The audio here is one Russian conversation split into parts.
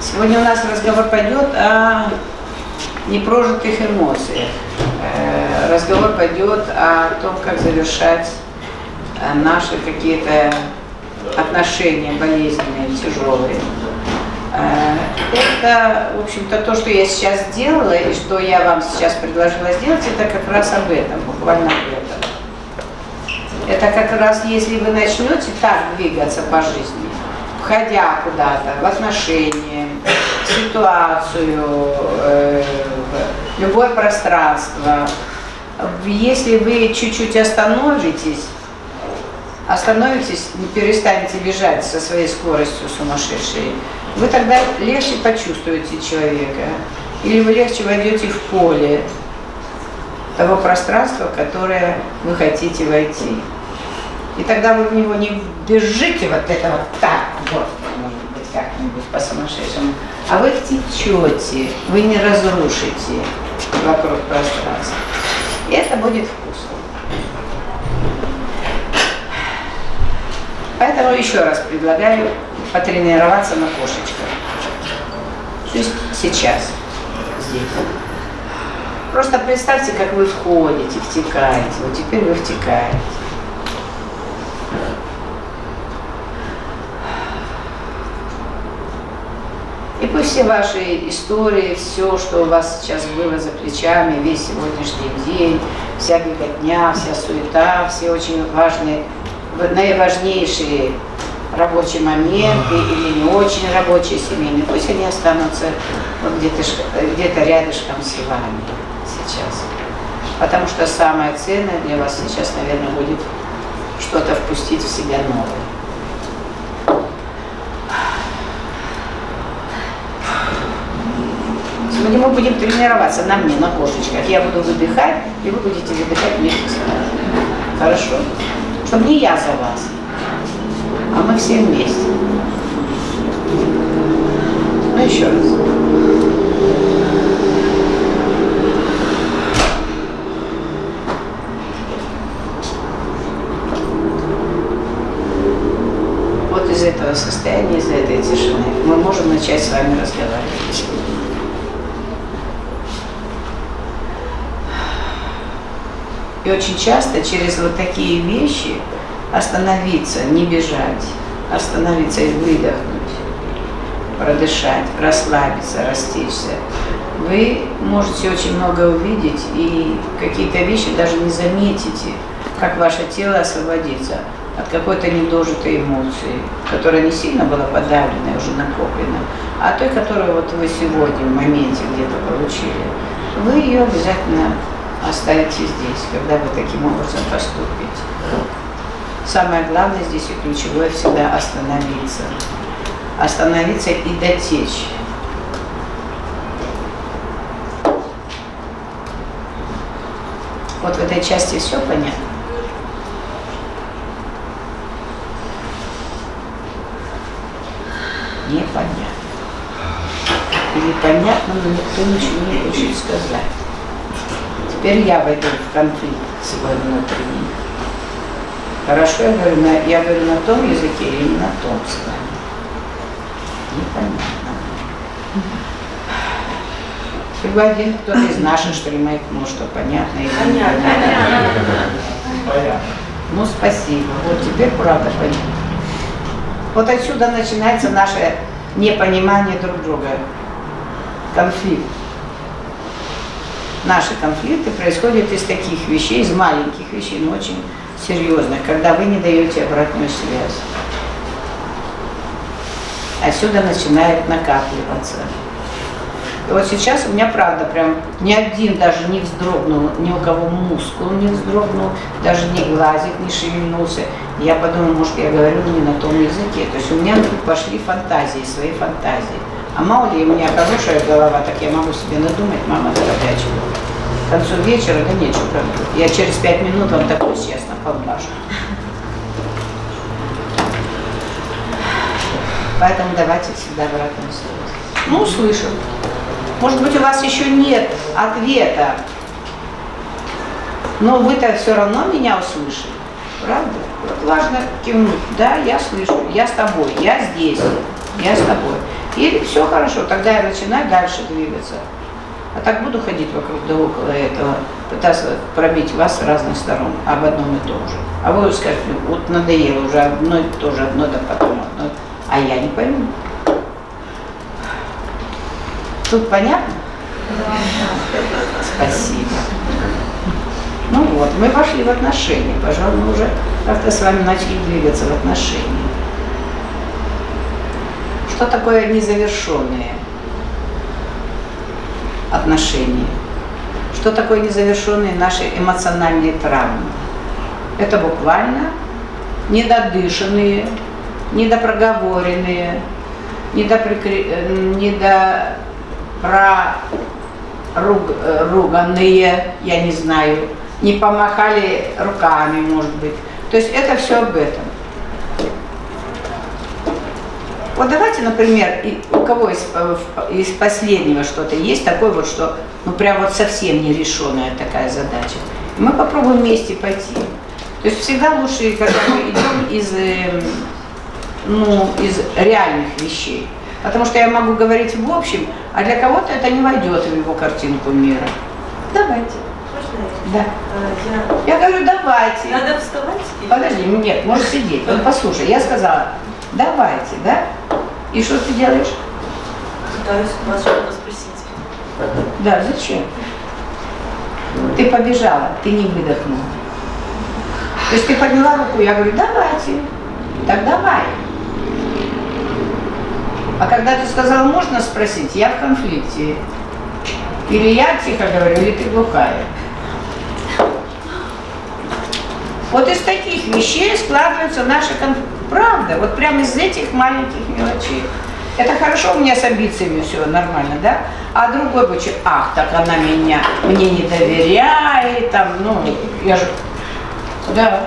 Сегодня у нас разговор пойдет о непрожитых эмоциях. Э, разговор пойдет о том, как завершать э, наши какие-то отношения болезненные, тяжелые. Э, это, в общем-то, то, что я сейчас сделала и что я вам сейчас предложила сделать, это как раз об этом, буквально об этом. Это как раз, если вы начнете так двигаться по жизни, входя куда-то, в отношения, ситуацию, э, любое пространство, если вы чуть-чуть остановитесь, остановитесь, не перестанете бежать со своей скоростью сумасшедшей, вы тогда легче почувствуете человека. Или вы легче войдете в поле того пространства, в которое вы хотите войти. И тогда вы в него не бежите вот это вот так, вот, может быть, как-нибудь по-сумасшедшему, а вы течете, вы не разрушите вокруг пространства. И это будет вкусно. Поэтому еще раз предлагаю потренироваться на кошечках. То есть сейчас, здесь. Просто представьте, как вы входите, втекаете. Вот теперь вы втекаете. И пусть все ваши истории, все, что у вас сейчас было за плечами, весь сегодняшний день, вся беготня, вся суета, все очень важные, наиважнейшие рабочие моменты или не очень рабочие семейные, пусть они останутся вот где-то где рядышком с вами сейчас. Потому что самое ценное для вас сейчас, наверное, будет что-то впустить в себя новое. Сегодня мы будем тренироваться на мне, на кошечках. Я буду выдыхать, и вы будете выдыхать вместе с нами. Хорошо? Чтобы не я за вас, а мы все вместе. Ну, еще раз. Вот из этого состояния, из этой тишины мы можем начать с вами разговаривать. И очень часто через вот такие вещи остановиться, не бежать, остановиться и выдохнуть, продышать, расслабиться, растечься. Вы можете очень много увидеть и какие-то вещи даже не заметите, как ваше тело освободится от какой-то недожитой эмоции, которая не сильно была подавлена и уже накоплена, а той, которую вот вы сегодня в моменте где-то получили. Вы ее обязательно оставите здесь, когда вы таким образом поступите. Самое главное здесь и ключевое всегда остановиться. Остановиться и дотечь. Вот в этой части все понятно? Непонятно. Или понятно, но никто ничего не хочет сказать. Теперь я войду в конфликт свой внутренний. Хорошо, я говорю, на, я говорю на том языке или не на том с вами. Непонятно. Либо один кто-то из наших, что ли, моих, ну что, понятно или понятно? Понятно. Ну, спасибо. Вот теперь правда понятно. Вот отсюда начинается наше непонимание друг друга, конфликт наши конфликты происходят из таких вещей, из маленьких вещей, но очень серьезных, когда вы не даете обратную связь. Отсюда начинает накапливаться. И вот сейчас у меня правда прям ни один даже не вздрогнул, ни у кого мускул не вздрогнул, даже ни глазик не шевельнулся. Я подумала, может, я говорю не на том языке. То есть у меня пошли фантазии, свои фантазии. А мало ли, у меня хорошая голова, так я могу себе надумать, мама дорогая, чего. К концу вечера, да нечего. Я через пять минут вам такой честно колбашу. Поэтому давайте всегда обратную связь. Ну, услышим. Может быть, у вас еще нет ответа, но вы-то все равно меня услышали. Правда? Вот важно кивнуть. Да, я слышу, я с тобой, я здесь, я с тобой. Или все хорошо, тогда я начинаю дальше двигаться. А так буду ходить вокруг да около этого, пытаться пробить вас с разных сторон об одном и том же. А вы скажете, вот надоело уже одно и то же, одно да потом одно. А я не пойму. Тут понятно? Спасибо. Ну вот, мы вошли в отношения. Пожалуй, мы уже как-то с вами начали двигаться в отношения. Что такое незавершенные отношения? Что такое незавершенные наши эмоциональные травмы? Это буквально недодышанные, недопроговоренные, недоприкре... недо проруганные, я не знаю, не помахали руками, может быть. То есть это все об этом. Вот давайте, например, у кого из, э, из последнего что-то есть такое вот, что ну прям вот совсем нерешенная такая задача. Мы попробуем вместе пойти. То есть всегда лучше, когда мы идем из, эм, ну, из реальных вещей. Потому что я могу говорить в общем, а для кого-то это не войдет в его картинку мира. Давайте. Да. А, я... я говорю, давайте. Надо вставать? Подожди, нет, можешь сидеть. Вот послушай, я сказала, давайте, да? И что ты делаешь? Пытаюсь вас что-то спросить. Да, зачем? Ты побежала, ты не выдохнула. То есть ты подняла руку, я говорю, давайте. Так давай. А когда ты сказал, можно спросить, я в конфликте. Или я тихо говорю, или ты глухая. Вот из таких вещей складывается наша конфликт. Правда, вот прямо из этих маленьких мелочей. Это хорошо у меня с амбициями все нормально, да? А другой бы, ах, так она меня, мне не доверяет, там, ну, я же, да.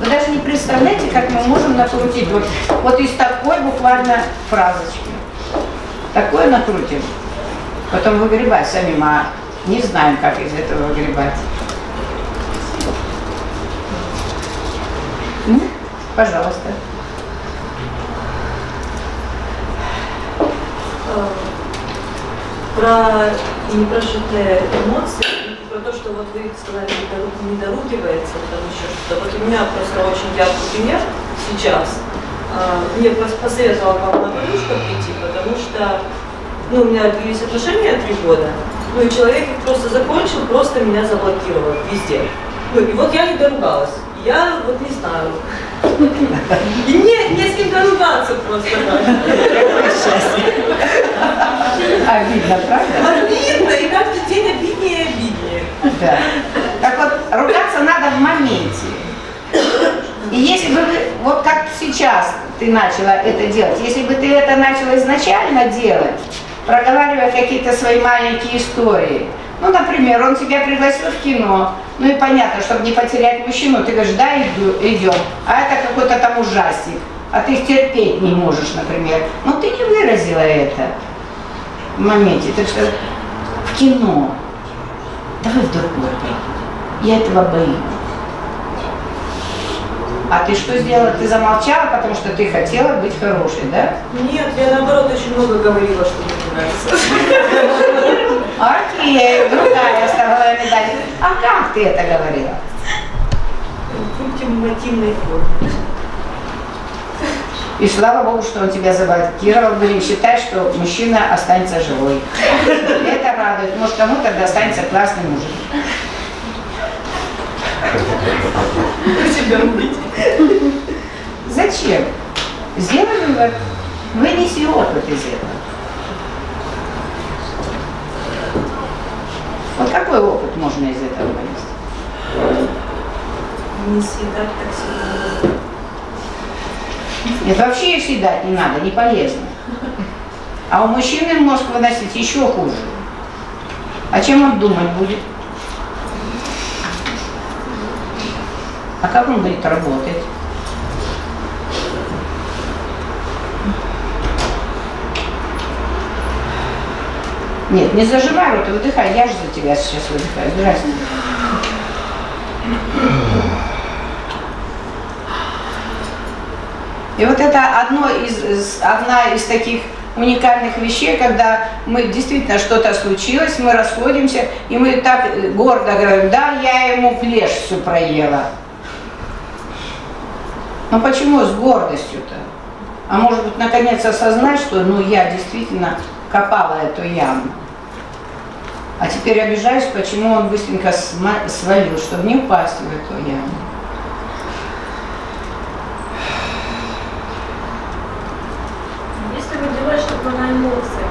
Вы даже не представляете, как мы можем накрутить вот, вот из такой буквально фразочки. Такое накрутим. Потом выгребать сами, мы не знаем, как из этого выгребать. Ну, пожалуйста. Про непрожитые эмоции про то, что вот вы сказали, не доругивается, там еще что-то. Вот у меня просто очень яркий пример сейчас. А, мне посоветовала вам подружка прийти, потому что ну, у меня длились отношения три года, ну и человек их просто закончил, просто меня заблокировал везде. Ну и вот я не доругалась. Я вот не знаю. И нет, не с кем доругаться просто. Обидно, правда? Обидно, и каждый день обиднее и обиднее. Да. Так вот, ругаться надо в моменте. И если бы вы, вот как сейчас ты начала это делать, если бы ты это начала изначально делать, проговаривая какие-то свои маленькие истории, ну, например, он тебя пригласил в кино, ну и понятно, чтобы не потерять мужчину, ты говоришь, да, иду, идем, а это какой-то там ужастик, а ты их терпеть не можешь, например. Но ты не выразила это в моменте, ты сказала, в кино, давай в другой пойдем. Я этого боюсь. А ты что сделала? Ты замолчала, потому что ты хотела быть хорошей, да? Нет, я наоборот очень много говорила, что мне не нравится. Окей, другая вторая медаль. А как ты это говорила? В ультимативной форме. И слава Богу, что он тебя заблокировал. Будем считать, что мужчина останется живой. Это радует. Может, кому-то останется классный мужик. Зачем? Сделай вывод. Вынеси опыт из этого. Какой опыт можно из этого вынести? Не съедать так сильно. Нет, вообще съедать не надо, не полезно. А у мужчины мозг выносить еще хуже. А чем он думать будет? А как он будет работать? Нет, не зажимай рот и выдыхай. Я же за тебя сейчас выдыхаю. Здравствуй. И вот это одно из, одна из таких уникальных вещей, когда мы действительно что-то случилось, мы расходимся, и мы так гордо говорим, да, я ему плешь всю проела. Но почему с гордостью-то? А может быть, наконец осознать, что ну я действительно копала эту яму. А теперь обижаюсь, почему он быстренько свалил, чтобы не упасть в эту яму. Если вы делаешь такое на эмоциях,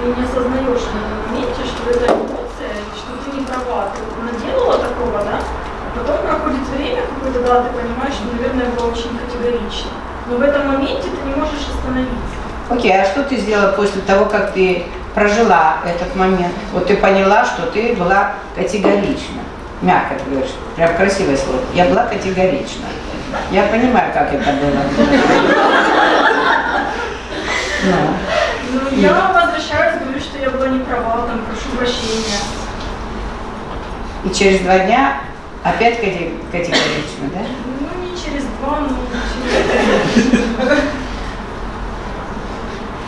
ты не осознаешь на моменте, что это эмоция, что ты не права, ты наделала такого, да? А потом проходит время какое-то, да, ты понимаешь, что, наверное, было очень категорично. Но в этом моменте ты не можешь остановиться. Окей, okay, а что ты сделала после того, как ты прожила этот момент? Вот ты поняла, что ты была категорична. Мягко ты говоришь, прям красивое слово. Я была категорична. Я понимаю, как это было. Ну, ну я возвращаюсь, говорю, что я была не права, там, прошу прощения. И через два дня опять категорично, да? Ну, не через два, но через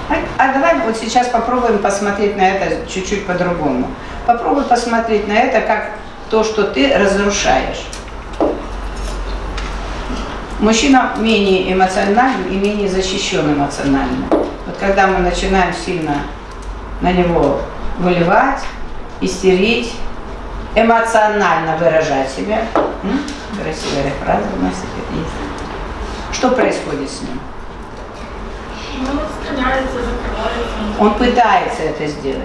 а, а давай вот сейчас попробуем посмотреть на это чуть-чуть по-другому. Попробуй посмотреть на это как то, что ты разрушаешь. Мужчина менее эмоциональный и менее защищен эмоционально. Вот когда мы начинаем сильно на него выливать, истерить, эмоционально выражать себя, красивая фраза у нас теперь есть. Что происходит с ним? Он пытается это сделать.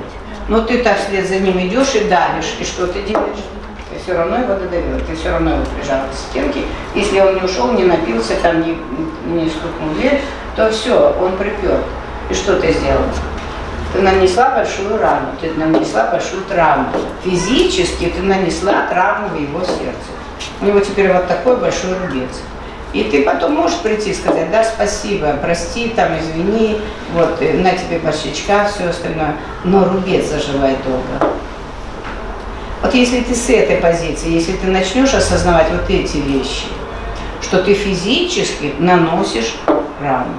Но ты так вслед за ним идешь и давишь. И что ты делаешь? Ты все равно его додавил, ты все равно его прижал к стенке. Если он не ушел, не напился, там не, не стукнул дверь, то все, он припер. И что ты сделал? Ты нанесла большую рану, ты нанесла большую травму. Физически ты нанесла травму в его сердце. У него теперь вот такой большой рубец. И ты потом можешь прийти и сказать, да, спасибо, прости, там, извини, вот, на тебе борщичка, все остальное, но рубец заживает долго. Вот если ты с этой позиции, если ты начнешь осознавать вот эти вещи, что ты физически наносишь рану,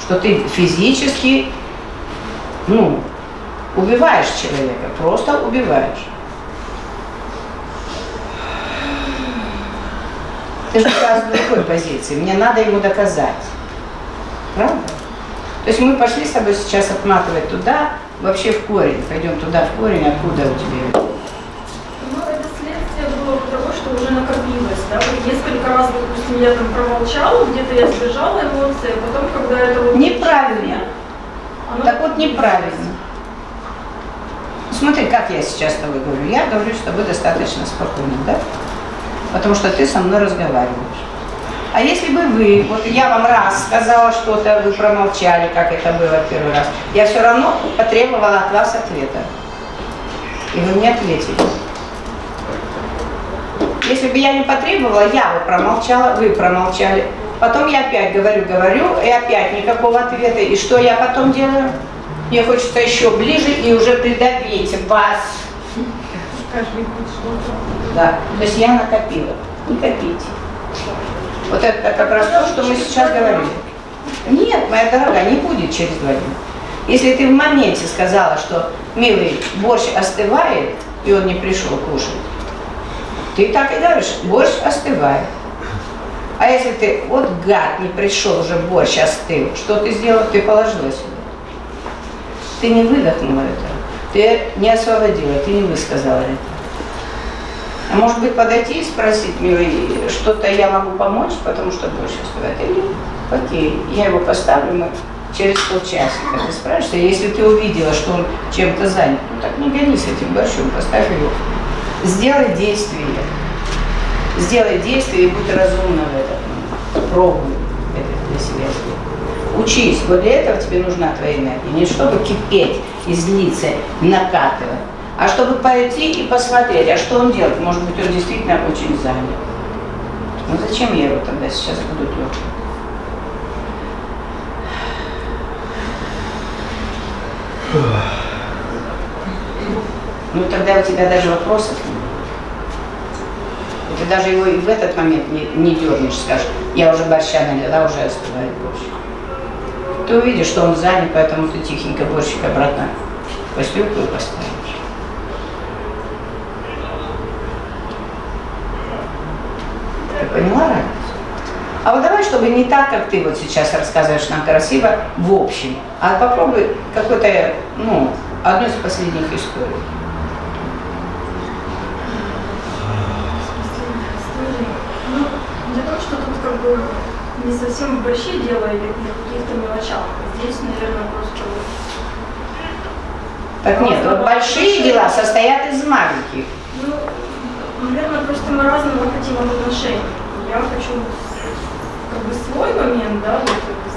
что ты физически, ну, убиваешь человека, просто убиваешь. Ты же в другой позиции. Мне надо ему доказать. Правда? То есть мы пошли с тобой сейчас отматывать туда, вообще в корень. Пойдем туда в корень, откуда у тебя Ну, это следствие было того, что уже накопилось. Да? Несколько раз, допустим, я там промолчала, где-то я сбежала эмоции, а потом, когда это вот... Неправильно. Оно... Так вот неправильно. Смотри, как я сейчас с тобой говорю. Я говорю с тобой достаточно спокойно, да? Потому что ты со мной разговариваешь. А если бы вы, вот я вам раз сказала что-то, вы промолчали, как это было первый раз, я все равно потребовала от вас ответа. И вы мне ответили. Если бы я не потребовала, я бы промолчала, вы промолчали. Потом я опять говорю, говорю, и опять никакого ответа. И что я потом делаю? Мне хочется еще ближе и уже придавить вас. Скажи хоть что-то. Да. То есть я накопила. Не копите. Вот это как раз то, что мы сейчас говорили. Нет, моя дорогая, не будет через два дня. Если ты в моменте сказала, что, милый, борщ остывает, и он не пришел кушать, ты так и говоришь, борщ остывает. А если ты, вот гад, не пришел, уже борщ остыл, что ты сделал? Ты положила сюда. Ты не выдохнула это. Ты не освободила, ты не высказала это. А может быть подойти и спросить, милый, что-то я могу помочь, потому что больше сказать. Или, окей, я его поставлю, мы через полчасика ты спрашиваешься, если ты увидела, что он чем-то занят, ну так не гони с этим борщом, поставь его. Сделай действие. Сделай действие и будь разумна в момент. Пробуй это для себя сделать. Учись. Вот для этого тебе нужна твоя энергия. Не чтобы кипеть и злиться, накатывать а чтобы пойти и посмотреть, а что он делает. Может быть, он действительно очень занят. Ну зачем я его тогда сейчас буду делать? Ну тогда у тебя даже вопросов нет. Ты даже его и в этот момент не, не дернешь, скажешь, я уже борща налила, уже остывает борщ. Ты увидишь, что он занят, поэтому ты тихенько борщик обратно по стеклу поставишь. Ты поняла разницу? А вот давай, чтобы не так, как ты вот сейчас рассказываешь нам красиво, в общем, а попробуй какой-то, ну, одну из последних историй. Ну, того, что тут как бы не совсем большие дела или на каких-то мелочах. Здесь, наверное, просто Так нет, вот большие дела состоят из маленьких. Ну, наверное, просто мы разного хотим от отношений. Я хочу как бы свой момент, да, вот,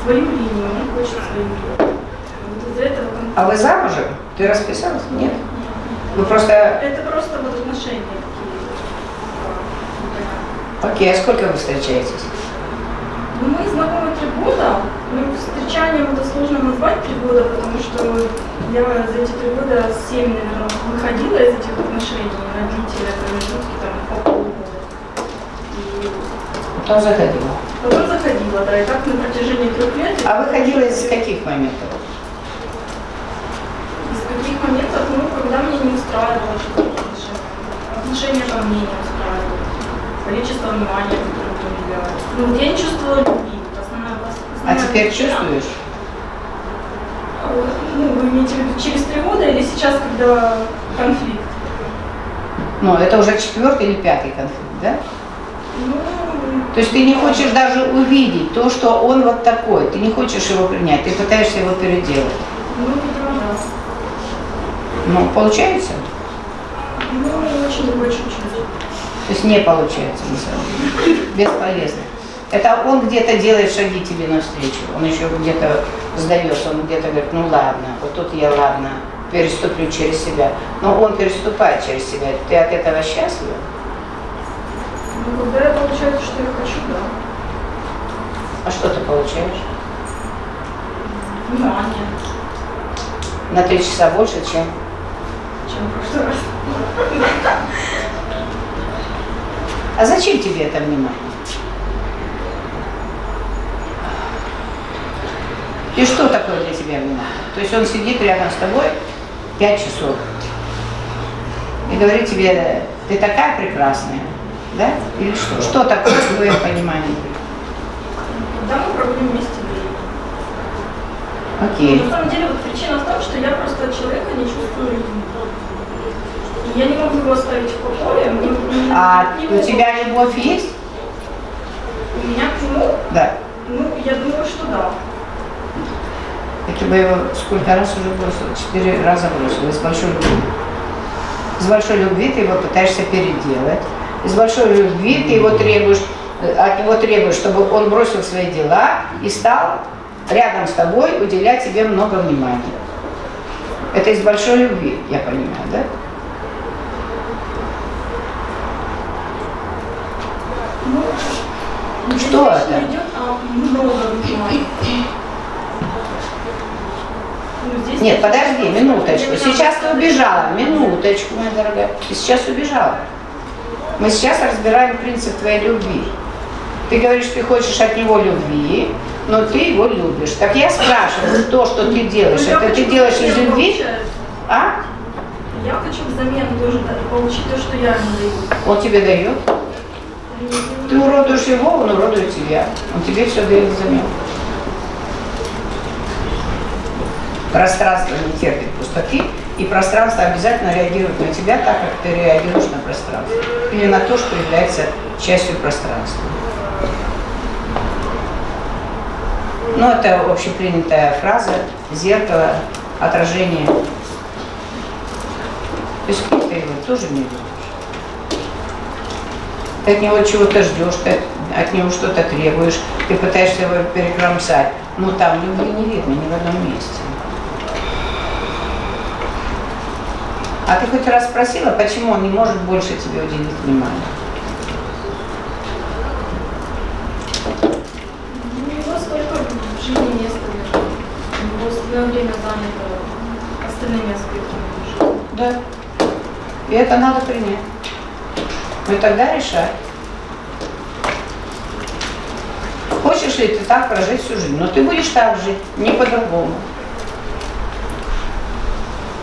свою линию, он хочет свою линию. Вот из-за этого кон- А вы замужем? Ты расписалась? Нет. Вы просто... Это просто вот отношения такие. Окей, а сколько вы встречаетесь? Ну, мы знакомы три года. Ну, встречанием это сложно назвать три года, потому что я за эти три года семь, наверное, выходила из этих отношений длительные промежутки, там, по полгода. И Потом заходила. потом заходила, да, и так на протяжении трех лет. А вы ходила из каких моментов? Из каких моментов, ну, когда меня не устраивало что-то. Отношения ко мне не устраивали. Количество внимания, которое уделяют. Ну, я не чувствовала любви. Основная, А теперь причина- чувствуешь? Ну, вы имеете в виду через три года или сейчас, когда конфликт? Ну, это уже четвертый или пятый конфликт, да? Ну, То есть ты не хочешь даже увидеть то, что он вот такой. Ты не хочешь его принять, ты пытаешься его переделать. ну, видимо, да. Ну, получается? Ну, очень больше чуть. То есть не получается на самом деле. Бесполезно. Это он где-то делает шаги тебе навстречу. Он еще где-то сдается, он где-то говорит, ну ладно, вот тут я ладно, переступлю через себя. Но он переступает через себя. Ты от этого счастлива? Ну, когда я получаю то, что я хочу, да. А что ты получаешь? Внимание, На три часа больше, чем чем в прошлый раз. А зачем тебе это внимание? И что такое для тебя внимание? То есть он сидит рядом с тобой пять часов и говорит тебе, ты такая прекрасная, да? Или что? Что такое в твоем понимании? Когда мы проводим вместе время. Окей. На самом деле, вот причина в том, что я просто от человека не чувствую любви. Я не могу его оставить в покое. А у тебя любовь есть? У меня к нему, Да. ну, я думаю, что да. Ты бы его сколько раз уже бросила? Четыре раза бросила из большой любви. Из большой любви ты его пытаешься переделать. Из большой любви ты его требуешь, э, от него требуешь, чтобы он бросил свои дела и стал рядом с тобой уделять тебе много внимания. Это из большой любви, я понимаю, да? Ну, Что здесь это? речь не идет о много внимания. Ну, здесь Нет, речь подожди, идет о том, минуточку. что Сейчас ты убежала. Минуточку, моя дорогая. Ты сейчас убежала. Мы сейчас разбираем принцип твоей любви. Ты говоришь, ты хочешь от него любви, но ты его любишь. Так я спрашиваю, то, что ты делаешь, Ну, это ты делаешь из любви? А? Я хочу взамен тоже получить то, что я не даю. Он тебе дает. Ты уродуешь его, он уродует тебя. Он тебе все дает взамен. Пространство не терпит пустоты, и пространство обязательно реагирует на тебя так, как ты реагируешь на пространство. Или на то, что является частью пространства. Ну, это общепринятая фраза «зеркало, отражение». То есть ты его тоже не любишь. Ты от него чего-то ждешь, ты от него что-то требуешь, ты пытаешься его перекромсать. Но там любви не видно ни в одном месте. А ты хоть раз спросила, почему он не может больше тебе уделить внимание? Ну, У него столько в жизни места. У него остальное время занято остальными аспектами жизни. Да. И это надо принять. Ну тогда решать. Хочешь ли ты так прожить всю жизнь? Но ты будешь так жить, не по-другому.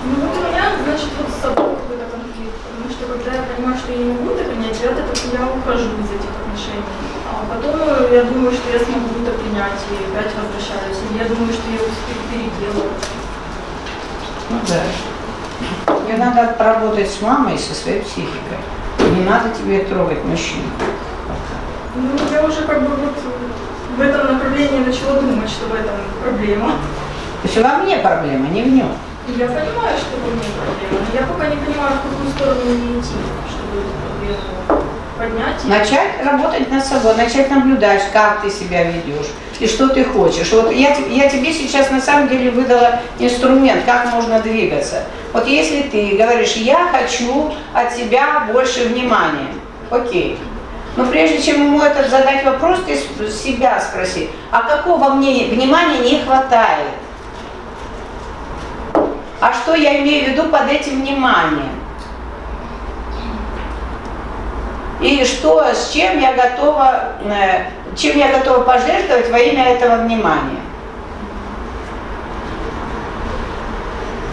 Ну вот у меня, значит, вот с собой какой-то конфликт, потому что когда я понимаю, что я не могу это принять, я, так, я ухожу из этих отношений. А потом э, я думаю, что я смогу это принять и опять возвращаюсь. И я думаю, что я успею переделать. Ну да. Тебе надо поработать с мамой и со своей психикой. Не надо тебе трогать мужчин. Ну, я уже как бы вот в этом направлении начала думать, что в этом проблема. То есть во мне проблема, не в нем. Я понимаю, что во мне проблема, но я пока не понимаю, в какую сторону мне идти, чтобы эту проблему поднять. и- Начать работать над собой, начать наблюдать, как ты себя ведешь и что ты хочешь. Вот я, я тебе сейчас на самом деле выдала инструмент, как можно двигаться. Вот если ты говоришь, я хочу от тебя больше внимания, окей. Но прежде чем ему этот задать вопрос, ты себя спроси, а какого мне внимания не хватает? А что я имею в виду под этим вниманием? И что, с чем я готова, э, чем я готова пожертвовать во имя этого внимания.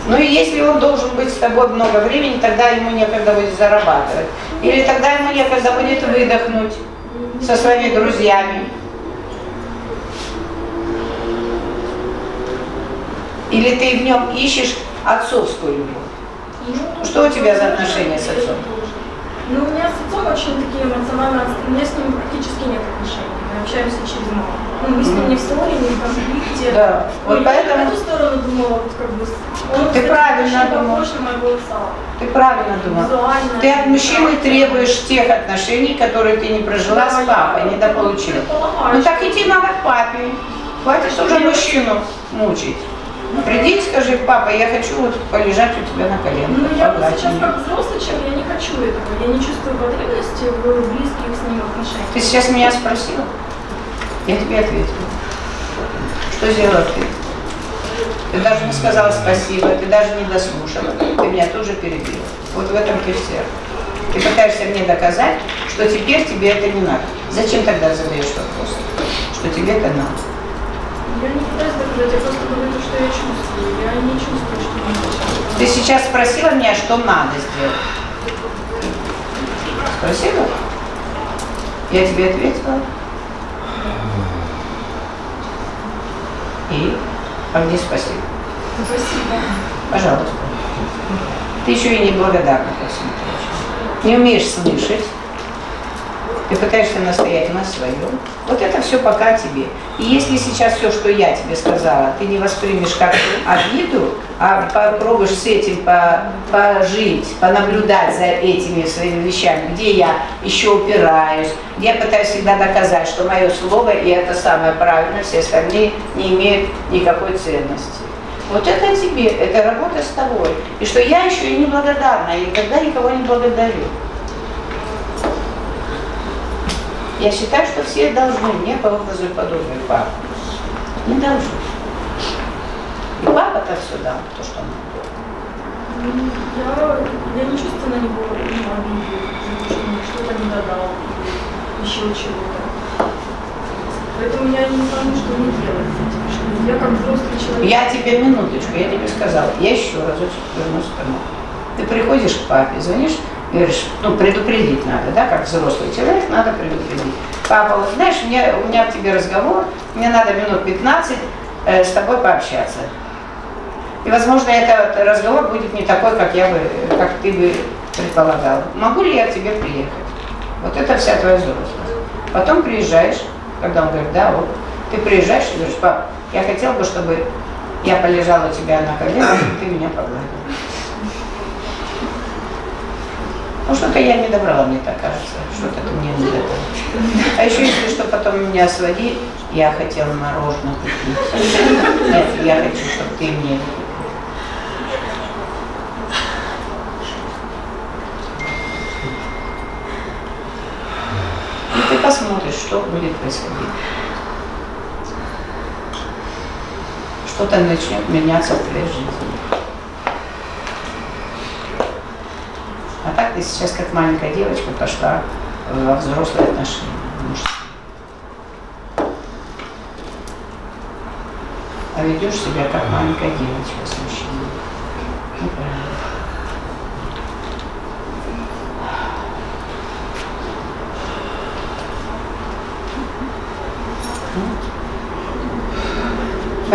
Ну и если он должен быть с тобой много времени, тогда ему некогда будет зарабатывать. Или тогда ему некогда будет выдохнуть со своими друзьями. Или ты в нем ищешь отцовскую любовь. Что у тебя за отношения с отцом? Ну, у меня с отцом очень такие эмоционально, у меня с ним практически нет отношений. Мы общаемся через маму. Ну, мы с ним не в ссоре, не в конфликте. Да, Ну, вот я поэтому в эту сторону думала, вот как бы... Он, Ты кстати, правильно думала. похож на моего отца. ты правильно. Визуально. Ты от мужчины требуешь тех отношений, которые ты не прожила с папой, недополучила. Ну так иди надо к папе. Хватит уже мужчину мучить. Приди и скажи, папа, я хочу вот полежать у тебя на Ну, коленках, я вот сейчас меня». как взрослый человек, я не хочу этого. Я не чувствую потребности в близких с ним отношениях. Ты сейчас меня спросила? Я тебе ответила. Что сделала ты? Ты даже не сказала спасибо, ты даже не дослушала, ты меня тоже перебила. Вот в этом ты все. Ты пытаешься мне доказать, что теперь тебе это не надо. Зачем тогда задаешь вопрос, что тебе это надо? Я не пытаюсь доказать, я просто говорю то, что я чувствую. Я не чувствую, что мне сейчас. Ты сейчас спросила меня, что надо сделать. Спросила? Я тебе ответила. И? А где спасибо? Спасибо. Пожалуйста. Ты еще и не благодарна. Не умеешь слышать. Ты пытаешься настоять на своем. Вот это все пока тебе. И если сейчас все, что я тебе сказала, ты не воспримешь как обиду, а попробуешь с этим по- пожить, понаблюдать за этими своими вещами, где я еще упираюсь, я пытаюсь всегда доказать, что мое слово и это самое правильное, все остальные не имеют никакой ценности. Вот это тебе, это работа с тобой. И что я еще и не благодарна, я никогда никого не благодарю. Я считаю, что все должны мне по образу и подобию папы. Не должны. И папа-то все дал, то, что он. Я, я не чувствую на него обиды, что-то не додал, еще чего-то. Поэтому я не знаю, что мне делать с этим. Что я как взрослый человек. Я тебе минуточку, я тебе сказала, я еще разочек вернусь к тому. Ты приходишь к папе, звонишь, говоришь, ну предупредить надо, да, как взрослый человек, надо предупредить. Папа, вот знаешь, мне, у меня к тебе разговор, мне надо минут 15 э, с тобой пообщаться. И, возможно, этот разговор будет не такой, как, я бы, как ты бы предполагал. Могу ли я к тебе приехать? Вот это вся твоя взрослость. Потом приезжаешь, когда он говорит, да, вот, ты приезжаешь и говоришь, пап, я хотел бы, чтобы я полежала у тебя на коленях, и ты меня погладил. Ну, что-то я не добрала, мне так кажется. Что-то ты мне не добрала. А еще если что, потом меня своди, я хотела мороженое купить. Нет, я хочу, чтобы ты мне И ты посмотришь, что будет происходить. Что-то начнет меняться в твоей жизни. А так ты сейчас как маленькая девочка пошла э, в взрослые отношения. А ведешь себя как маленькая девочка с мужчиной. Неправильно.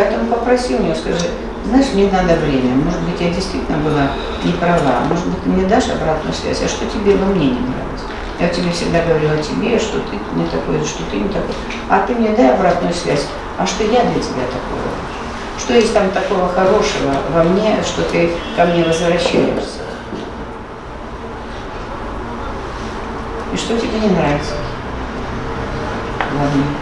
Поэтому попроси у нее, скажи, знаешь, мне надо время. Может быть, я действительно была не права. Может быть, ты мне дашь обратную связь. А что тебе во мне не нравится? Я тебе всегда говорила тебе, что ты не такой, что ты не такой. А ты мне дай обратную связь. А что я для тебя такого? Что есть там такого хорошего во мне, что ты ко мне возвращаешься? И что тебе не нравится во мне?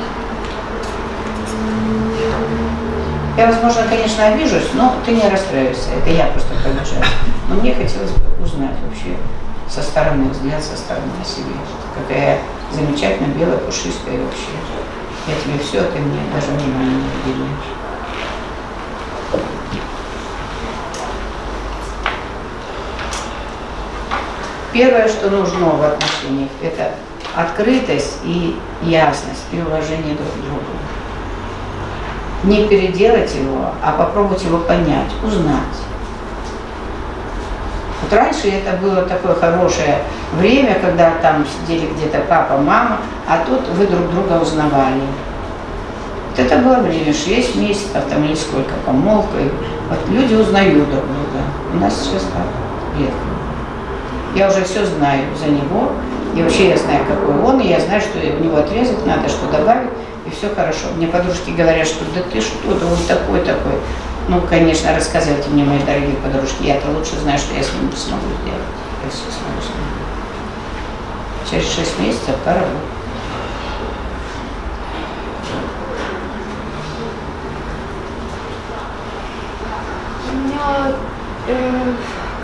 Я, возможно, конечно, обижусь, но ты не расстраивайся. Это я просто побежала. Но мне хотелось бы узнать вообще со стороны, взгляд со стороны о себе. Какая замечательная, белая, пушистая вообще. Я тебе все, а ты мне даже внимания не уделяешь. Первое, что нужно в отношениях, это открытость и ясность, и уважение друг к другу. Не переделать его, а попробовать его понять, узнать. Вот раньше это было такое хорошее время, когда там сидели где-то папа, мама, а тут вы друг друга узнавали. Вот это было время, 6 месяцев там или сколько, помолвка. Вот люди узнают друг друга. У нас сейчас так, редко. Я уже все знаю за него, и вообще я знаю, какой он, и я знаю, что у него отрезать надо, что добавить, и все хорошо. Мне подружки говорят, что да ты что, да он такой-такой. Ну, конечно, рассказывайте мне, мои дорогие подружки, я-то лучше знаю, что я с ним смогу сделать. Я все смогу с ним. Через шесть месяцев пора. У меня э,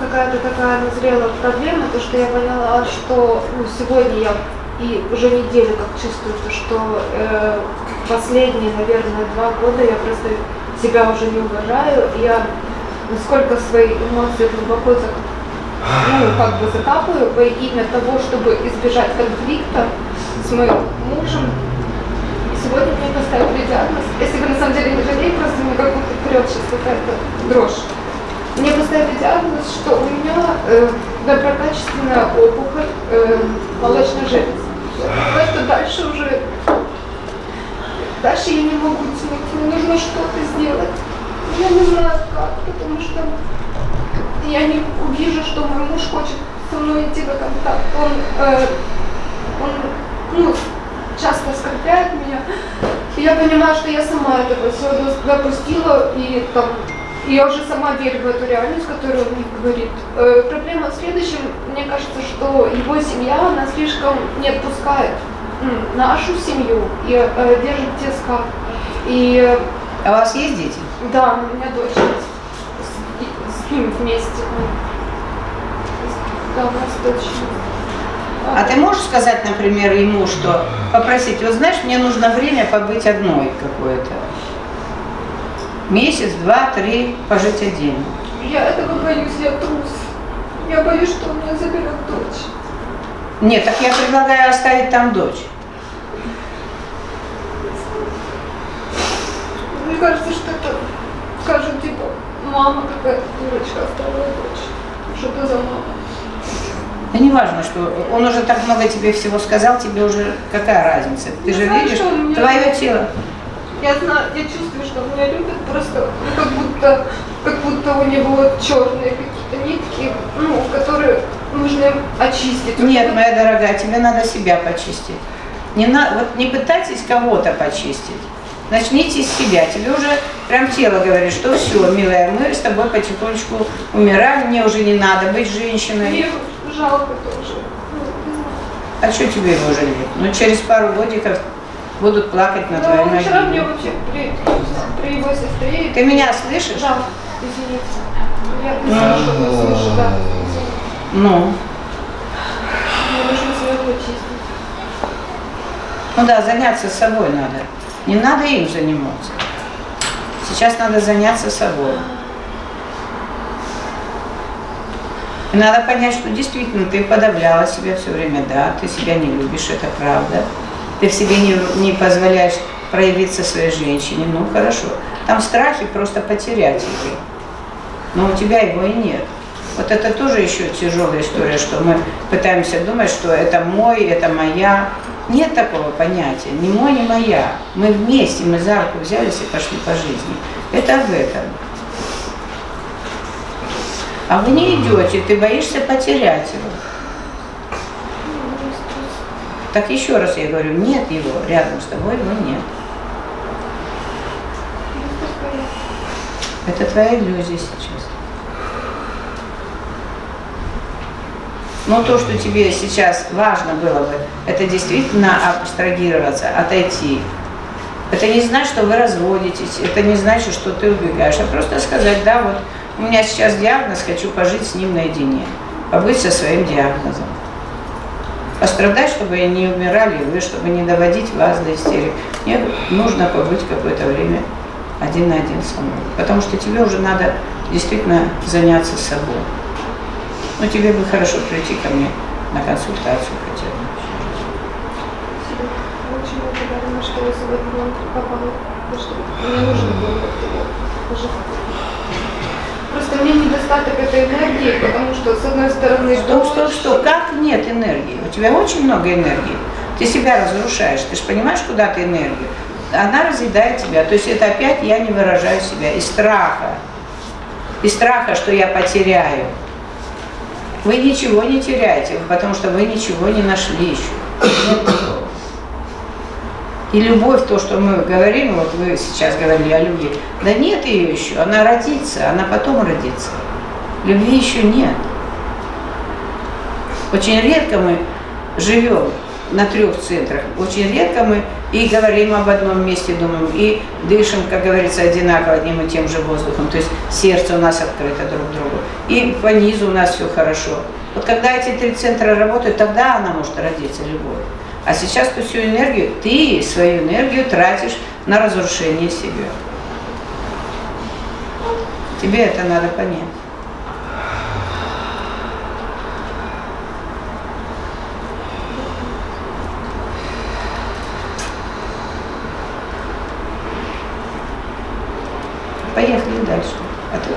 какая-то такая назрела проблема, то что я поняла, что ну, сегодня я и уже неделю как чувствую, то, что э, последние, наверное, два года я просто себя уже не уважаю, я насколько свои эмоции глубоко зак... ну, как бы закапываю во имя того, чтобы избежать конфликта с моим мужем. И сегодня мне поставили диагноз. Я себя на самом деле не жалею, просто мне как будто вперед сейчас какая-то дрожь. Мне поставили диагноз, что у меня э, доброкачественная опухоль э, молочной железы. Это дальше уже... Дальше я не могу тянуть, мне нужно что-то сделать. Я не знаю как, потому что я не увижу, что мой муж хочет со мной идти на контакт. Он, э, он ну, часто оскорбляет меня. И я понимаю, что я сама это все допустила, и там и я уже сама верю в эту реальность, которую он мне говорит. Э, проблема в следующем, мне кажется, что его семья, она слишком не отпускает нашу семью и э, держит тиска. И А у вас есть дети? да, у меня дочь. С, с ним вместе. Да, у нас дочь. А ты можешь сказать, например, ему, что попросить, вот знаешь, мне нужно время побыть одной какое-то. Месяц, два, три, пожить отдельно. Я этого боюсь, я трус. Я боюсь, что он меня заберет дочь. Нет, так я предлагаю оставить там дочь. Мне кажется, что это скажут, типа, мама какая-то дурочка оставила дочь. Что это за мама? Да не важно, что он уже так много тебе всего сказал, тебе уже какая разница? Ты Ну, же знаешь, видишь, твое тело. Я знаю, я чувствую, что меня любят просто, ну, как будто, как будто у него черные какие-то нитки, ну, которые нужно очистить. Нет, Вот моя дорогая, тебе надо себя почистить. Не, на, вот не пытайтесь кого-то почистить. Начните с себя. Тебе уже прям тело говорит, что все, милая, мы с тобой потихонечку умираем, мне уже не надо быть женщиной. Мне жалко тоже. А что тебе его жалеть? Ну, через пару годиков будут плакать на Да, твоей он вчера мне вообще при, при его сестре... Ты меня слышишь? Жалко, извините. Я не знаю, что вы слышите, да. Ну, Мне нужно себя почистить. ну да, заняться собой надо. Не надо им заниматься. Сейчас надо заняться собой. И надо понять, что действительно ты подавляла себя все время, да, ты себя не любишь, это правда. Ты в себе не, не позволяешь проявиться своей женщине, ну хорошо. Там страхи просто потерять его. Но у тебя его и нет. Вот это тоже еще тяжелая история, что мы пытаемся думать, что это мой, это моя. Нет такого понятия, ни мой, ни моя. Мы вместе, мы за руку взялись и пошли по жизни. Это в этом. А вы не идете, ты боишься потерять его. Так еще раз я говорю, нет его, рядом с тобой его нет. Это твоя иллюзия сейчас. Но то, что тебе сейчас важно было бы, это действительно абстрагироваться, отойти. Это не значит, что вы разводитесь, это не значит, что ты убегаешь, а просто сказать, да, вот у меня сейчас диагноз, хочу пожить с ним наедине, побыть со своим диагнозом. Пострадать, чтобы не умирали вы, чтобы не доводить вас до истерик. Мне нужно побыть какое-то время один на один со мной. Потому что тебе уже надо действительно заняться собой. Ну, тебе бы хорошо прийти ко мне на консультацию хотя бы. Очень благодарна, что я сегодня попала. Потому что мне нужно было меня недостаток этой энергии, потому что, с одной стороны, Что, что, что? Как нет энергии? У тебя очень много энергии. Ты себя разрушаешь. Ты же понимаешь, куда ты энергию? Она разъедает тебя. То есть это опять я не выражаю себя. Из страха. Из страха, что я потеряю. Вы ничего не теряете, потому что вы ничего не нашли еще. Нет. И любовь, то, что мы говорим, вот вы сейчас говорили о любви, да нет ее еще, она родится, она потом родится. Любви еще нет. Очень редко мы живем на трех центрах. Очень редко мы и говорим об одном месте, думаем, и дышим, как говорится, одинаково одним и тем же воздухом. То есть сердце у нас открыто друг к другу. И по низу у нас все хорошо. Вот когда эти три центра работают, тогда она может родиться любовь. А сейчас ты всю энергию, ты свою энергию тратишь на разрушение себя. Тебе это надо понять. Поехали дальше. А ты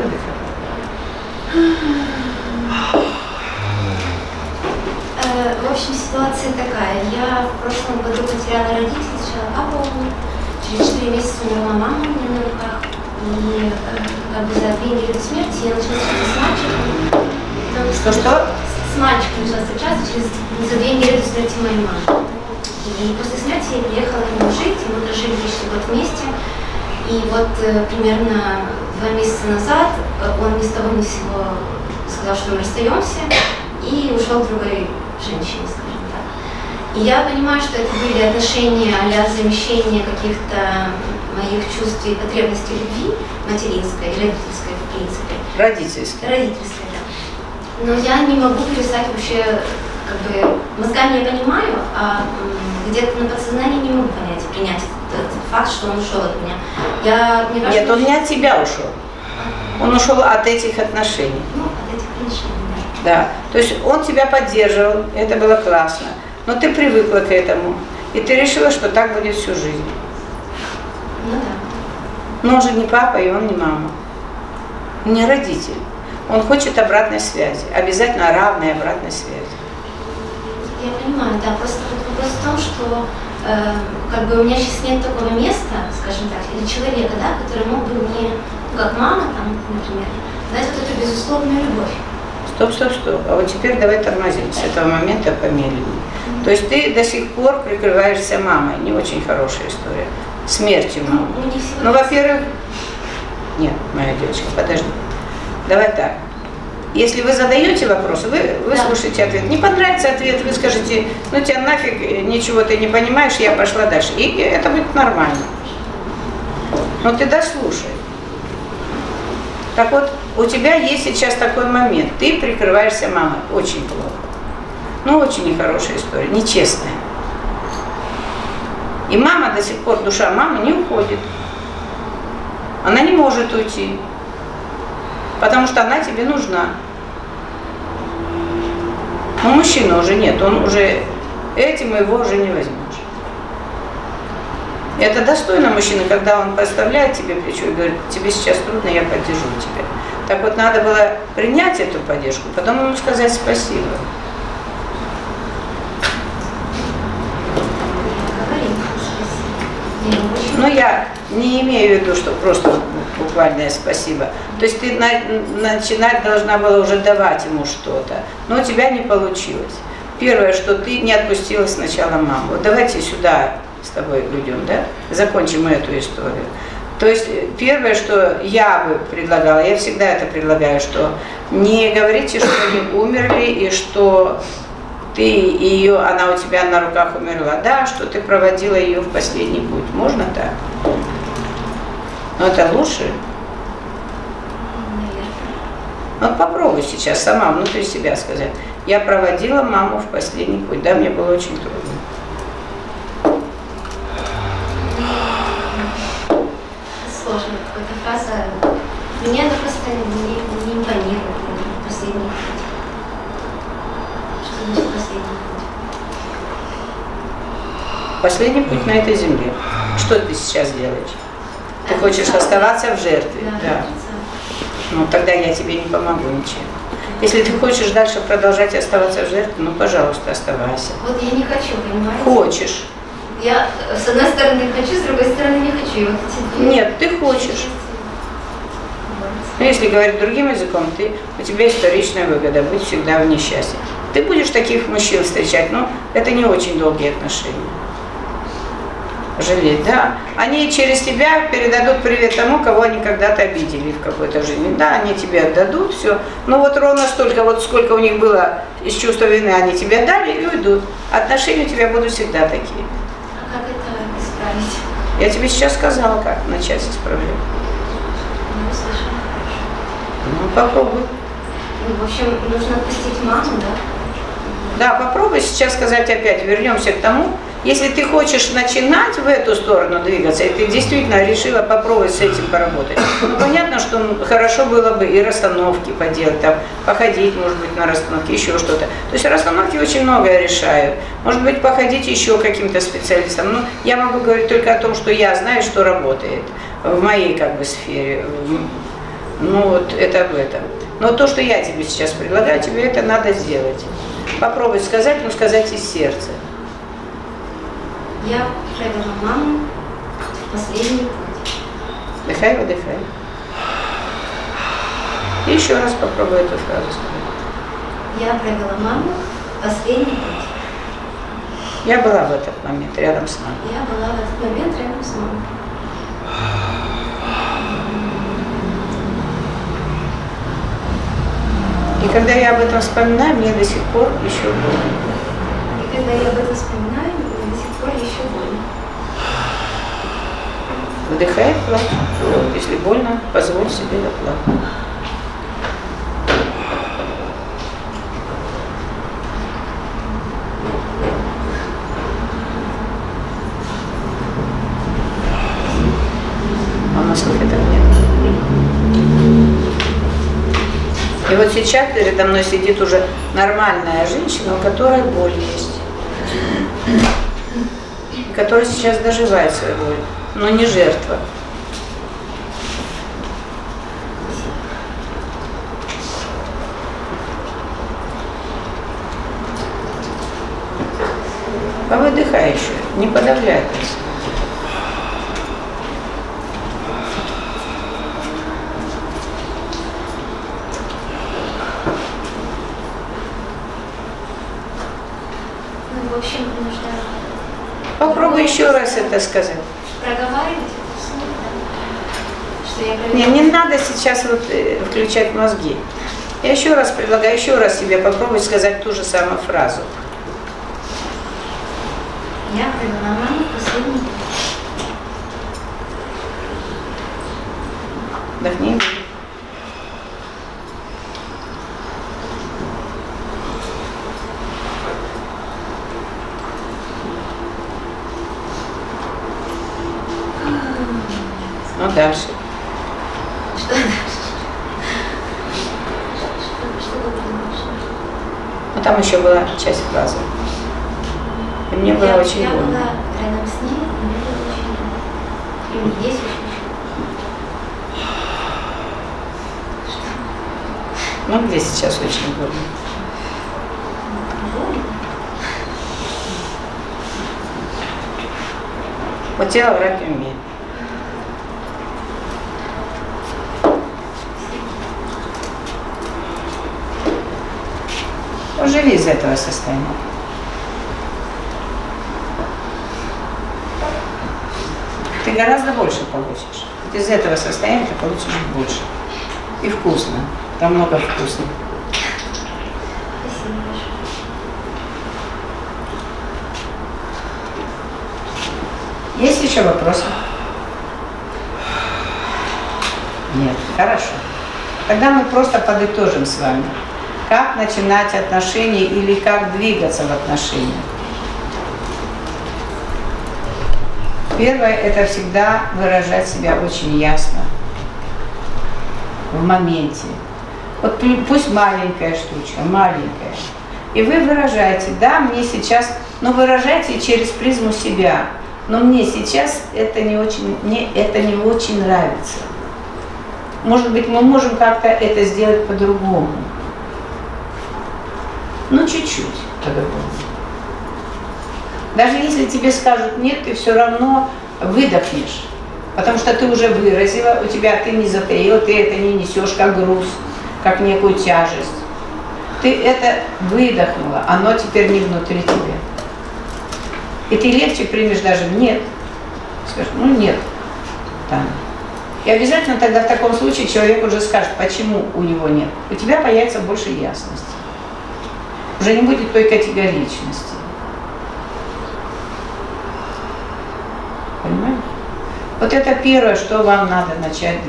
В общем, ситуация такая. Я в прошлом году потеряла родителей, сначала папу, через 4 месяца умерла мама у меня на руках. И э, как бы за две недели до смерти я начала с мальчиком. Потому Что-что? С мальчиком начала встречаться через, за две недели до смерти моей мамы. И после смерти я приехала к нему жить, и мы прожили почти год вместе. И вот э, примерно два месяца назад э, он ни с того ни с сего сказал, что мы расстаемся, и ушел к другой женщине, скажем так. И я понимаю, что это были отношения а замещения каких-то моих чувств и потребностей любви, материнской и родительской, в принципе. Родительский. Родительской, да. Но я не могу перестать вообще, как бы, мозгами я понимаю, а где-то на подсознании не могу понять, принять этот, этот факт, что он ушел от меня. Я, мне кажется, Нет, он не от тебя ушел. Он ушел от этих отношений. Ну, от этих отношений, да. То есть он тебя поддерживал, это было классно. Но ты привыкла к этому. И ты решила, что так будет всю жизнь. Ну да. Но он же не папа, и он не мама. Не родитель. Он хочет обратной связи. Обязательно равной обратной связи. Я понимаю, да, просто вопрос в том, что э, как бы у меня сейчас нет такого места, скажем так, или человека, да, который мог бы мне, ну, как мама там, например, дать вот эту безусловную любовь. Стоп, стоп, стоп. А вот теперь давай тормозим с этого момента помедленнее. То есть ты до сих пор прикрываешься мамой. Не очень хорошая история. Смертью мамы. Ну, не всего Ну, во-первых, нет, моя девочка, подожди. Давай так. Если вы задаете вопросы, вы выслушаете ответ. Не понравится ответ, вы скажете, ну тебя нафиг, ничего ты не понимаешь, я пошла дальше. И это будет нормально. Но ты дослушай. Так вот, у тебя есть сейчас такой момент. Ты прикрываешься мамой. Очень плохо. Ну, очень нехорошая история, нечестная. И мама до сих пор, душа мамы не уходит. Она не может уйти. Потому что она тебе нужна. Но мужчина уже нет, он уже этим его уже не возьмешь. Это достойно мужчины, когда он подставляет тебе плечо и говорит, тебе сейчас трудно, я поддержу тебя. Так вот надо было принять эту поддержку, потом ему сказать спасибо. Говорим спасибо. Я Но не имею в виду, что просто буквальное спасибо. То есть ты на- начинать должна была уже давать ему что-то, но у тебя не получилось. Первое, что ты не отпустила сначала маму. Вот давайте сюда с тобой уйдем, да? Закончим эту историю. То есть э, первое, что я бы предлагала, я всегда это предлагаю, что не говорите, что они умерли и что ты ее, она у тебя на руках умерла. Да, что ты проводила ее в последний путь. Можно так? Но это лучше. Вот попробуй сейчас сама внутри себя сказать. Я проводила маму в последний путь. Да, мне было очень трудно. Сложно какая-то фраза. Мне она просто не, не импонирует последний путь. Что значит последний путь? Последний путь на этой земле. Что ты сейчас делаешь? Ты хочешь оставаться в жертве? Да, Да. Ну тогда я тебе не помогу ничем. Если ты хочешь дальше продолжать оставаться в жертве, ну пожалуйста, оставайся. Вот я не хочу, понимаете? Хочешь? Я э, с одной стороны хочу, с другой стороны не хочу. И вот эти две Нет, ты хочешь. Вот. Ну, если говорить другим языком, ты, у тебя есть вторичная выгода быть всегда в несчастье. Ты будешь таких мужчин встречать, но это не очень долгие отношения. Жалеть, да. Они через тебя передадут привет тому, кого они когда-то обидели в какой-то жизни. Да, они тебе отдадут все. Но вот ровно столько, вот сколько у них было из чувства вины, они тебе дали и уйдут. Отношения у тебя будут всегда такие. Как это исправить? Я тебе сейчас сказала, как начать исправлять. Не услышала. Ну, попробуй. Ну, в общем, нужно отпустить маму, да? Да, попробуй сейчас сказать опять, вернемся к тому, если ты хочешь начинать в эту сторону двигаться, и ты действительно решила попробовать с этим поработать, ну, понятно, что ну, хорошо было бы и расстановки поделать, там, походить, может быть, на расстановке, еще что-то. То есть расстановки очень многое решают. Может быть, походить еще каким-то специалистам. Ну, я могу говорить только о том, что я знаю, что работает в моей как бы сфере. Ну, вот это об этом. Но то, что я тебе сейчас предлагаю, тебе это надо сделать. Попробуй сказать, но сказать из сердца. Я провела маму в последний путь. Дыхай, выдыхай. И еще раз попробуй эту фразу сказать. Я провела маму в последний путь. Я была в этот момент рядом с нами. Я была в этот момент рядом с мамой. И когда я об этом вспоминаю, мне до сих пор еще больно. И когда я об этом вспоминаю, мне до сих пор еще больно. Выдыхай, плачь. Если больно, позволь себе заплакать. И вот сейчас передо мной сидит уже нормальная женщина, у которой боль есть. Которая сейчас доживает свою боль, но не жертва. Повыдыхай еще, не подавляй. Ну, Попробуй еще раз это сказать. проговаривать это вслух, да? Что я Не, не надо сейчас вот э, включать мозги. Я еще раз предлагаю, еще раз тебе попробовать сказать ту же самую фразу. Я провела маму в последний путь. Вдохни. Ну, дальше. Что дальше? Что, что было дальше? Ну, там еще была часть фразы. И мне было я, очень я больно. была рядом с ней, и мне было очень больно. И здесь очень. Ну, где сейчас очень больно? Вот тело врать не умеет. Живи из этого состояния. Ты гораздо больше получишь. Вот из этого состояния ты получишь больше. И вкусно. Там много вкусного. Спасибо большое. Есть еще вопросы? Нет. Хорошо. Тогда мы просто подытожим с вами, как начинать отношения или как двигаться в отношениях. Первое – это всегда выражать себя очень ясно, в моменте. Вот пу- пусть маленькая штучка, маленькая. И вы выражаете, да, мне сейчас, но выражайте через призму себя. Но мне сейчас это не очень, мне это не очень нравится. Может быть, мы можем как-то это сделать по-другому. Ну, чуть-чуть по-другому. Даже если тебе скажут нет, ты все равно выдохнешь. Потому что ты уже выразила, у тебя ты не затаила, ты это не несешь как груз, как некую тяжесть. Ты это выдохнула, оно теперь не внутри тебя. И ты легче примешь даже нет. Скажешь, ну нет. И обязательно тогда в таком случае человек уже скажет, почему у него нет. У тебя появится больше ясности. Уже не будет той категоричности. Понимаете? Вот это первое, что вам надо начать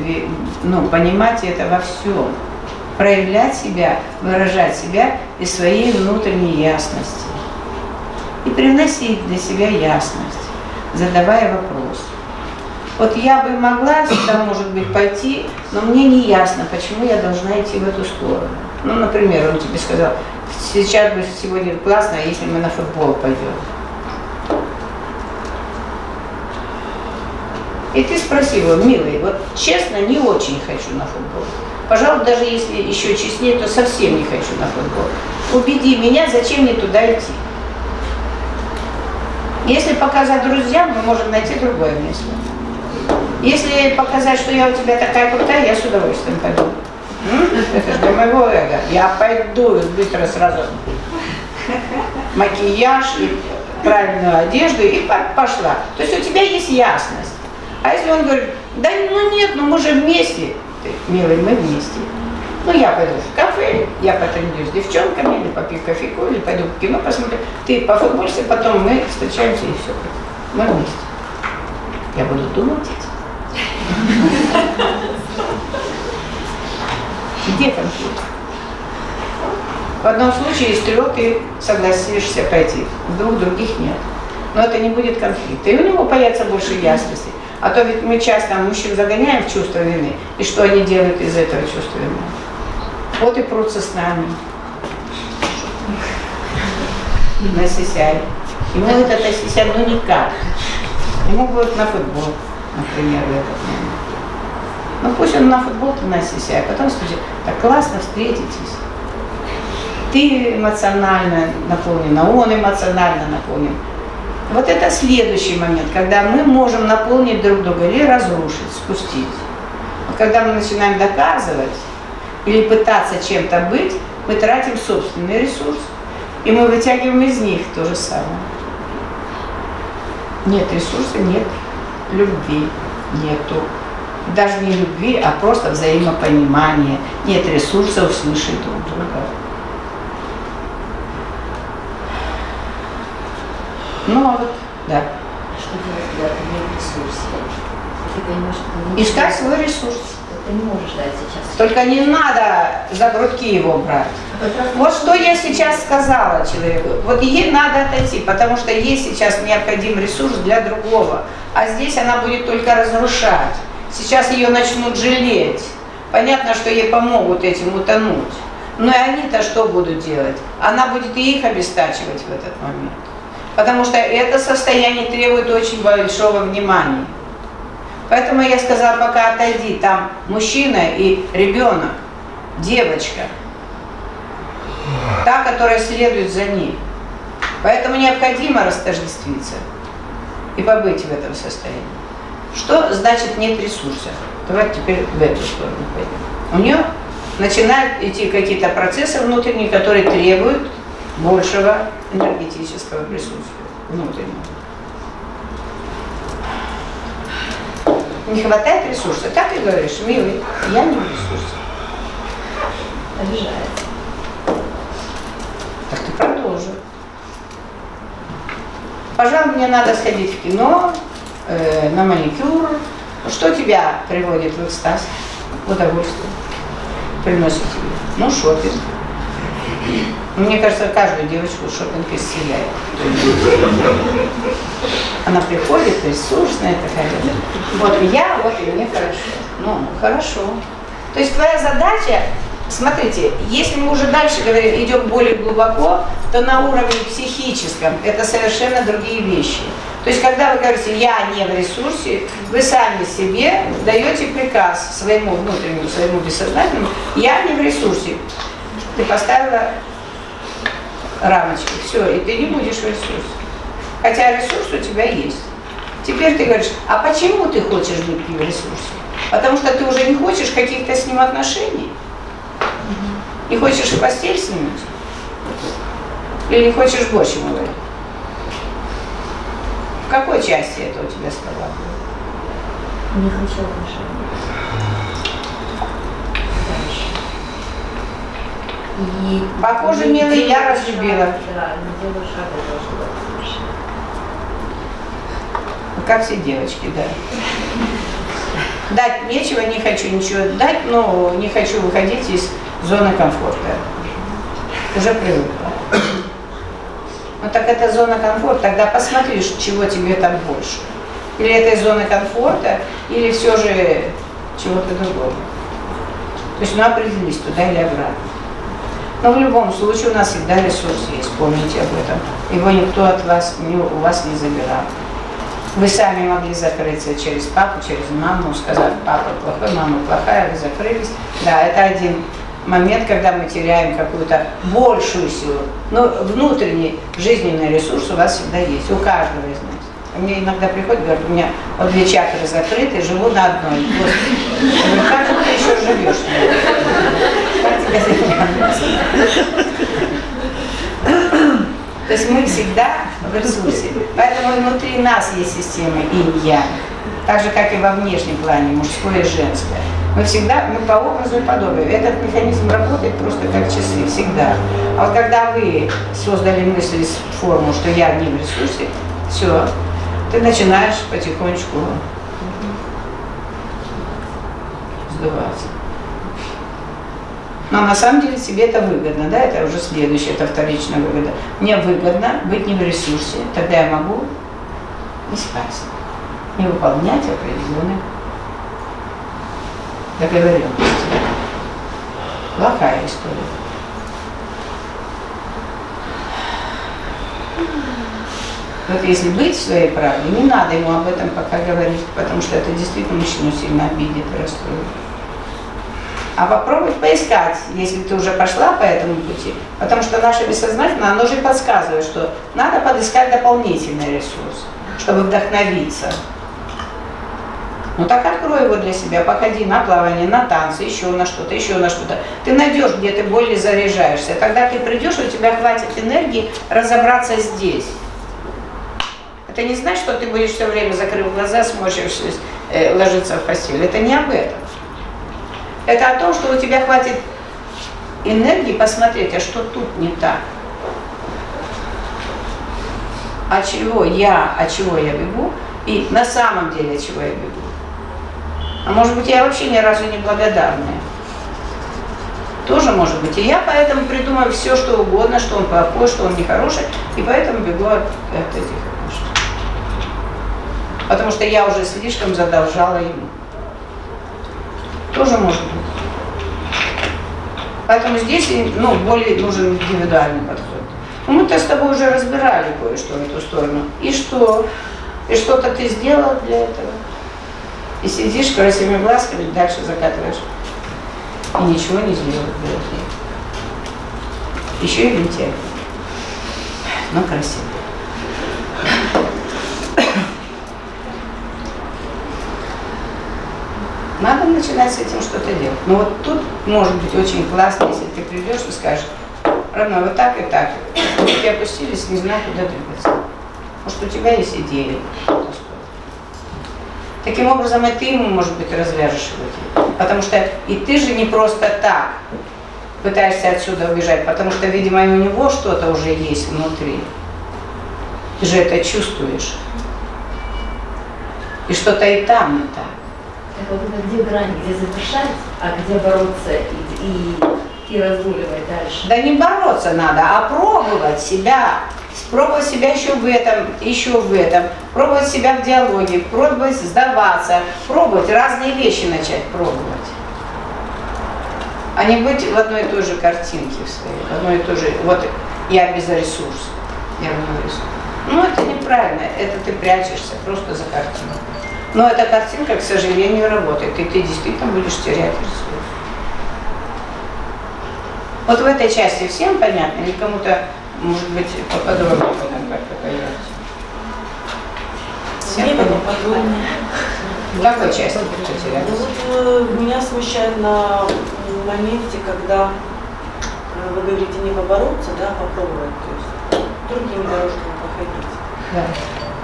ну, понимать это во всем. Проявлять себя, выражать себя и своей внутренней ясности. И привносить для себя ясность, задавая вопрос. Вот я бы могла сюда, может быть, пойти, но мне не ясно, почему я должна идти в эту сторону. Ну, например, он тебе сказал, сейчас бы сегодня классно, если мы на футбол пойдем. И ты спросила, милый, вот честно, не очень хочу на футбол. Пожалуй, даже если еще честнее, то совсем не хочу на футбол. Убеди меня, зачем мне туда идти. Если показать друзьям, мы можем найти другое место. Если показать, что я у тебя такая крутая, я с удовольствием пойду. Это же для моего эго. Я пойду быстро сразу макияж и правильную одежду и по- пошла. То есть у тебя есть ясность. А если он говорит, да ну нет, ну мы же вместе. Ты, милый, мы вместе. Ну я пойду в кафе, я потренируюсь с девчонками, или попью кофейку, или пойду в кино посмотрю. Ты пофутболься, потом мы встречаемся и все. Мы вместе. Я буду думать. Где конфликт? В одном случае из трех ты согласишься пойти, в двух других нет. Но это не будет конфликта. И у него появится больше ясности. А то ведь мы часто мужчин загоняем в чувство вины. И что они делают из этого чувства вины? Вот и прутся с нами. Насисяй. Ему этот осисяй, ну никак. Ему будет на футбол, например, этот. Ну пусть он на футбол-то насисяй, а потом скажет, так классно встретитесь. Ты эмоционально наполнен, а он эмоционально наполнен. Вот это следующий момент, когда мы можем наполнить друг друга или разрушить, спустить. Вот когда мы начинаем доказывать или пытаться чем-то быть, мы тратим собственный ресурс, и мы вытягиваем из них то же самое. Нет ресурса, нет любви, нету. Даже не любви, а просто взаимопонимания. Нет ресурса услышать друг друга. Ну, а вот, да. Что делать, когда нет не Искать свой ресурс. Ты не можешь дать сейчас. Только не надо за грудки его брать. Вот что я сейчас сказала человеку. Вот ей надо отойти, потому что ей сейчас необходим ресурс для другого. А здесь она будет только разрушать. Сейчас ее начнут жалеть. Понятно, что ей помогут этим утонуть. Но и они-то что будут делать? Она будет и их обестачивать в этот момент. Потому что это состояние требует очень большого внимания. Поэтому я сказала, пока отойди, там мужчина и ребенок, девочка, та, которая следует за ней. Поэтому необходимо растождествиться и побыть в этом состоянии. Что значит нет ресурсов? Давайте теперь в эту сторону пойдем. У нее начинают идти какие-то процессы внутренние, которые требуют большего энергетического присутствия внутреннего. Не хватает ресурса. Так и говоришь, милый, я не в ресурсе. Обижается. Так ты продолжи. Пожалуй, мне надо сходить в кино, э, на маникюр. Что тебя приводит в экстаз, удовольствие? Приносит тебе? Ну, шопинг. Мне кажется, каждую девочку шопинг исцеляет. Она приходит, ресурсная такая. Вот я, вот и мне хорошо. Ну, хорошо. То есть твоя задача, смотрите, если мы уже дальше говорим, идем более глубоко, то на уровне психическом это совершенно другие вещи. То есть, когда вы говорите «я не в ресурсе», вы сами себе даете приказ своему внутреннему, своему бессознательному «я не в ресурсе». Ты поставила рамочки, все, и ты не будешь в ресурсе. Хотя ресурс у тебя есть. Теперь ты говоришь, а почему ты хочешь быть в ресурсе? Потому что ты уже не хочешь каких-то с ним отношений? Не хочешь в постель с ним? Или не хочешь борщ ему варить? В какой части это у тебя складывается? Не хочу отношений. И Похоже, милый, я разлюбила. Да, не делаю шага даже в этом отношении. Как все девочки, да. Дать нечего, не хочу ничего дать, но не хочу выходить из зоны комфорта. Уже привыкла. Ну так это зона комфорта, тогда посмотри, чего тебе там больше. Или этой зоны комфорта, или все же чего-то другого. То есть ну определись, туда или обратно. Но в любом случае у нас всегда ресурс есть, помните об этом. Его никто от вас, не, у вас не забирал. Вы сами могли закрыться через папу, через маму, сказав, папа плохой, мама плохая, вы закрылись. Да, это один момент, когда мы теряем какую-то большую силу. Но внутренний жизненный ресурс у вас всегда есть, у каждого из нас. Мне иногда приходят, говорят, у меня вот две чакры закрыты, живу на одной. Я говорю, как же ты еще живешь? То есть мы всегда в ресурсе. Поэтому и внутри нас есть система инь-ян. Так же, как и во внешнем плане, мужское и женское. Мы всегда, мы по образу и подобию. Этот механизм работает просто как часы, всегда. А вот когда вы создали мысли, форму, что я не в ресурсе, все, ты начинаешь потихонечку сдуваться. Но на самом деле тебе это выгодно, да, это уже следующее, это вторичная выгода. Мне выгодно быть не в ресурсе, тогда я могу не спать, не выполнять определенные договоренности. Плохая история. Вот если быть в своей правде, не надо ему об этом пока говорить, потому что это действительно мужчину сильно обидит и расстроит. А попробуй поискать, если ты уже пошла по этому пути. Потому что наше бессознательное, оно же подсказывает, что надо подыскать дополнительный ресурс, чтобы вдохновиться. Ну так открой его для себя, походи на плавание, на танцы, еще на что-то, еще на что-то. Ты найдешь, где ты более заряжаешься. Тогда ты придешь, у тебя хватит энергии разобраться здесь. Это не значит, что ты будешь все время, закрыв глаза, сможешь э, ложиться в постель. Это не об этом. Это о том, что у тебя хватит энергии посмотреть, а что тут не так. От чего я, от чего я бегу, и на самом деле от чего я бегу. А может быть, я вообще ни разу не благодарная. Тоже может быть. И я поэтому придумаю все, что угодно, что он плохой, что он нехороший, и поэтому бегу от, от этих отношений. Потому что я уже слишком задолжала ему. Тоже может быть. Поэтому здесь ну, более нужен индивидуальный подход. Ну, мы-то с тобой уже разбирали кое-что в эту сторону. И что? И что-то ты сделал для этого? И сидишь красивыми глазками, дальше закатываешь. И ничего не сделать было. Еще и лентяй. Но красиво. Надо начинать с этим что-то делать. Но вот тут может быть очень классно, если ты придешь и скажешь, родной, вот так и так. Руки опустились, не знаю, куда двигаться. Может, у тебя есть идеи? Таким образом, и ты ему, может быть, развяжешь руки. Потому что и ты же не просто так пытаешься отсюда убежать, потому что, видимо, у него что-то уже есть внутри. Ты же это чувствуешь. И что-то и там не так. Вот это где грань, где завершать, а где бороться и, и, и разруливать дальше. Да не бороться надо, а пробовать себя. Пробовать себя еще в этом, еще в этом. Пробовать себя в диалоге, пробовать сдаваться, пробовать разные вещи начать пробовать. А не быть в одной и той же картинке в своей, в одной и той же, вот я без ресурса, я без ресурса. Ну это неправильно, это ты прячешься просто за картинкой. Но эта картинка, к сожалению, работает, и ты действительно будешь терять ресурс. Вот в этой части всем понятно, или кому-то, может быть, поподробнее об этом как-то появится? Всем понятно? В какой части ты Ну вот э, меня смущает на моменте, когда э, вы говорите не побороться, да, а попробовать, то есть другими дорожками походить. Да.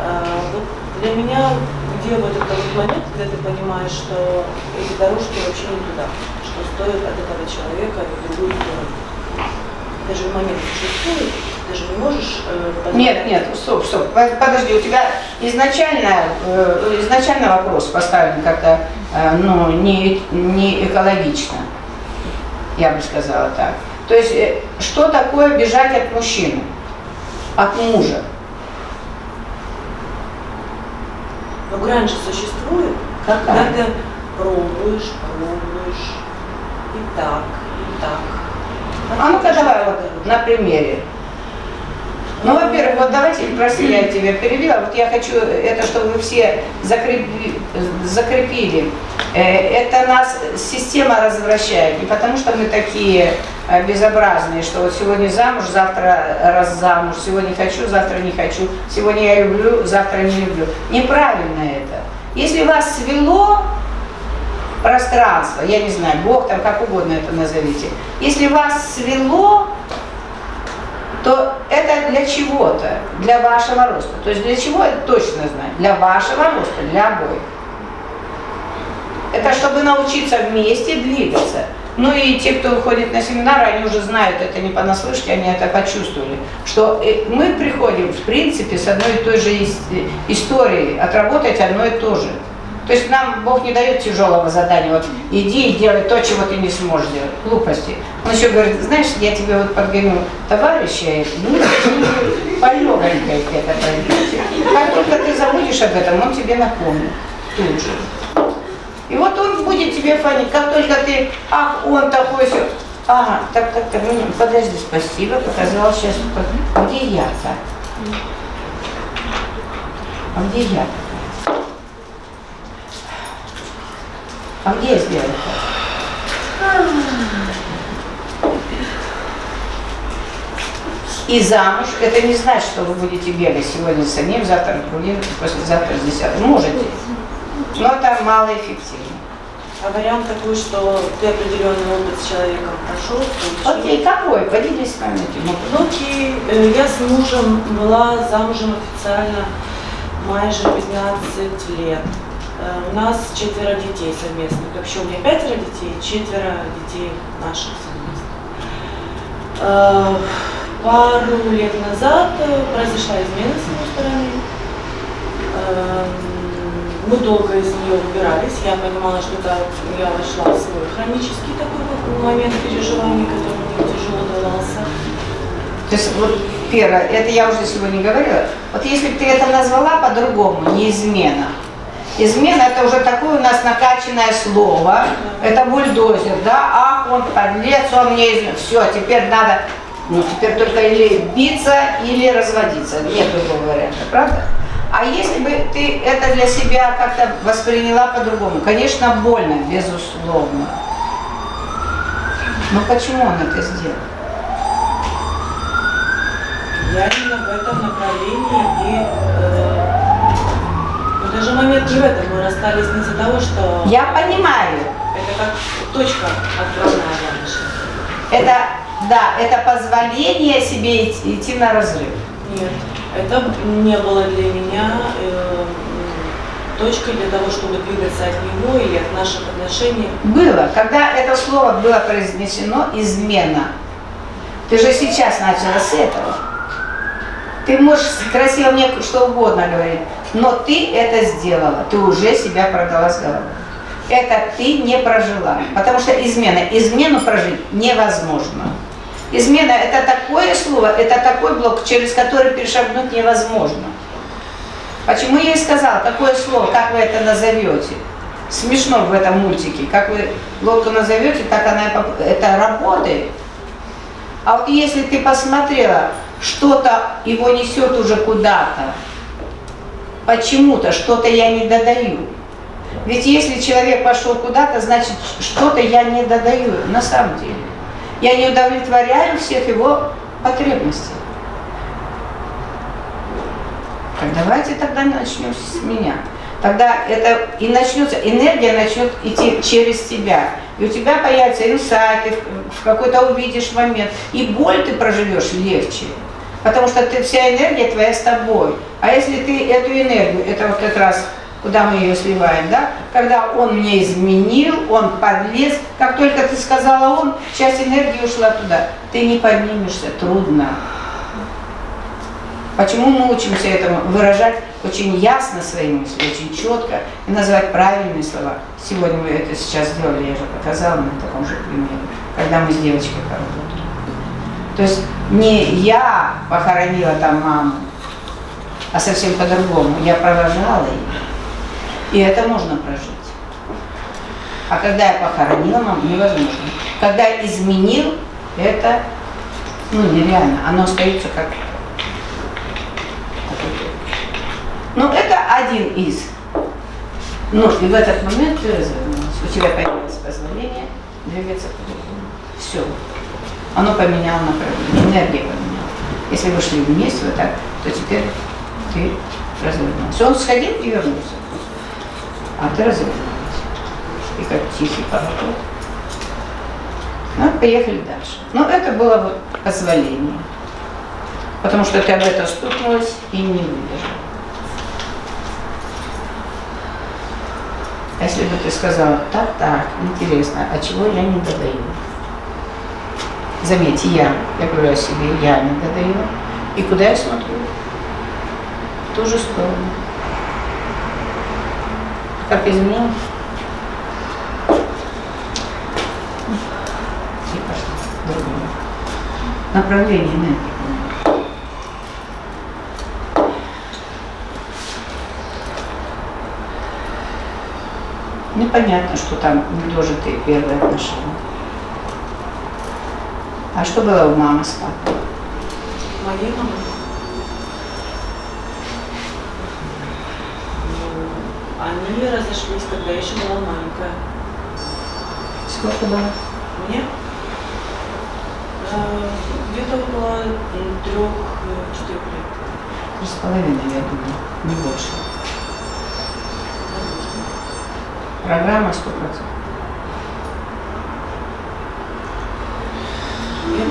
А, вот для меня, где вот этот вот момент, когда ты понимаешь, что эти дорожки вообще не туда, что стоит от этого человека в другую сторону. Даже момент существует, ты же не можешь э, Нет, нет, стоп, стоп, Под- подожди, у тебя изначально, э, изначально вопрос поставлен как-то, э, ну, не, не экологично, я бы сказала так. То есть, э, что такое бежать от мужчины, от мужа? Но грань же существует, когда Какая? ты пробуешь, пробуешь, и так, и так. А ну-ка давай вот на примере. Ну, во-первых, вот давайте, прости, я тебя перебила, вот я хочу это, чтобы вы все закрепи- закрепили. Э, Это нас система развращает, не потому что мы такие э, безобразные, что вот сегодня замуж, завтра раз замуж, сегодня хочу, завтра не хочу, сегодня я люблю, завтра не люблю. Неправильно это. Если вас свело, пространство, я не знаю, Бог там как угодно это назовите. Если вас свело, то это для чего-то, для вашего роста. То есть для чего, я точно знаю, для вашего роста, для обоих. Это чтобы научиться вместе двигаться. Ну и те, кто ходит на семинары, они уже знают это не понаслышке, они это почувствовали, что э, мы приходим, в принципе, с одной и той же э, историей, отработать одно и то же. То есть нам Бог не дает тяжелого задания, вот иди и делай то, чего ты не сможешь делать, глупости. Он еще говорит, знаешь, я тебе вот подгоню товарища, ну, полегонько это пройдете. Как только ты забудешь об этом, он тебе напомнит тут же. И вот он будет тебе фонить, как только ты, ах, он такой, все. Ага, так, так, так, ну, подожди, спасибо, показал сейчас, где я-то? А где я? А где я сделала? И замуж, это не значит, что вы будете бегать сегодня с одним, завтра с другим, послезавтра с десятым. Можете, но это малоэффективно. А вариант такой, что ты определенный опыт с человеком прошел. Окей, какой? Поделись с вами этим опытом. Ну, окей, э, я с мужем была замужем официально майже 15 лет. Э, У нас четверо детей совместных. Вообще у меня пятеро детей, четверо детей наших совместных. Э, Пару лет назад э, произошла измена с его стороны. Эм, Мы долго из нее выбирались. Я понимала, что это я вошла в свой хронический такой момент переживаний, который мне тяжело давался. То есть вот первое, это я уже сегодня говорила, вот если бы ты это назвала по-другому, не измена. Измена это уже такое у нас накачанное слово, это бульдозер, да, ах, он подлец, он мне изменил. Все, теперь надо, ну теперь только или биться, или разводиться, нет другого варианта, правда? А если бы ты это для себя как-то восприняла по-другому? Конечно, больно, безусловно. Но почему он это сделал? Я именно в этом направлении и даже момент не в этом, мы расстались не из-за того, что Я понимаю, это как точка отправная для это, да, это позволение себе идти, идти на разрыв. Нет, это не было для меня э, точкой для того, чтобы двигаться от него или от наших отношений. Было, когда это слово было произнесено, измена. Ты же сейчас начала с этого. Ты можешь красиво мне что угодно говорить, но ты это сделала, ты уже себя продала с головой. Это ты не прожила, потому что измена, измену прожить невозможно. Измена это такое слово, это такой блок, через который перешагнуть невозможно. Почему я и сказала, какое слово, как вы это назовете? Смешно в этом мультике, как вы лодку назовете, так она и это работает. А вот если ты посмотрела, что-то его несет уже куда-то, почему-то что-то я не додаю. Ведь если человек пошел куда-то, значит что-то я не додаю на самом деле. Я не удовлетворяю всех его потребностей. Так давайте тогда начнем с меня. Тогда это и начнется, энергия начнет идти через тебя. И у тебя появятся инсайты, в какой-то увидишь момент. И боль ты проживешь легче. Потому что ты, вся энергия твоя с тобой. А если ты эту энергию, это вот как раз, куда мы ее сливаем, да? Когда он мне изменил, он подлез, как только ты сказала он, часть энергии ушла туда. Ты не поднимешься, трудно. Почему мы учимся этому? Выражать очень ясно свои мысли, очень четко и называть правильные слова. Сегодня мы это сейчас сделали, я уже показала на таком же примере, когда мы с девочкой поработали. То есть не я похоронила там маму, а совсем по-другому. Я провожала ее. И это можно прожить. А когда я похоронила маму, невозможно. Когда изменил, это ну, нереально. Оно остается как Ну, это один из. Ну, и в этот момент ты развернулась. У тебя появилось позволение двигаться по-другому. Все. Оно поменяло направление, энергия поменяла. Если вы шли вместе вот так, то теперь ты развернулся. Он сходил и вернулся. А ты развернулась. И как тихий поворот. Ну, поехали дальше. Но это было вот позволение. Потому что ты об этом стукнулась и не выдержала. А если бы ты сказала, так, так, интересно, а чего я не додаю? Заметьте, я, я говорю о себе, я не додаю. И куда я смотрю? В ту же сторону. Как изменил? И пошла в другое. Направление энергии. Непонятно, что там недожитые первые отношения. А что было у мамы с папой? Моей мамы. Ну, Они разошлись, когда я еще была маленькая. Сколько было? Мне э, где-то около трех-четырех лет. Три с половиной, я думаю, не больше. Программа сто процентов.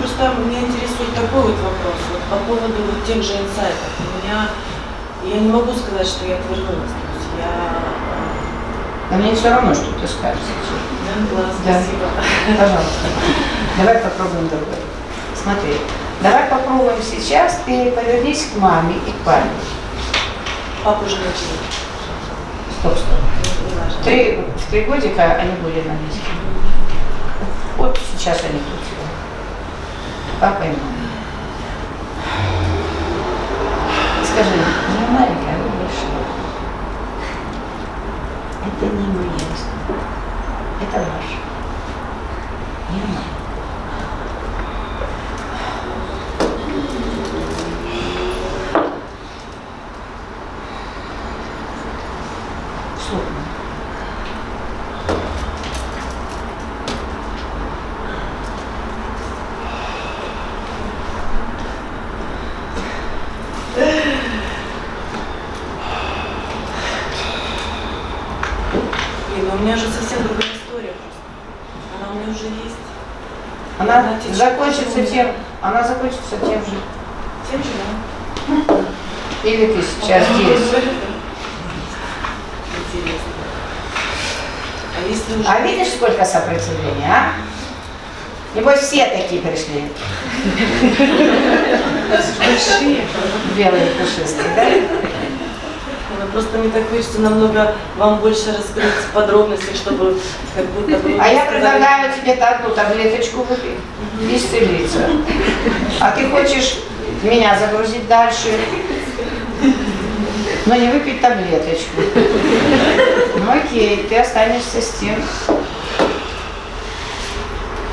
Просто, меня интересует такой вот вопрос, вот по поводу вот тех же инсайтов. У меня, я не могу сказать, что я отвернулась. То есть я... э, Но мне все равно, что ты скажешь. Да, класс, Да. спасибо. Пожалуйста. Давай попробуем другое. Смотри, давай попробуем сейчас, ты повернись к маме и к папе. Папу уже начали. Стоп, стоп. Три, в три годика они были на месте. Вот сейчас они тут. Мама. Скажи, не маленькая, а вы большая. Это не моя история. Это ваша. Не моя. другая история просто. Она у меня уже есть. Она Она течет закончится по-другому. тем, она закончится тем же. Тем же, да? Или ты сейчас здесь. А видишь, сколько сопротивления, а? Небось, все такие пришли. Белые, пушистые, да? Просто мне так хочется намного вам больше раскрыть подробности, чтобы как будто бы... А я предлагаю тебе одну таблеточку выпить и исцелиться. А ты хочешь меня загрузить дальше, но не выпить таблеточку. Ну окей, ты останешься с тем.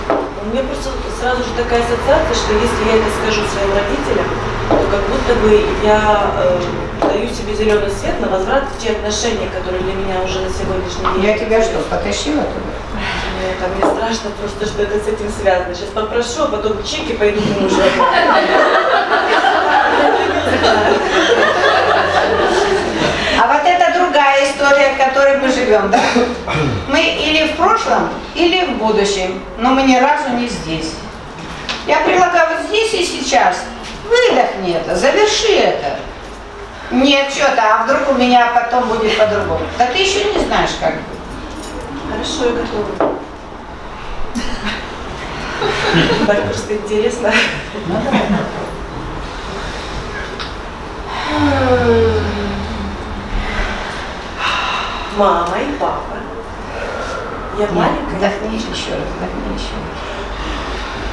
У меня просто сразу же такая ассоциация, что если я это скажу своим родителям, то как будто бы я э, даю себе зеленый свет на возврат в те отношения, которые для меня уже на сегодняшний день. Я тебя что, потащила туда? Мне, там, мне страшно просто, что это с этим связано. Сейчас попрошу, а потом чеки пойду к мужу. А другая история, в которой мы живем, да? Мы или в прошлом, или в будущем, но мы ни разу не здесь. Я предлагаю вот здесь и сейчас. Выдохни это, заверши это. Нет, что-то, а вдруг у меня потом будет по-другому. Да ты еще не знаешь, как будет. Хорошо, я готова. Так просто интересно. Ну. Мама и папа. Я Нет, маленькая. вдохни еще раз, вдохни еще раз.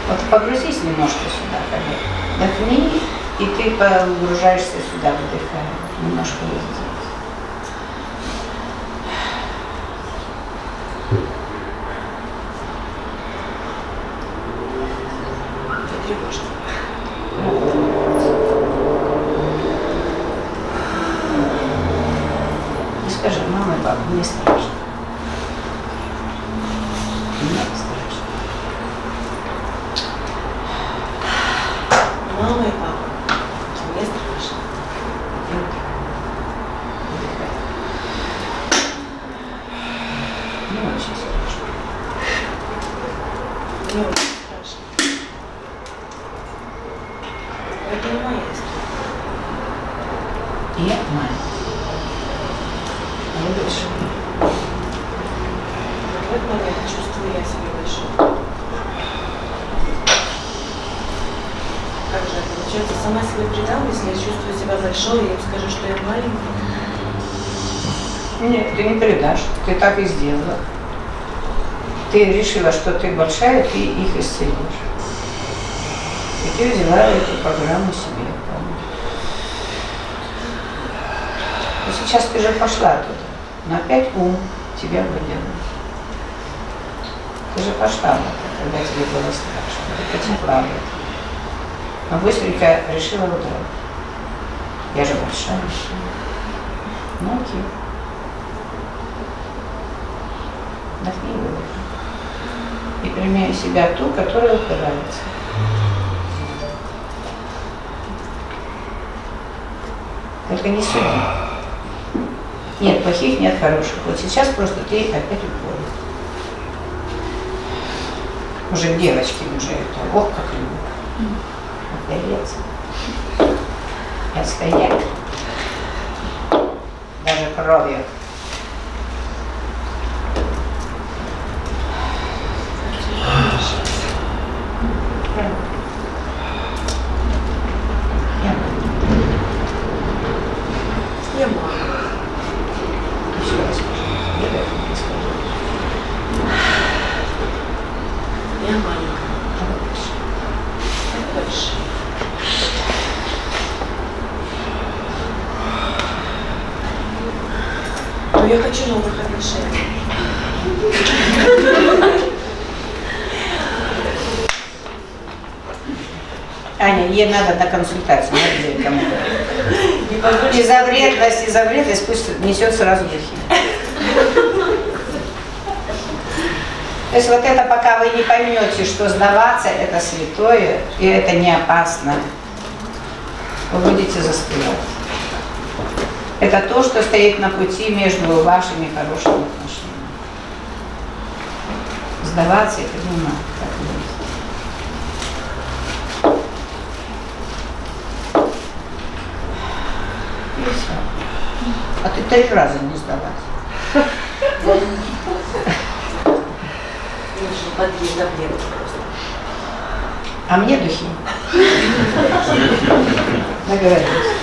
Вот погрузись немножко сюда, коллега. Вдохни, и ты погружаешься сюда, выдыхая. Немножко вот здесь. Это тревожно. И скажи, мама и папа, мне страшно. Мне страшно. Мама и папа. Мне страшно. И выдыхай. Выдыхай. Не очень страшно. Мне очень страшно. Это не моя история. И я мать. А вы большой. Вот в этот момент чувствую я себя большой. Как же это? Получается, сама себе предам, если я чувствую себя большой, и им скажу, что я маленькая. Нет, ты не предашь. Ты так и сделала. Ты решила, что ты большая, ты их исцелишь. И ты взяла эту программу себе. помнишь? Но сейчас ты же пошла туда. Но опять ум тебя выдернул. Ты же пошла, когда тебе было страшно. Ты потекла в это. Но быстренько решила вот это. Я же большая. Ну окей. Вдохни и выдохни. И прими себя ту, которая упирается. Только не суди. Нет плохих, нет хороших. Вот сейчас просто ты опять упорна. Уже девочки уже это, ох, как любят. Опереться. И отстоять. Даже кровью. Я Я мама. еще раз скажу. Выдохни и скажи. Я маленькая. Дальше. Я большая. Но я хочу новых отношений. Аня, ей надо на консультацию, надо взять кому-то. Не И за вредность, и за вредность пусть несет сразу духи. То есть вот это пока вы не поймете, что сдаваться это святое, и это не опасно, вы будете застывать. Это то, что стоит на пути между вашими хорошими отношениями. сдаваться и принимать. как есть. И всё. А ты три раза не просто. А мне духи. Договорились.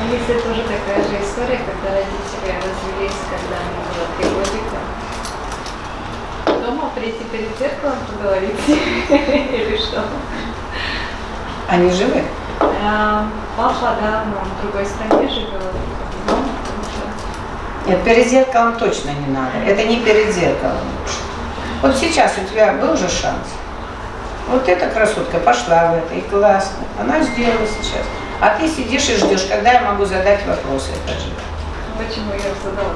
Алиса, тоже такая же история, когда родители развелись, когда мне было три годика. Дома прийти перед зеркалом поговорить или что? Они живы? А, Папа, да, но в другой стране живет, тоже. Нет, перед зеркалом точно не надо. Это не перед зеркалом. Вот сейчас у тебя был же шанс. Вот эта красотка пошла в это, и классно. Она сделала сейчас. А ты сидишь и ждешь, когда я могу задать вопросы. Это же. Почему я их задала?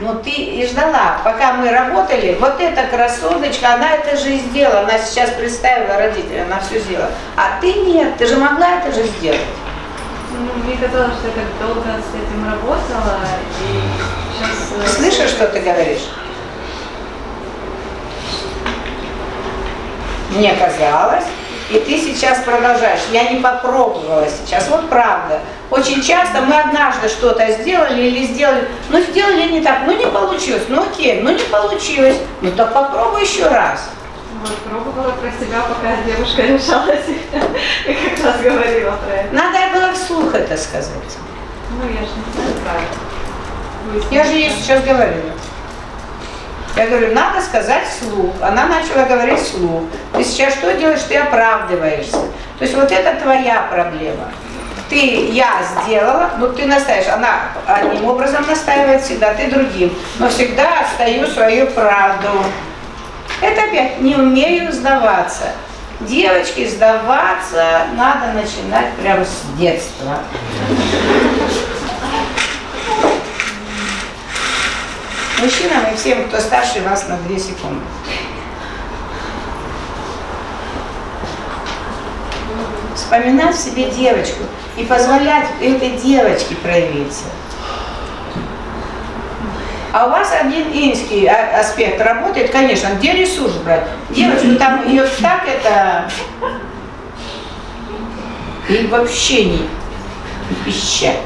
Ну ты и ждала, пока мы работали, вот эта красоточка, она это же и сделала, она сейчас представила родителей, она все сделала. А ты нет, ты же могла это же сделать. Казалось, что я так долго с этим работала, и сейчас... Слышишь, что ты говоришь? Мне казалось, и ты сейчас продолжаешь. Я не попробовала сейчас. Вот правда. Очень часто мы однажды что-то сделали или сделали, ну сделали не так, ну не получилось, ну окей, ну не получилось, ну так попробуй еще раз. Вот, пробовала про себя, пока девушка решалась, и как раз говорила про это. Надо было вслух это сказать. Ну, я же не знаю правильно. Я же ей сейчас говорила. Я говорю, надо сказать вслух. Она начала говорить вслух. Ты сейчас что делаешь? Ты оправдываешься. То есть вот это твоя проблема. Ты, я сделала, но ты настаиваешь. Она одним образом настаивает всегда, ты другим. Но всегда отстаю свою правду. Это опять не умею сдаваться. Девочки, сдаваться надо начинать прямо с детства. Мужчинам и всем, кто старше вас на 2 секунды. Вспоминать в себе девочку и позволять этой девочке проявиться. А у вас один инский а- аспект работает, конечно, где ресурс брать? Девочку там ее так это и вообще не пищать.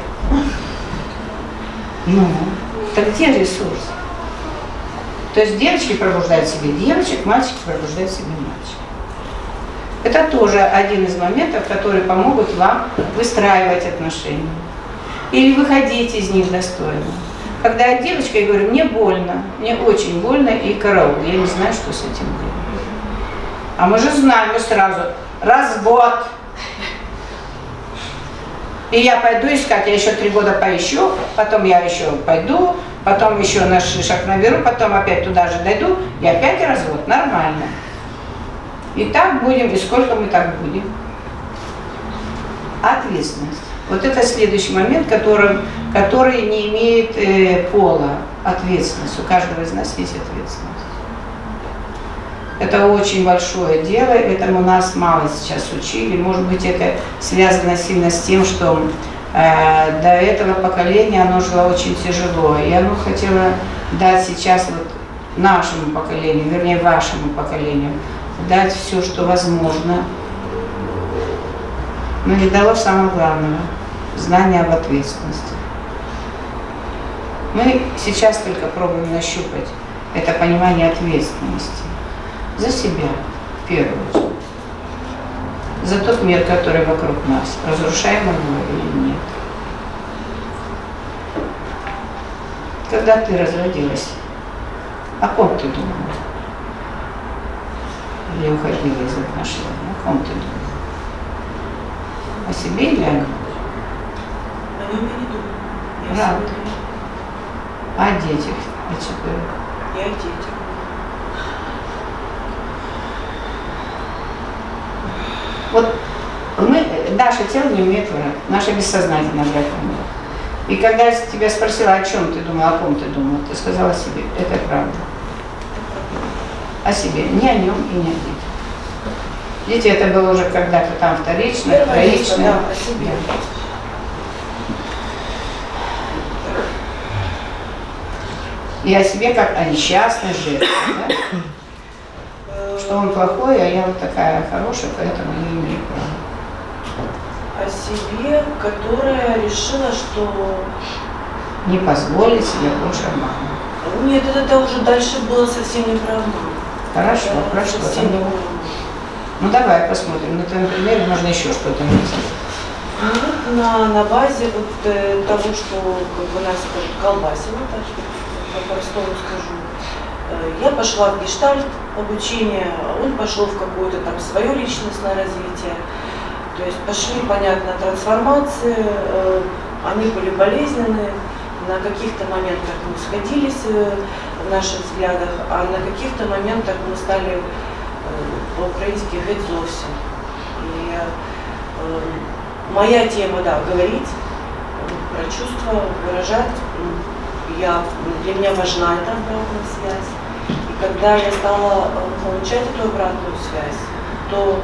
Ну, так где ресурс? То есть девочки пробуждают себе девочек, мальчики пробуждают себе мальчиков. Это тоже один из моментов, которые помогут вам выстраивать отношения. Или выходить из них достойно. Когда я девочка, я говорю, мне больно, мне очень больно и караул, я не знаю, что с этим делать. А мы же знаем, мы сразу, развод. И я пойду искать, я еще три года поищу, потом я еще пойду, потом еще на шишек наберу, потом опять туда же дойду, и опять развод, нормально. И так будем, и сколько мы так будем? Ответственность. Вот это следующий момент, который, который не имеет э, пола, ответственность. У каждого из нас есть ответственность. Это очень большое дело, этому нас мало сейчас учили. Может быть, это связано сильно с тем, что э, до этого поколения оно жило очень тяжело. И оно хотело дать сейчас вот нашему поколению, вернее вашему поколению, дать все, что возможно. Но не дало самого главного – знания об ответственности. Мы сейчас только пробуем нащупать это понимание ответственности за себя, в первую очередь. За тот мир, который вокруг нас. Разрушаем его или нет. Когда ты разводилась, о ком ты думала? Или уходила из отношений? О ком ты думала? О себе или о нем? О нем я не думаю. Я Правда. О детях? О тебе? Я о детях. Вот мы, наше тело не умеет врать, наше бессознательное врать умеет. И когда я тебя спросила, о чем ты думала, о ком ты думала, ты сказала о себе, это правда. О себе, не о нем и не о детях. Дети это было уже когда-то там вторично, вторично. да. Да. И о себе как о несчастной жертве, да? Что он плохой, а я вот такая хорошая, поэтому не имею права. О себе, которая решила, что... Не позволить себе больше обманывать. Нет, это, это уже дальше было совсем не про. Хорошо, Это про что совсем не. Ну давай посмотрим. На твоем примере можно еще что-то найти. Ну, на, на базе вот э, того, что как бы нас это колбасило, так по-простому скажу, э, я пошла в гештальт обучение, он пошел в какое-то там свое личностное развитие. То есть пошли, понятно, трансформации, э, они были болезненные, на каких-то моментах мы сходились э, в наших взглядах, а на каких-то моментах мы стали по-украински геть зовсім. И э, моя тема, да, говорить про чувства, выражать. М, Я, для меня важна эта обратная связь. И когда я стала э, получать эту обратную связь, то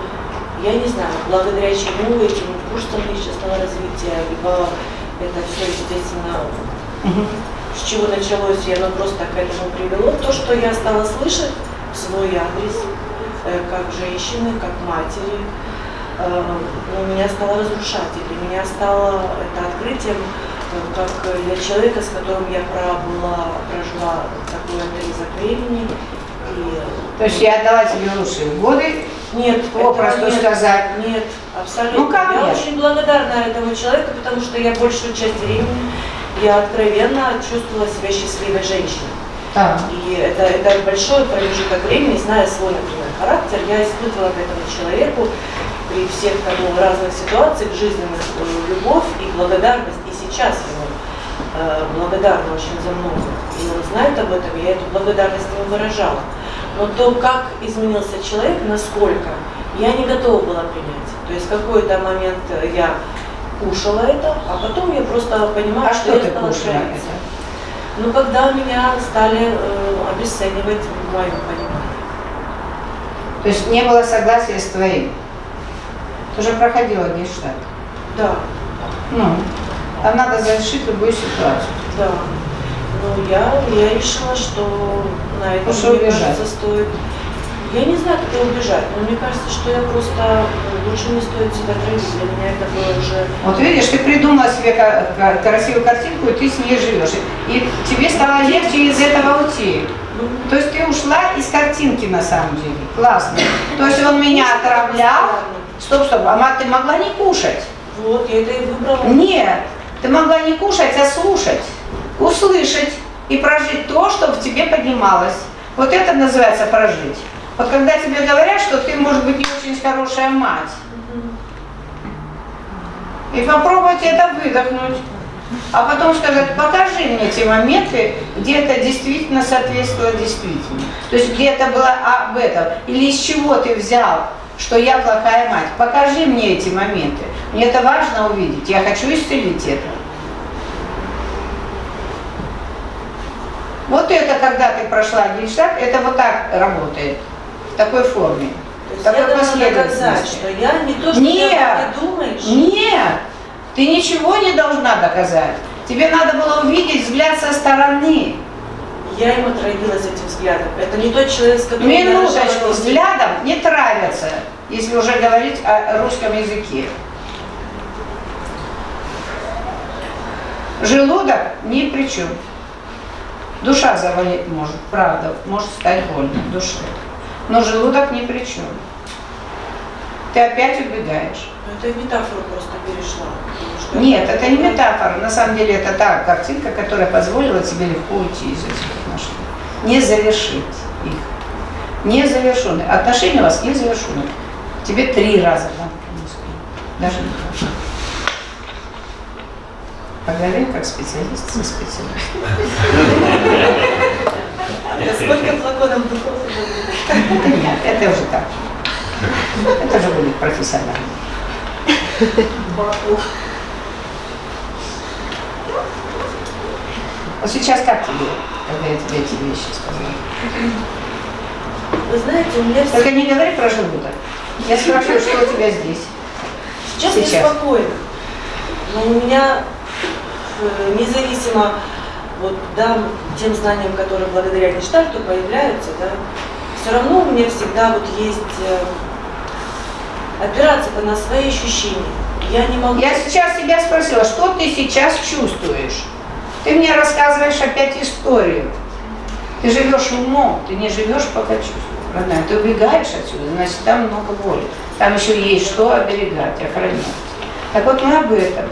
я не знаю, благодаря чему этим курсам личностного развития, либо это все, естественно, с чего началось, и оно просто к этому привело, то, что я стала слышать в свой адрес, как женщины, как матери, э, ну, меня стало разрушать, и для меня стало это открытием, э, как для человека, с которым я пробыла, прожила такой отрезок времени. И, То есть я отдала тебе лучшие годы, нет, попросту нет. сказать. Нет, абсолютно. Ну, как я нет? очень благодарна этому человеку, потому что я большую часть времени, я откровенно чувствовала себя счастливой женщиной. Да. И это, это большой промежуток времени, зная свой, например, характер, я испытывала к этому человеку при всех там, ну, разных ситуациях жизненных э, любовь и благодарность. И сейчас ему э, благодарна очень за много. И он знает об этом, я эту благодарность ему выражала. Но то, как изменился человек, насколько, я не готова была принять. То есть какой-то момент э, я кушала это, а потом я просто понимаю, А что, что я ты стала кушала твориться. Ну, когда меня стали э, обесценивать моем понимании. То есть не было согласия с твоим. Ты уже проходила гештальт. Да, Ну, там надо завершить любую ситуацию. да. Ну, я, я решила, что на этом, что мне убежать. кажется, стоит... Я не знаю, как убежать, но мне кажется, что я просто... э, Лучше не стоит себя травить. Для меня это было уже... Вот видишь, ты придумала себе красивую картинку, и ты с ней живешь. И тебе стало легче из этого уйти. Ну, То есть ты ушла из картинки на самом деле. Классно. То есть он меня отравлял. Стоп, стоп, а ты могла не кушать? Вот, я это и выбрала. Нет, ты могла не кушать, а слушать, услышать и прожить то, что в тебе поднималось. Вот это называется прожить. Вот когда тебе говорят, что ты, может быть, не очень хорошая мать, и попробовать это выдохнуть, а потом сказать, покажи мне те моменты, где это действительно соответствовало действительно. То есть где это было об этом, или из чего ты взял, что я плохая мать. Покажи мне эти моменты. Мне это важно увидеть. Я хочу исцелить это. Вот это, когда ты прошла гельштадт, это вот так работает, такой форме. То есть Такой я последовательности. что я не то, что Нет. ты думаешь. Нет, ты ничего не должна доказать. Тебе надо было увидеть взгляд со стороны. Я им отравилась этим взглядом. Это не тот человек, с которым я Минуточку, детей. взглядом не травятся, если уже говорить о русском языке. Желудок ни при чем. Душа заболеть может, правда, может стать больно душе. Но желудок ни при чем. Ты опять убегаешь. Ну, Это в метафору просто перешла. Нет, это не метафора. На самом деле это та картинка, которая позволила тебе легко уйти из этих отношений. Не завершить их. Не завершенные. Отношения у вас не завершены. Тебе три раза принесли. Даже не два. Поговорим как специалист со специалистом. Сколько флаконов духов Это нет, это уже так. Это же будет профессионально. Вот сейчас как тебе, когда я тебе эти вещи сказала? Вы знаете, у меня все Только не говори про желудок. Я спрашиваю, что у тебя здесь? сейчас, сейчас. спокойно. Но у меня э, независимо вот дам тем знаниям, которые благодаря гештальту появляются, да, все равно у меня всегда вот есть э, опираться на свои ощущения. Я не могу... Я сейчас тебя спросила, что ты сейчас чувствуешь? Ты мне рассказываешь опять историю. Ты живешь умом, ты не живешь пока чувствуешь. Родная, ты убегаешь отсюда, значит там много боли. Там еще есть что оберегать, охранять. Так вот мы об этом.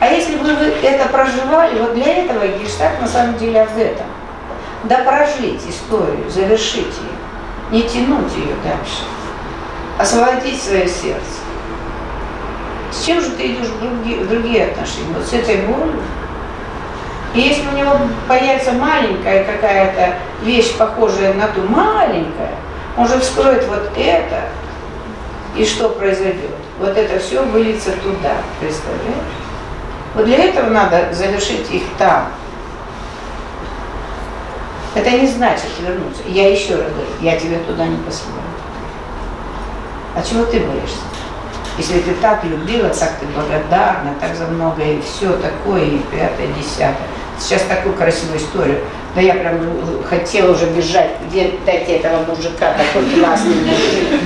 А если бы вы это проживали, вот для этого гештальт на самом деле об этом. Да прожить историю, завершить ее, не тянуть ее дальше, освободить свое сердце. С чем же ты идешь в другие, в другие отношения? Вот с этой болью? И если у него появится маленькая какая-то вещь, похожая на ту маленькая, он же вскроет вот это, и что произойдет? Вот это все выльется туда, представляешь? Вот для этого надо завершить их там. Это не значит вернуться. Я еще раз говорю, я тебя туда не посылаю. А чего ты боишься? Если ты так любила, так ты благодарна, так за многое, и все такое, и пятое, десятое. Сейчас такую красивую историю. Да я прям хотела уже бежать, где дайте этого мужика, такой классный мужик.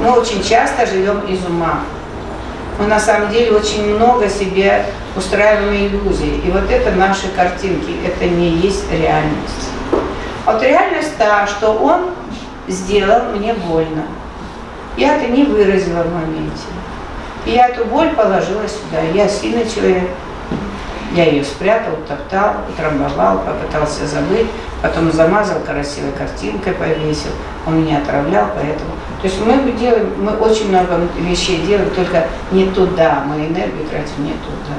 Мы очень часто живем из ума. Мы на самом деле очень много себе устраиваем иллюзий. И вот это наши картинки, это не есть реальность. Вот реальность та, что он сделал мне больно. Я это не выразила в моменте. И я эту боль положила сюда. Я сильный человек. Я ее спрятал, топтал, утрамбовал, попытался забыть, потом замазал красивой картинкой, повесил. Он меня отравлял, поэтому... То есть мы делаем, мы очень много вещей делаем, только не туда, мы энергию тратим не туда.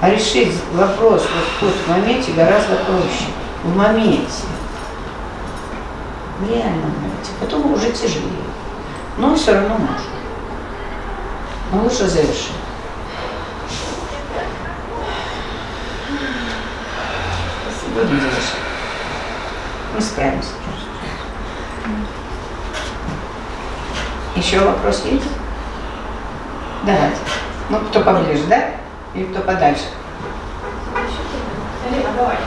А решить вопрос вот тут в моменте гораздо проще. В моменте. В реальном моменте. Потом уже тяжелее. Но все равно можно. Но лучше завершить. Будем завершать. Мы справимся. Еще вопрос есть? Давайте. Ну, кто поближе, да? Или кто подальше? Давайте.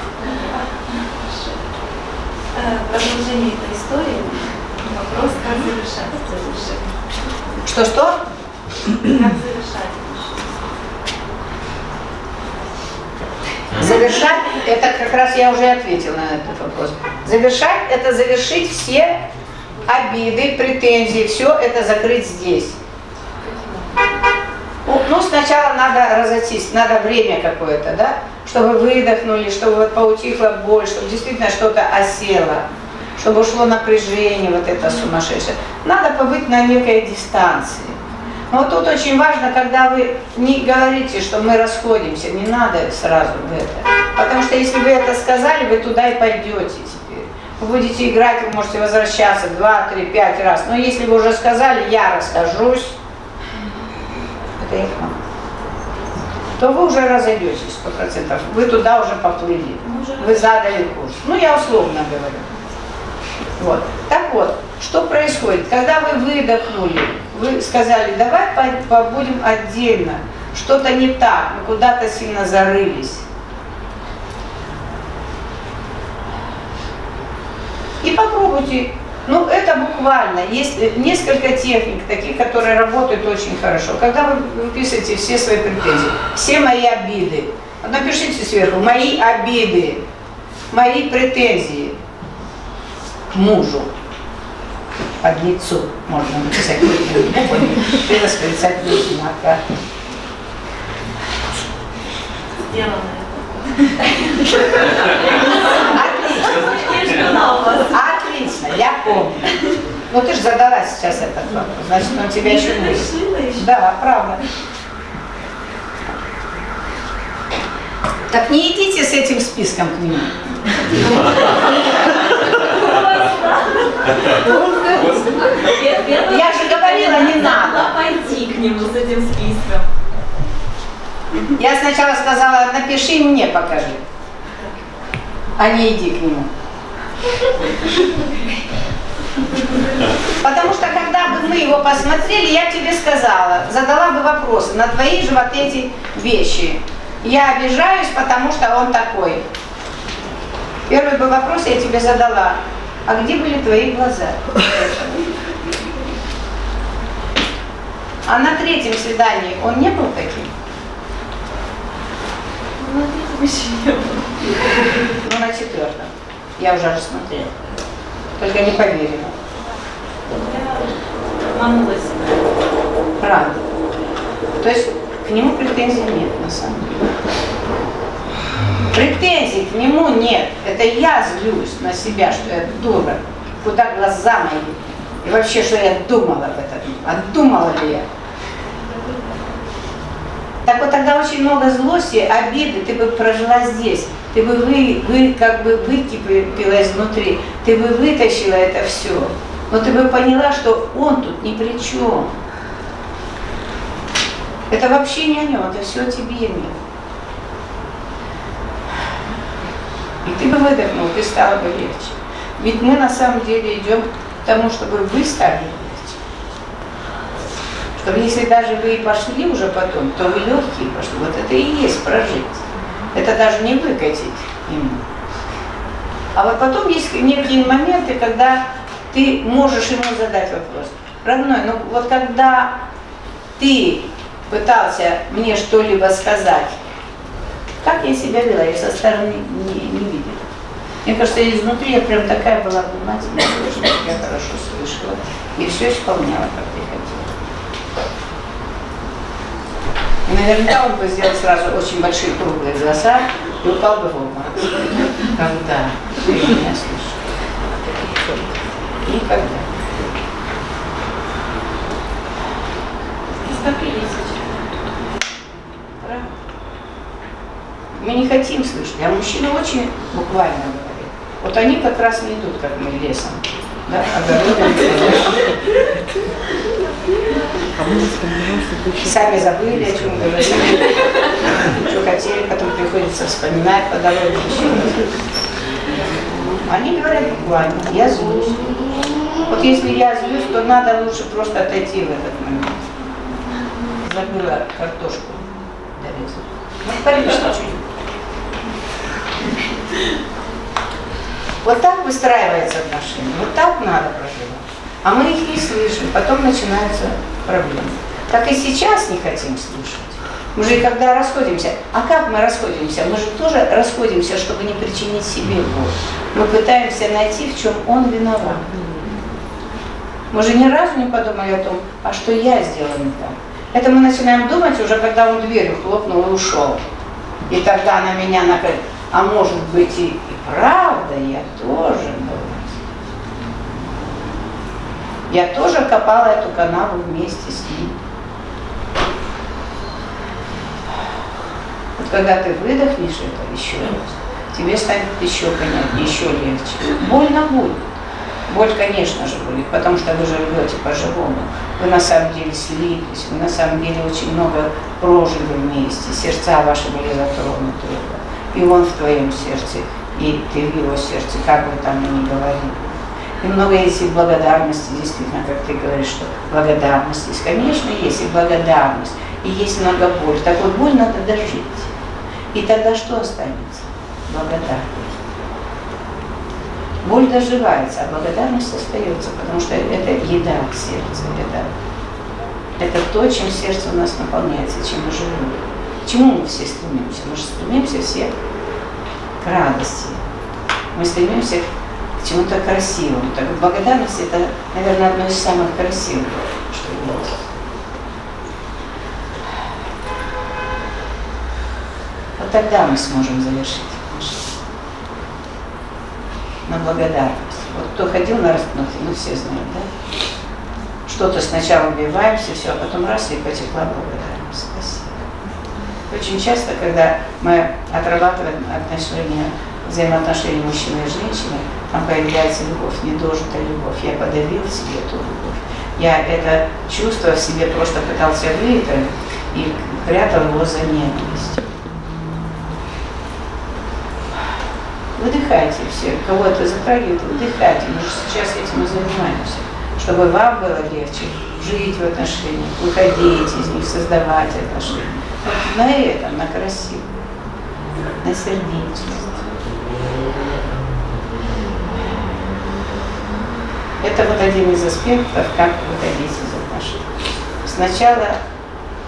Э, Продолжение этой истории. Вопрос, как завершать это. Что-что? Как завершать Завершать, это как раз я уже ответила на этот вопрос. Завершать, это завершить все обиды, претензии, все это закрыть здесь. Ну, ну, сначала надо разойтись, надо время какое-то, да, чтобы выдохнули, чтобы вот поутихла боль, чтобы действительно что-то осело, чтобы ушло напряжение вот это сумасшедшее. Надо побыть на некой дистанции. Но вот тут очень важно, когда вы не говорите, что мы расходимся, не надо сразу в это. Потому что если вы это сказали, вы туда и пойдете будете играть, вы можете возвращаться два, три, пять раз. Но если вы уже сказали, я расхожусь, это их мама, то вы уже разойдетесь сто процентов. Вы туда уже поплыли. Вы задали курс. Ну, я условно говорю. Вот. Так вот, что происходит? Когда вы выдохнули, вы сказали, давай побудем отдельно, что-то не так, мы куда-то сильно зарылись. И попробуйте. Ну, это буквально. Есть несколько техник, таких, которые работают очень хорошо. Когда вы выписываете все свои претензии, все мои обиды, напишите сверху, мои обиды, мои претензии к мужу, под лицу можно написать и восклицательный знак. Сделано Отлично, я помню. Ну ты же задала сейчас этот вопрос, значит он тебя еще не Да, правда. Так не идите с этим списком к нему. Я же говорила, не надо. пойти к нему с этим списком. Я сначала сказала, напиши мне, покажи. А не иди к нему. Потому что когда бы мы его посмотрели, я тебе сказала, задала бы вопросы на твои же вот эти вещи. Я обижаюсь, потому что он такой. Первый бы вопрос я тебе задала. А где были твои глаза? А на третьем свидании он не был таким? Ну, на третьем еще не было. Ну, на четвертом. Я уже рассмотрела. Только не поверила. Я обманулась. Правда. То есть к нему претензий нет на самом деле. Претензий к нему нет. Это я злюсь на себя, что я дура. Куда глаза мои? И вообще, что я думала об этом? А думала ли я? Так вот тогда очень много злости, обиды ты бы прожила здесь. Ты бы вы, вы как бы выкипела изнутри. Ты бы вытащила это все. Но ты бы поняла, что он тут ни при чем. Это вообще не о нем, это все о тебе нет. И ты бы выдохнул, ты стало бы легче. Ведь мы на самом деле идем к тому, чтобы вы стали. Чтобы если даже вы и пошли уже потом, то вы легкие пошли. Вот это и есть прожить. Это даже не выкатить ему. А вот потом есть некие моменты, когда ты можешь ему задать вопрос. Родной, ну вот когда ты пытался мне что-либо сказать, как я себя вела, я со стороны не, не видела. Мне кажется, изнутри я прям такая была внимательная, я хорошо слышала и все исполняла, как ты хотела. И наверняка он бы сделал сразу очень большие круглые глаза и упал бы в обморок. Когда ты меня слышишь? Никогда. Мы не хотим слышать, а мужчины очень буквально говорят. Вот они как раз не идут, как мы лесом. Да, огородами. Сами забыли, о чем говорили, что хотели, потом приходится вспоминать по дороге. Они говорят буквально, я злюсь. Вот если я злюсь, то надо лучше просто отойти в этот момент. Забыла картошку дорезать. Ну, конечно, чуть. Вот так выстраивается отношения, вот так надо проживать. А мы их не слышим, потом начинаются проблемы. Так и сейчас не хотим слушать. Мы же когда расходимся, а как мы расходимся? Мы же тоже расходимся, чтобы не причинить себе боль. Мы пытаемся найти, в чем он виноват. Мы же ни разу не подумали о том, а что я сделала не так. Это мы начинаем думать уже, когда он дверью хлопнул и ушел. И тогда на меня накрыт. А может быть и, и правда, я тоже была. Я тоже копала эту канаву вместе с ним. Вот когда ты выдохнешь это еще раз, тебе станет еще понятнее, еще легче. Больно будет. Боль, конечно же, будет, потому что вы же живете по-живому. Вы на самом деле слиплись, вы на самом деле очень много прожили вместе, сердца ваши были затронуты. И он в твоем сердце, и ты в его сердце, как бы там ни говорили. И много есть и благодарности, действительно, как ты говоришь, что благодарность есть. Конечно, есть и благодарность, и есть много боли. Так вот, боль надо дожить. И тогда что останется? Благодарность. Боль доживается, а благодарность остается, потому что это еда к сердцу, это, это то, чем сердце у нас наполняется, чем мы живем. К чему мы все стремимся? Мы же стремимся все к радости. Мы стремимся к чему-то красивому. Так благодарность это, наверное, одно из самых красивых, что есть. Вот тогда мы сможем завершить на благодарность. Вот кто ходил на распнутый, ну все знают, да? Что-то сначала убиваемся, все, а потом раз и потекла благодарность. Спасибо. Очень часто, когда мы отрабатываем отношения, взаимоотношения мужчины и женщины, там появляется любовь, недожитая любовь. Я подавил себе эту любовь. Я это чувство в себе просто пытался выиграть и прятал его за ненависть. Выдыхайте все, кого это затрагивает, выдыхайте. Мы же сейчас этим и занимаемся. чтобы вам было легче жить в отношениях, выходить из них, создавать отношения. Вот на этом, на красивом, на сердечность. Это вот один из аспектов, как выходить из отношений. Сначала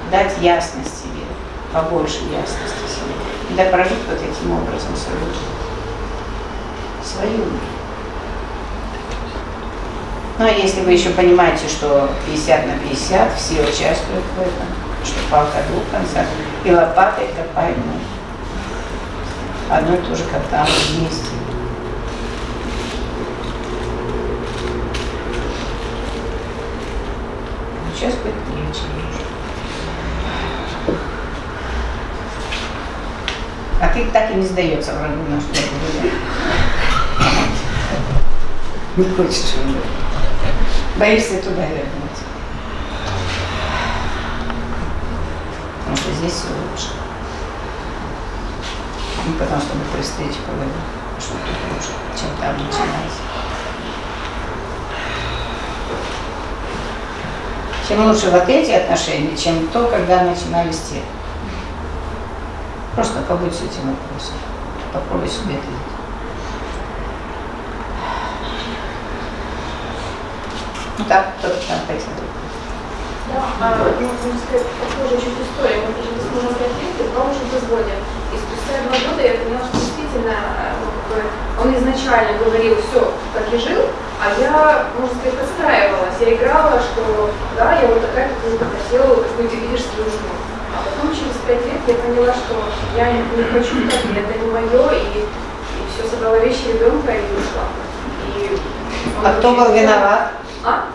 дать ясность себе, побольше ясности себе. И да прожить вот таким образом свою. Свою. Ну а если вы еще понимаете, что 50 на 50, все участвуют в этом, что палка двух концах, и лопатой копаем. Одно и то же коптам вместе. Сейчас будет легче. А ты так и не сдается врагу наш Не хочешь уже. Боишься туда вернуться. Потому что здесь все лучше. И потом, чтобы при встрече поговорить, что тут лучше, чем там начинается. Чем лучше вот эти отношения, чем то, когда начинались те. Просто побудь с этим вопросом. Попробуй себе ответить. Ну так, кто-то там хотел. Да, а, ну, похожая чуть история. Мы пришли с мужем лет, и два уже в разводе. И спустя два года я поняла, что действительно бы, он изначально говорил, все, как и жил, а я, можно сказать, подстраивалась. Я играла, что да, я вот такая, ты хотела, какую ты видишь свою жену. А потом через пять лет я поняла, что я не не хочу так, это не мое, и, и все, собрала вещи ребенка и ушла. И А кто был виноват? А?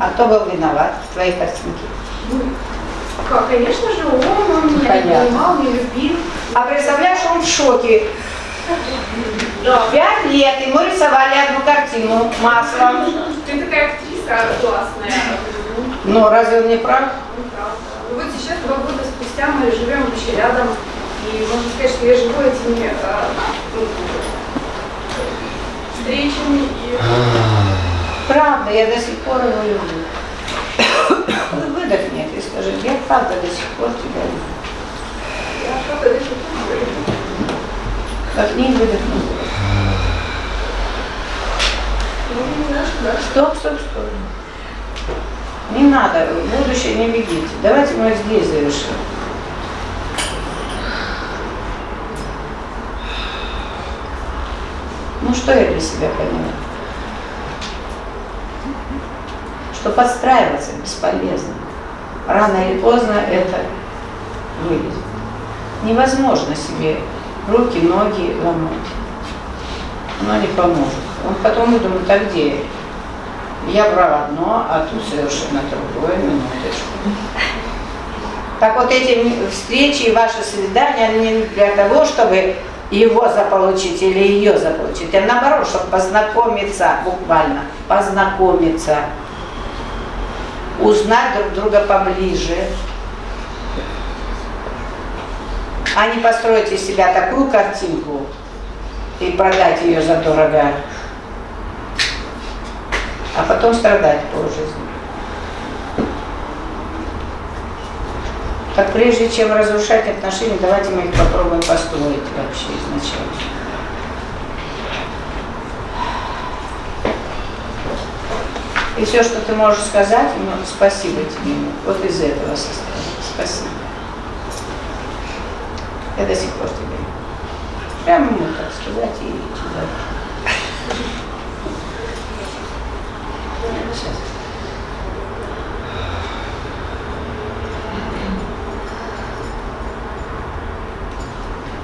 А кто был виноват в твоей картинке? Ну, как, конечно же, он, он меня не Понятно. понимал, не любил. А представляешь, он в шоке. Да. Пять лет ему рисовали одну картину маслом. Ты такая актриса классная. Ну, разве он не прав? Ну, правда. Ну, вот сейчас, два года спустя, мы живем вообще рядом. И можно сказать, что я живу этими а, ну, встречами и Правда, я до сих пор его люблю. Вот Выдохни и скажи, я правда до сих пор тебя люблю. я правда до сих пор люблю. Как не выдохнул. Ну, немножко, да. Стоп, стоп, стоп. Не надо, в будущее не бегите. Давайте мы здесь завершим. Ну что я для себя поняла? Что подстраиваться бесполезно. Рано или поздно это вылезет. Невозможно себе руки, ноги ломать. Оно не поможет. Он потом думает, а где я? Брал одно, а тут совершенно другое, минуточку. Так вот эти встречи и ваши свидания, они не для того, чтобы его заполучить или ее заполучить, а наоборот, чтобы познакомиться, буквально, познакомиться, узнать друг друга поближе, а не построить из себя такую картинку и продать ее задорого, а потом страдать полжизни. Так прежде чем разрушать отношения, давайте мы их попробуем построить вообще изначально. И все, что ты можешь сказать, ему спасибо тебе, вот из этого состояния. Спасибо. Я до сих пор тебе. Прямо ему так сказать и туда. Сейчас.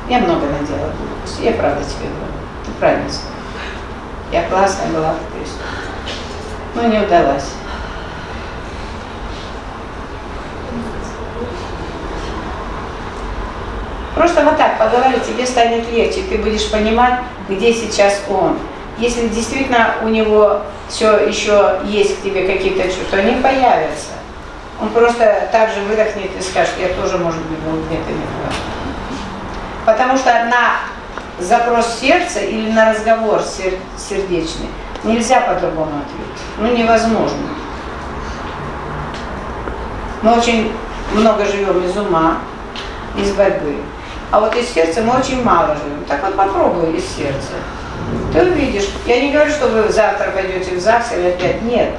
Я много надела глупостей. Я правда тебе говорю. Ты правильно сказал. Я классная была актриса. Но не удалась. Просто вот так поговори, тебе станет легче, ты будешь понимать, где сейчас он. Если действительно у него все еще есть к тебе какие-то чувства, они появятся. Он просто так же выдохнет и скажет, я тоже, может быть, был где-то не прав. Потому что на запрос сердца или на разговор сер- сердечный нельзя по-другому ответить. Ну, невозможно. Мы очень много живем из ума, из борьбы. А вот из сердца мы очень мало живем. Так вот попробуй из сердца. Ты увидишь. Я не говорю, что вы завтра пойдете в ЗАГС или опять. Нет.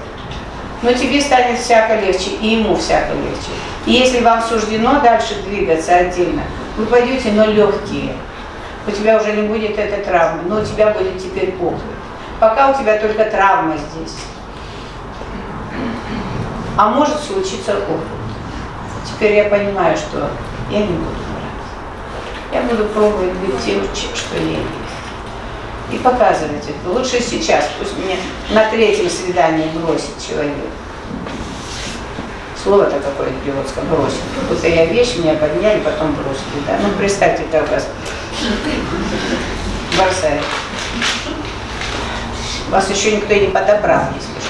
Но тебе станет всяко легче, и ему всяко легче. И если вам суждено дальше двигаться отдельно, вы пойдете, но легкие. У тебя уже не будет этой травмы, но у тебя будет теперь опыт. Пока у тебя только травма здесь. А может случиться опыт. Теперь я понимаю, что я не буду врать. Я буду пробовать быть тем, что я есть. И показывать это. Лучше сейчас, пусть меня на третьем свидании бросит человек. Слово-то какое идиотское, бросит. Будто я вещь, меня подняли, потом бросили. Да? Ну, представьте, как вас бросает. Вас еще никто не подобрал, если что.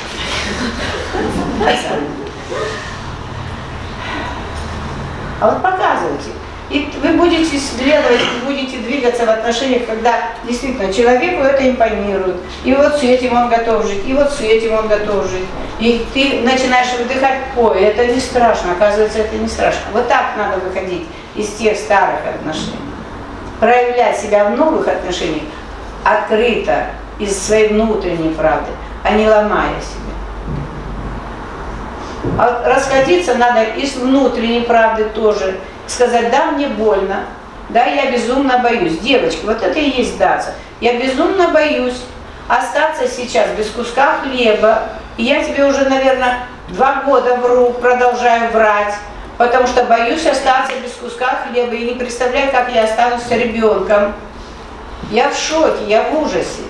А вот показывайте. И вы будете исследовать, будете двигаться в отношениях, когда действительно человеку это импонирует. И вот с этим он готов жить, и вот с этим он готов жить. И ты начинаешь выдыхать, ой, это не страшно, оказывается, это не страшно. Вот так надо выходить из тех старых отношений. Проявлять себя в новых отношениях открыто, из своей внутренней правды, а не ломая себя. А расходиться надо из внутренней правды тоже. Сказать, да, мне больно, да, я безумно боюсь. Девочки, вот это и есть сдаться. Я безумно боюсь остаться сейчас без куска хлеба. И я тебе уже, наверное, два года вру, продолжаю врать, потому что боюсь остаться без куска хлеба и не представляю, как я останусь с ребенком. Я в шоке, я в ужасе.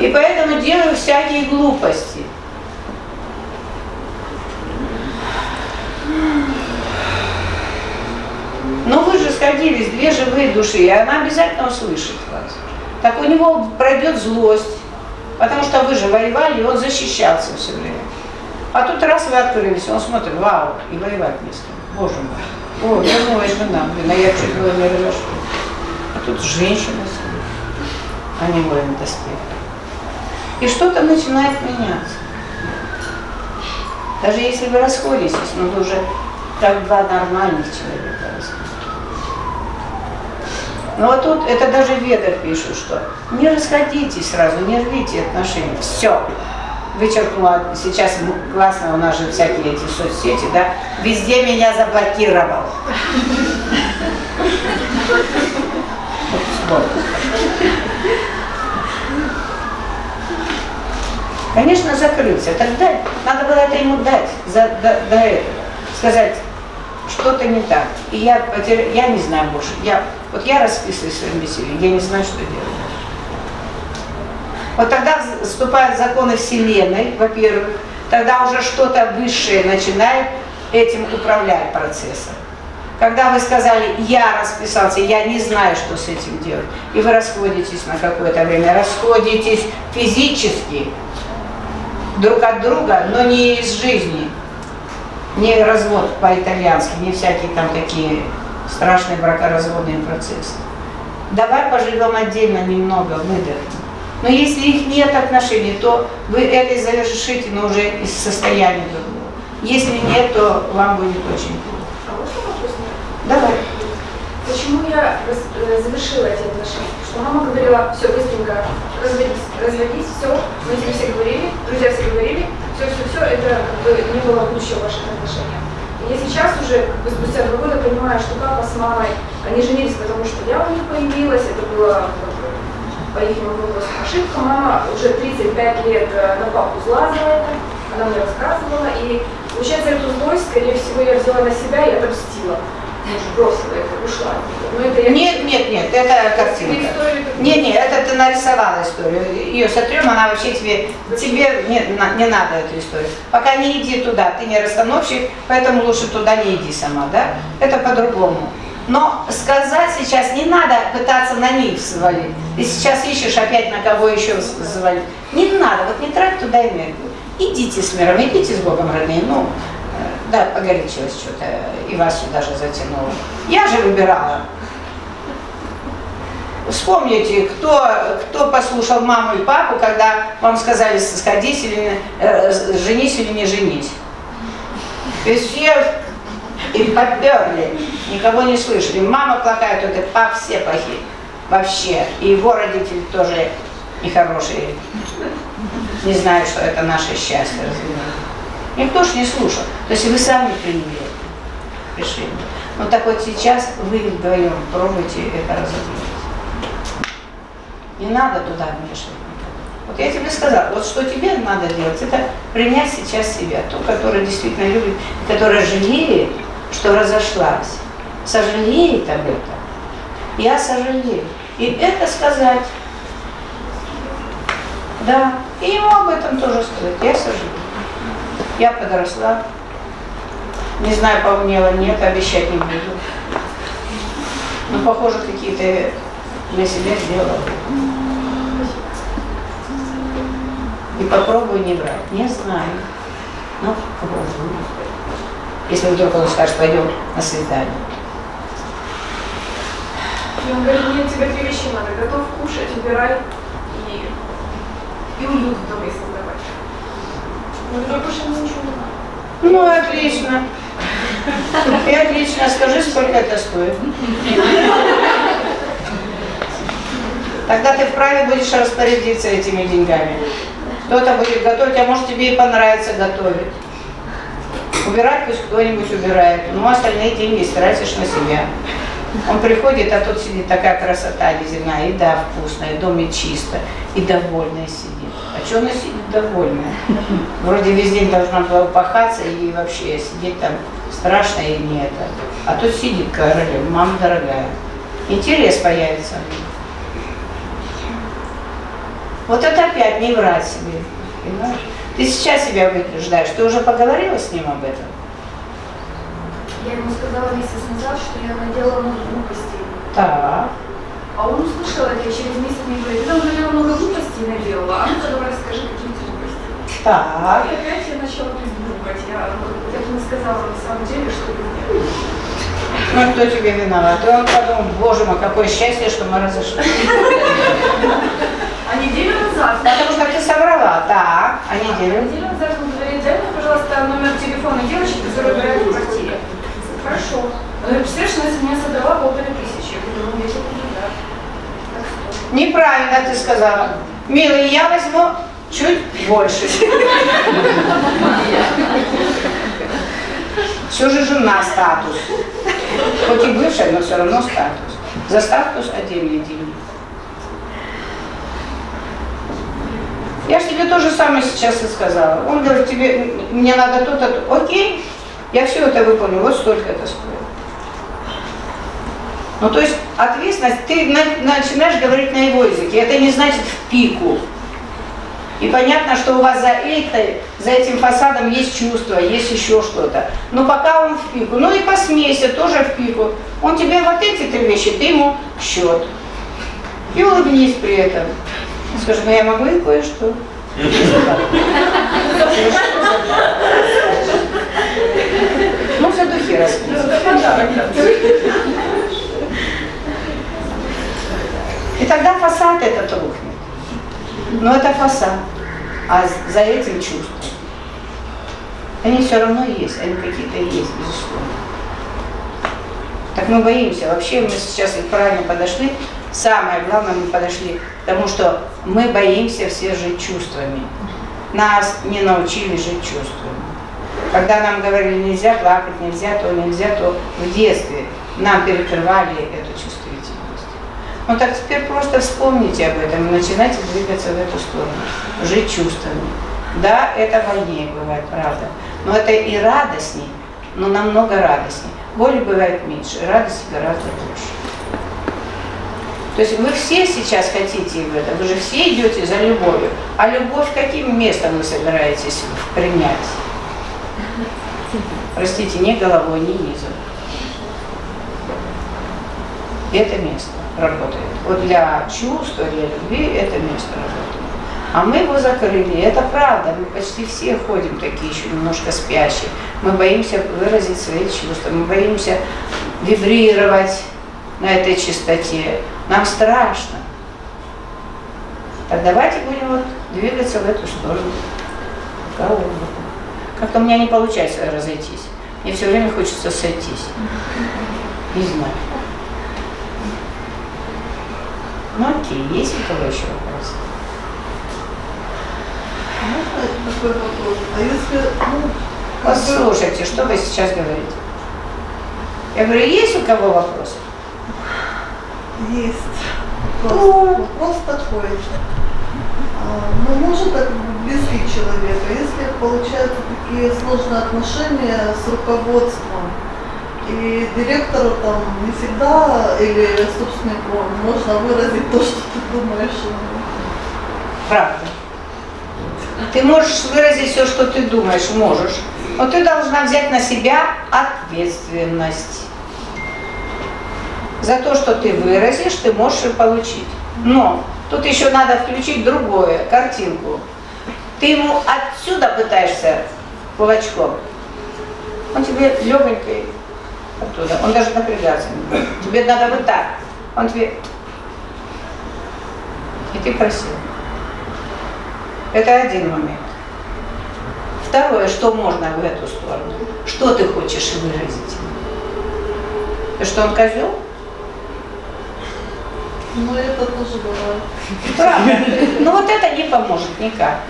И поэтому делаю всякие глупости. Но вы же сходились, две живые души, и она обязательно услышит вас. Так у него пройдет злость, потому что вы же воевали, и он защищался все время. А тут раз вы открылись, он смотрит, вау, и воевать не с кем. Боже мой. О, вернулась жена, блин, а я чуть было не разошла. А тут женщина сидит, а не воин доспех. И что-то начинает меняться. Даже если вы расходитесь, но вы уже как два нормальных человека. Но вот тут, это даже Веда пишут, что не расходитесь сразу, не рвите отношения. Все. Вычеркнула, сейчас классно, у нас же всякие эти соцсети, да, везде меня заблокировал. Конечно, закрылся. Тогда надо было это ему дать за, до, до этого. Сказать, что-то не так. И я потерял, я не знаю больше. Я, вот я расписываю своим весельем, я не знаю, что делать. Вот тогда вступают законы Вселенной, во-первых, тогда уже что-то высшее начинает этим управлять процессом. Когда вы сказали, я расписался, я не знаю, что с этим делать, и вы расходитесь на какое-то время, расходитесь физически друг от друга, но не из жизни, не развод по-итальянски, не всякие там такие страшные бракоразводные процессы. Давай поживем отдельно немного, выдохнем. Но если их нет отношений, то вы это завершите, но уже из состояния другого. Если нет, то вам будет очень плохо. А? Давай. Почему я э, завершила эти отношения? Что мама говорила, все, быстренько, разводись, разводись, все, мы тебе все говорили, друзья все говорили, все, все, все, это как бы не было будущего ваших отношениях. И я сейчас уже, как бы спустя два года, понимаю, что папа с мамой, они женились, потому что я у них появилась, это было по их вопросу ошибка. Мама уже 35 лет э, на папу зла за это, она мне рассказывала, и получается эту злость, скорее всего, я взяла на себя и отомстила бросила это, ушла. Но это я... Нет, нет, нет, это картинка. Нет, нет, это ты нарисовала историю. Ее сотрем, она вообще тебе, тебе не, не надо эту историю. Пока не иди туда, ты не расстановщик, поэтому лучше туда не иди сама, да? Это по-другому. Но сказать сейчас не надо пытаться на них свалить. Ты сейчас ищешь опять на кого еще завалить. Не надо, вот не трать туда энергию. Идите с миром, идите с Богом, родные. Ну, да, погорячилась что-то, и вас сюда же затянуло. Я же выбирала. Вспомните, кто, кто послушал маму и папу, когда вам сказали сходить или э, женись или не женись. Есть все и поперли, никого не слышали. Мама плохая, тут и пап все плохие. Вообще. И его родители тоже нехорошие. Не знаю, что это наше счастье развивает. Никто ж не слушал. То есть вы сами приняли решение. Но так вот сейчас вы вдвоем пробуйте это разобрать. Не надо туда вмешивать. Вот я тебе сказала, вот что тебе надо делать, это принять сейчас себя, ту, которая действительно любит, которая жалеет, что разошлась, сожалеет об этом. Я сожалею. И это сказать. Да. И ему об этом тоже сказать. Я сожалею. Я подросла. Не знаю, поумнела, нет, обещать не буду. Но, похоже, какие-то для себя сделала. И попробую не врать. Не знаю. Но попробую. Если вдруг он скажет, пойдем на свидание. И он говорит, нет, тебе три вещи надо. Готов кушать, убирай и, и уют в доме создавать. Но вдруг больше мне ничего не надо. Ну, отлично. И отлично. Скажи, сколько это стоит. Тогда ты вправе будешь распорядиться этими деньгами. Кто-то будет готовить, а может тебе и понравится готовить. Убирать пусть кто-нибудь убирает. Ну, остальные деньги тратишь на себя. Он приходит, а тут сидит такая красота неземная, еда вкусная, в доме чисто, и довольная сидит. А что она сидит довольная? Вроде весь день должна была упахаться и вообще сидеть там страшно и не это. А тут сидит королева, мама дорогая. Интерес появится. Вот это опять не врать себе. Понимаешь? Ты сейчас себя вынуждаешь. Ты уже поговорила с ним об этом? Я ему сказала месяц назад, что я наделала много глупостей. Так. А он услышал это и через месяц мне говорит, там наверное, много глупостей наделала. А ну-ка давай расскажи, какие глупости. Так. И опять я начала придумывать. Я, я бы не сказала на самом деле, что Ну, кто тебе виноват? И он подумал, боже мой, какое счастье, что мы разошлись. А неделю назад, Потому что ты соврала, так, а неделю? неделю назад он говорит, дай мне, пожалуйста, номер телефона девочки, которая убирает в квартире. Хорошо. Говорит, представляешь, она с меня содрала полторы тысячи. Я говорю, ну, я тебе не дам. Так что? Неправильно ты сказала. Милый, я возьму чуть больше. Все же жена статус. Хоть и бывшая, но все равно статус. За статус отдельные деньги. Я же тебе то же самое сейчас и сказала. Он говорит, тебе, мне надо то-то, то. Окей, я все это выполню, вот столько это стоит. Ну, то есть ответственность, ты на- начинаешь говорить на его языке, это не значит в пику. И понятно, что у вас за, этой, за этим фасадом есть чувство, есть еще что-то. Но пока он в пику. Ну и посмейся, тоже в пику. Он тебе вот эти три вещи, ты ему счет. И улыбнись при этом. Скажи, ну я могу и кое-что. Ну, за духи расписывай. И тогда фасад этот рухнет. Но это фасад. А за этим чувства. Они все равно есть, они какие-то есть, безусловно. Так мы боимся. Вообще мы сейчас и правильно подошли. Самое главное, мы подошли к тому, что мы боимся все жить чувствами. Нас не научили жить чувствами. Когда нам говорили нельзя плакать, нельзя то, нельзя то, в детстве нам перекрывали эту чувствительность. Ну так теперь просто вспомните об этом и начинайте двигаться в эту сторону, жить чувствами. Да, это больнее бывает, правда, но это и радостней, но намного радостней. Боли бывает меньше, радости гораздо больше. То есть вы все сейчас хотите в это, вы же все идете за любовью. А любовь каким местом вы собираетесь принять? Простите, не головой, не низом. Это место работает. Вот для чувства, для любви это место работает. А мы его закрыли. Это правда. Мы почти все ходим такие еще немножко спящие. Мы боимся выразить свои чувства. Мы боимся вибрировать на этой чистоте. нам страшно. Так давайте будем вот двигаться в эту сторону. Как-то у меня не получается разойтись. Мне все время хочется сойтись. Не знаю. Ну окей, есть у кого еще вопросы? Можно такой вопрос? А если, ну, Послушайте, что вы сейчас говорите? Я говорю, есть у кого вопросы? Есть. Вопрос, вопрос такой. А, Ну, может, так близкий человек, а если получаются такие сложные отношения с руководством, и директору там не всегда, или собственнику можно выразить то, что ты думаешь. Правда. Ты можешь выразить все, что ты думаешь, можешь. Но ты должна взять на себя ответственность. За то, что ты выразишь, ты можешь и получить. Но тут еще надо включить другое, картинку. Ты ему отсюда пытаешься кулачком. Он тебе легонькой оттуда. Он даже напрягаться не будет. Тебе надо вот так. Он тебе... И ты просил. Это один момент. Второе, что можно в эту сторону? Что ты хочешь выразить? И что он козел? Ну, это тоже бывает. Правда. Но вот это не поможет никак.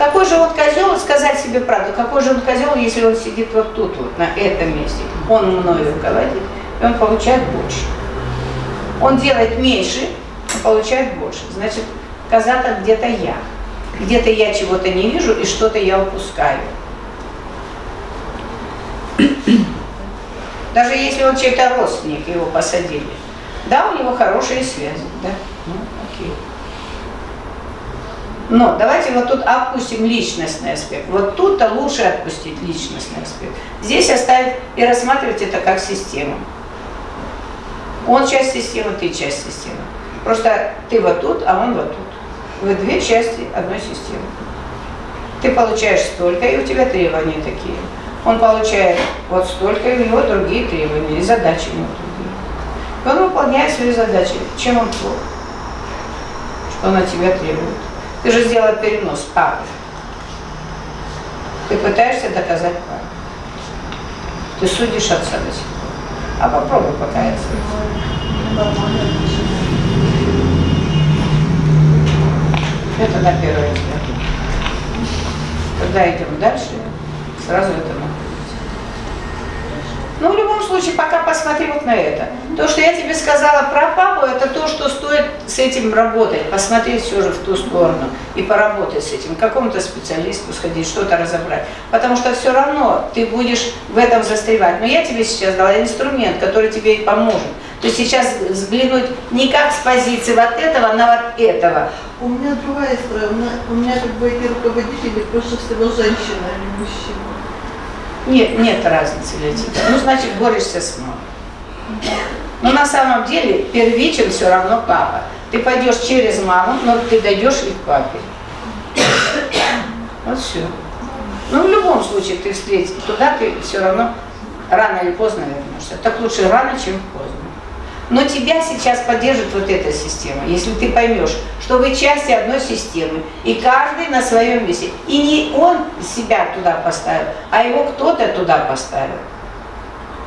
Какой же он козел, сказать себе правду, какой же он козел, если он сидит вот тут, вот, на этом месте. Он мною руководит, и он получает больше. Он делает меньше, он получает больше. Значит, коза-то где-то я. Где-то я чего-то не вижу, и что-то я упускаю. Даже если он чей-то родственник, его посадили. Да, у него хорошие связи, да, ну, окей. Но давайте вот тут опустим личностный аспект. Вот тут-то лучше отпустить личностный аспект. Здесь оставить и рассматривать это как систему. Он часть системы, ты часть системы. Просто ты вот тут, а он вот тут. Вы две части одной системы. Ты получаешь столько, и у тебя требования такие. Он получает вот столько, и у него другие требования, и задачи у него другие. И он выполняет свои задачи. Чем он плох? Что он от тебя требует? Ты же сделал перенос папы. Ты пытаешься доказать папе. Ты судишь отца до сих пор. А попробуй покаяться. Это на первый взгляд. Когда идем дальше, сразу это находится. Ну, в любом случае, пока посмотри вот на это. То, что я тебе сказала про папу, это то, что стоит с этим работать, посмотреть все же в ту сторону и поработать с этим, к какому-то специалисту сходить, что-то разобрать. Потому что все равно ты будешь в этом застревать. Но я тебе сейчас дала инструмент, который тебе и поможет. То есть сейчас взглянуть не как с позиции вот этого на вот этого, У меня другая история. У меня, у меня как бы эти руководители больше всего женщины, а не мужчины. Нет, нет разницы для тебя. Ну, значит, борешься с мамой. Но на самом деле первичен все равно папа. Ты пойдешь через маму, но ты дойдешь и к папе. Вот все. Ну, в любом случае, ты встретишь, туда ты все равно рано или поздно вернешься. Так лучше рано, чем поздно. Но тебя сейчас поддержит вот эта система, если ты поймешь, что вы части одной системы, и каждый на своем месте. И не он себя туда поставил, а его кто-то туда поставил.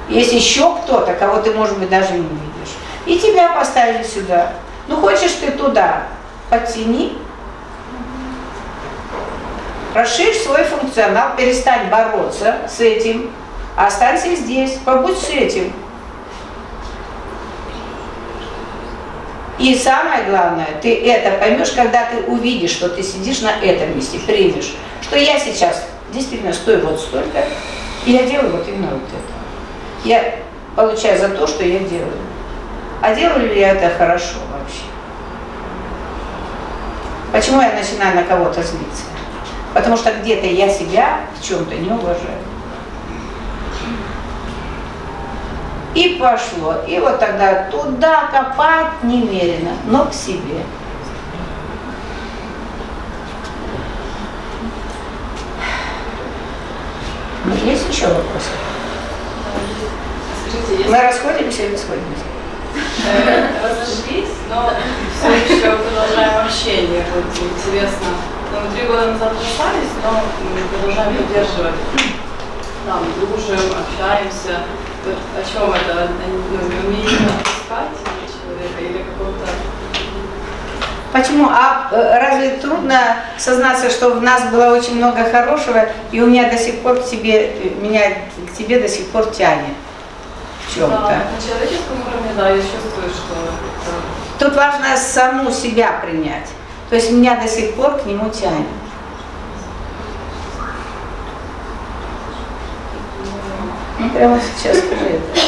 Есть еще кто-то, кого ты, может быть, даже не видишь. И тебя поставили сюда. Ну, хочешь ты туда, подтяни. Расширь свой функционал, перестань бороться с этим, останься здесь, побудь с этим. И самое главное, ты это поймешь, когда ты увидишь, что ты сидишь на этом месте, примешь, что я сейчас действительно стою вот столько, и я делаю вот именно вот это. Я получаю за то, что я делаю. А делаю ли я это хорошо вообще? Почему я начинаю на кого-то злиться? Потому что где-то я себя в чем-то не уважаю. И пошло. И вот тогда туда копать немерено, но к себе. Ну, есть еще вопросы? Скажите, Мы расходимся или сходимся? э, разошлись, но все еще продолжаем общение. Вот интересно. Ну, мы три года назад расстались, но продолжаем поддерживать. Там дружим, общаемся. Вот о чем это? Ну, умение отпускать человека или какого-то Почему? А э, разве трудно сознаться, что в нас было очень много хорошего, и у меня до сих пор к тебе, меня к тебе до сих пор тянет в чем-то? Да, на человеческом уровне, да, я чувствую, что это Тут важно саму себя принять. То есть меня до сих пор к нему тянет. Ну, прямо сейчас скажи это.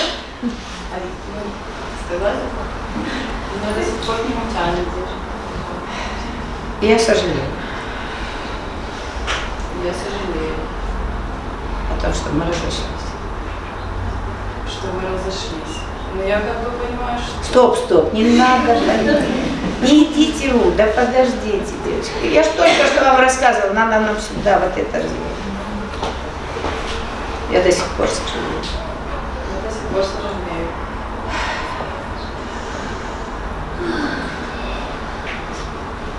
Я сожалею Я сожалею, о том, что мы разошлись. что мы разошлись. Но я как бы понимаю, что... Стоп, стоп, не надо. Не идите в да подождите, девочки. Я же только что вам рассказывала, надо нам сюда вот это развивать. Я до сих пор сожалею. Я до сих пор сожалею.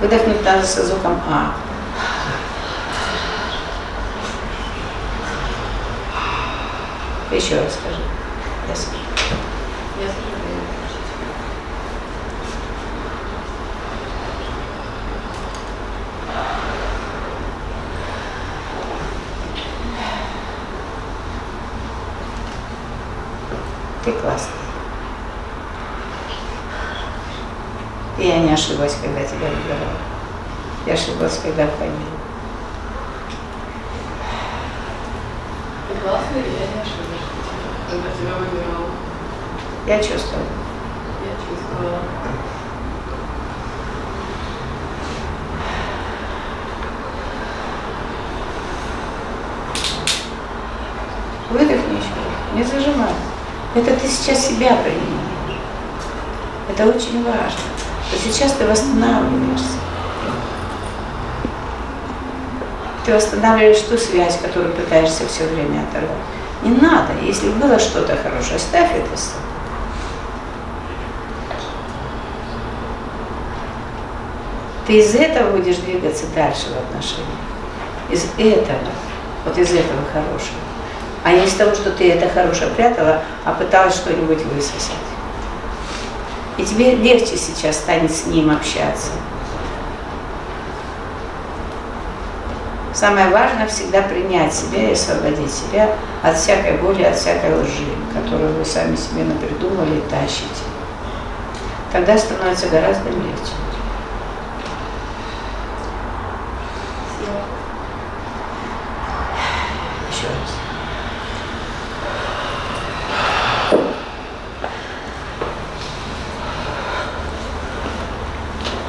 Выдохнуть надо со звуком А. Еще раз скажи. Я сожалею. Я сожалею. Ты классный. И я не ошиблась, когда тебя выбирала. Я ошиблась, когда входила. Ты классный, я не ошиблась. Когда тебя выбирала, Я чувствую. я чувствовала. Выдохни еще. Не зажимай. Это ты сейчас себя принимаешь. Это очень важно. Вот сейчас ты восстанавливаешься. Ты восстанавливаешь ту связь, которую пытаешься все время оторвать. Не надо. Если было что-то хорошее, ставь это с собой. Ты из этого будешь двигаться дальше в отношениях. Из этого, вот из этого хорошего. А не из того, что ты это хорошее прятала, а пыталась что-нибудь высосать. И тебе легче сейчас станет с ним общаться. Самое важное всегда принять себя и освободить себя от всякой боли, от всякой лжи, которую вы сами себе напридумали и тащите. Тогда становится гораздо легче. Еще раз.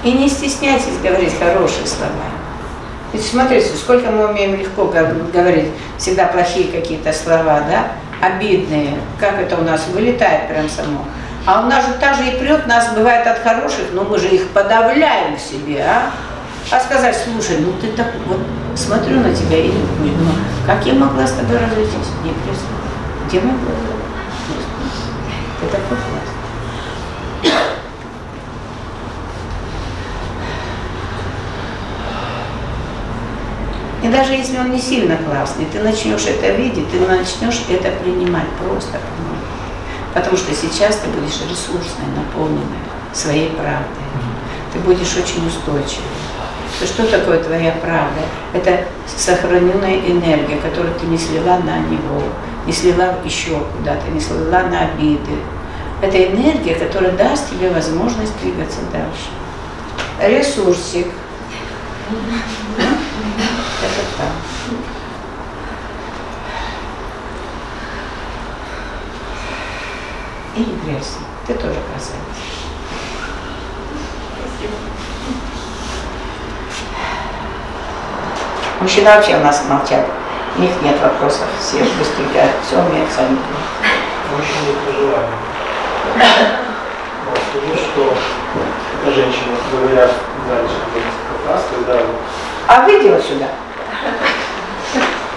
И не стесняйтесь говорить хорошие слова. Ведь смотрите, сколько мы умеем легко говорить всегда плохие какие-то слова, да, обидные, как это у нас вылетает прям само. А у нас же та же и прет нас бывает от хороших, но мы же их подавляем в себе, а? А сказать, слушай, ну ты так вот смотрю на тебя и думаю, как я могла с тобой разойтись? Не представляю. Где мы были? Ты классный. И даже если он не сильно классный, ты начнешь это видеть, ты начнешь это принимать, просто. Потому что сейчас ты будешь ресурсной, наполненной своей правдой. Ты будешь очень устойчивой. То что такое твоя правда? Это сохраненная энергия, которую ты не слила на него, не слила еще куда-то, не слила на обиды. Это энергия, которая даст тебе возможность двигаться дальше. Ресурсик. Это так. И грязь. Ты тоже красавица. Мужчины вообще у нас молчат. У них нет вопросов. Все быстренько все умеют сами. Мужчине по желанию. Вот, скажу, что эта женщина, говорят, дальше как раз, когда А выйди вот сюда.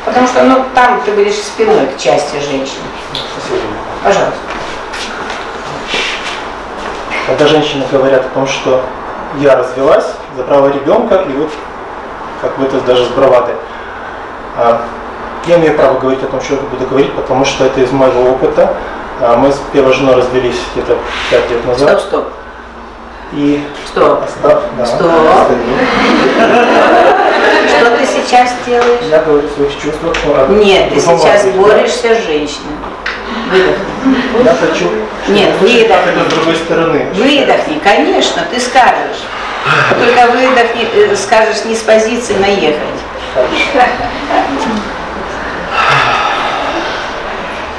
Потому что ну, там ты будешь спиной к части женщины. спасибо. Пожалуйста. когда женщины говорят о том, что я развелась, забрала ребенка, и вот как бы это даже с бравадой. А, я имею право говорить о том, что я буду говорить, потому что это из моего опыта. А, мы с первой женой развелись где-то пять лет назад. Стоп, стоп. И Стоп. остав- да, Стоп. Что ты сейчас делаешь? Я говорю о своих чувствах. Нет, ты сейчас борешься с женщиной. Выдохни. Я хочу Нет, выдохни. с другой стороны. Выдохни, конечно, ты скажешь. Только выдохни, э, скажешь не с позиции наехать.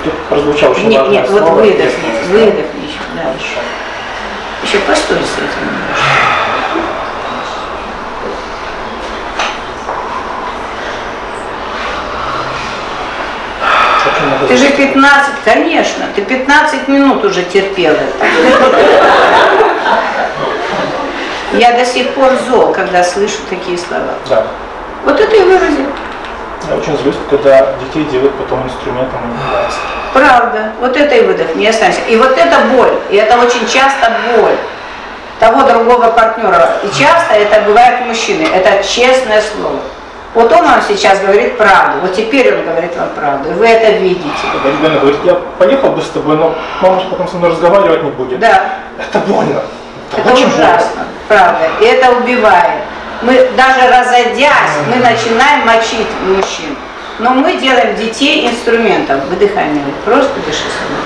Тут прозвучал очень Нет, нет, вот выдохни, выдохни еще дальше. Еще постой с этим. Много Ты же 15, конечно, ты 15 минут уже терпела. это. Я до сих пор зол, когда слышу такие слова. Да. Вот это и выразил. Я очень злюсь, когда детей делают потом инструментом. Правда. Вот это и выдох, не останься. И вот это боль. И это очень часто боль того другого партнера. И часто это бывает мужчины. Это честное слово. Вот он вам сейчас говорит правду. Вот теперь он говорит вам правду. И вы это видите. Когда ребенок говорит, я поехал бы с тобой, но мама же потом со мной разговаривать не будет. Да. Это больно. Это очень ужасно, правда. И это убивает. Мы даже разойдясь, мы начинаем мочить мужчин. Но мы делаем детей инструментом. Выдыхай, милый, просто дыши со мной.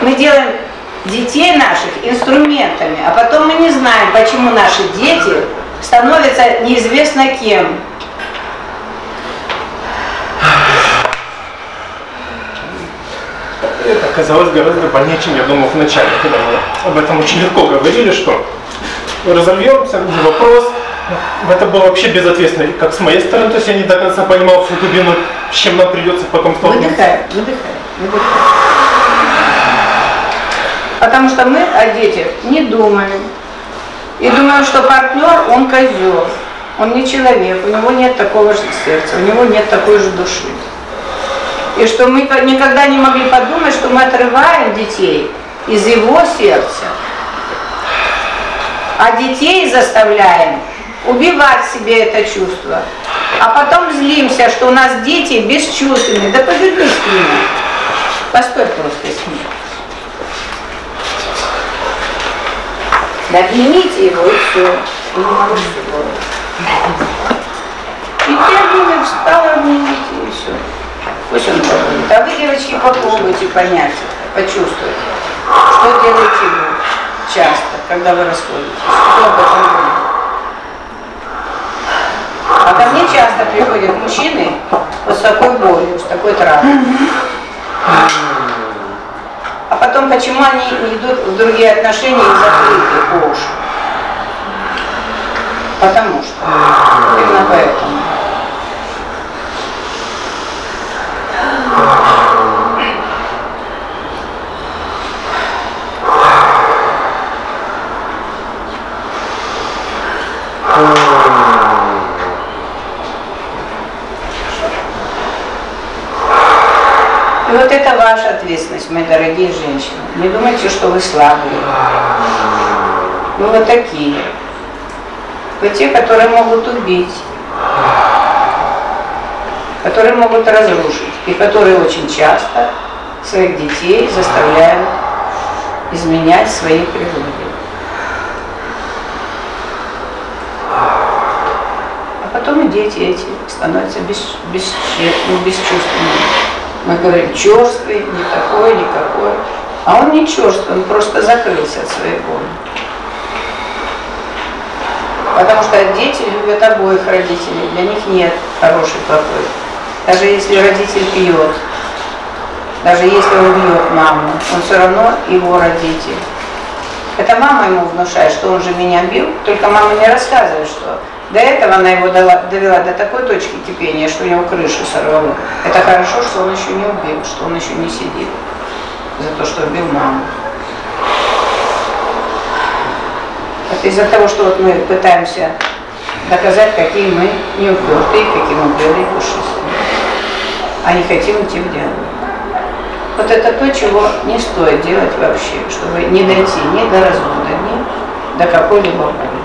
Мы делаем детей наших инструментами, а потом мы не знаем, почему наши дети становятся неизвестно кем. Это оказалось гораздо больнее, чем я думал вначале, когда мы об этом очень легко говорили, что разовьемся, где вопрос. Это было вообще безответственно, как с моей стороны, то есть я не до конца понимал всю глубину, с чем нам придется потом столкнуться. Выдыхай, выдыхай, выдыхай. Потому что мы о детях не думаем. И думаем, что партнер, он козел. Он не человек, у него нет такого же сердца, у него нет такой же души. И что мы ко- никогда не могли подумать, что мы отрываем детей из его сердца, а детей заставляем убивать себе это чувство. А потом злимся, что у нас дети бесчувственные. Да повернись к нему. Постой просто с ним. Да обнимите его и все. И не могу всего. И обнимешь, встала, обнимите и все. Пусть он попробует. А вы, девочки, попробуйте понять, почувствовать, что делаете вы часто, когда вы расходитесь. Кто об этом думает? А ко мне часто приходят мужчины вот с такой болью, с такой травмой. А потом, почему они идут в другие отношения и закрыты уши? Потому что. Именно поэтому. И вот это ваша ответственность, мои дорогие женщины. Не думайте, что вы слабые. Вы вот такие. Вы те, которые могут убить, которые могут разрушить, и которые очень часто своих детей заставляют изменять свои природы. А потом и дети эти становятся бес, бесче- ну, бесчувственными. Мы говорим, черствый, не такой, никакой. А он не черствый, он просто закрылся от своей боли. Потому что дети любят обоих родителей, для них нет хороший плохой. Даже если родитель пьет, даже если он бьет маму, он все равно его родитель. Это мама ему внушает, что он же меня бил, только мама не рассказывает, что до этого она его дала- довела до такой точки кипения, что у него крышу сорвало. Это хорошо, что он еще не убил, что он еще не сидит за то, что убил маму. Это из-за того, что вот мы пытаемся доказать, какие мы неупертые, какие мы белые пушистые. А не хотим идти в диалог. Вот это то, чего не стоит делать вообще, чтобы не дойти ни до развода, ни до какой-либо боли,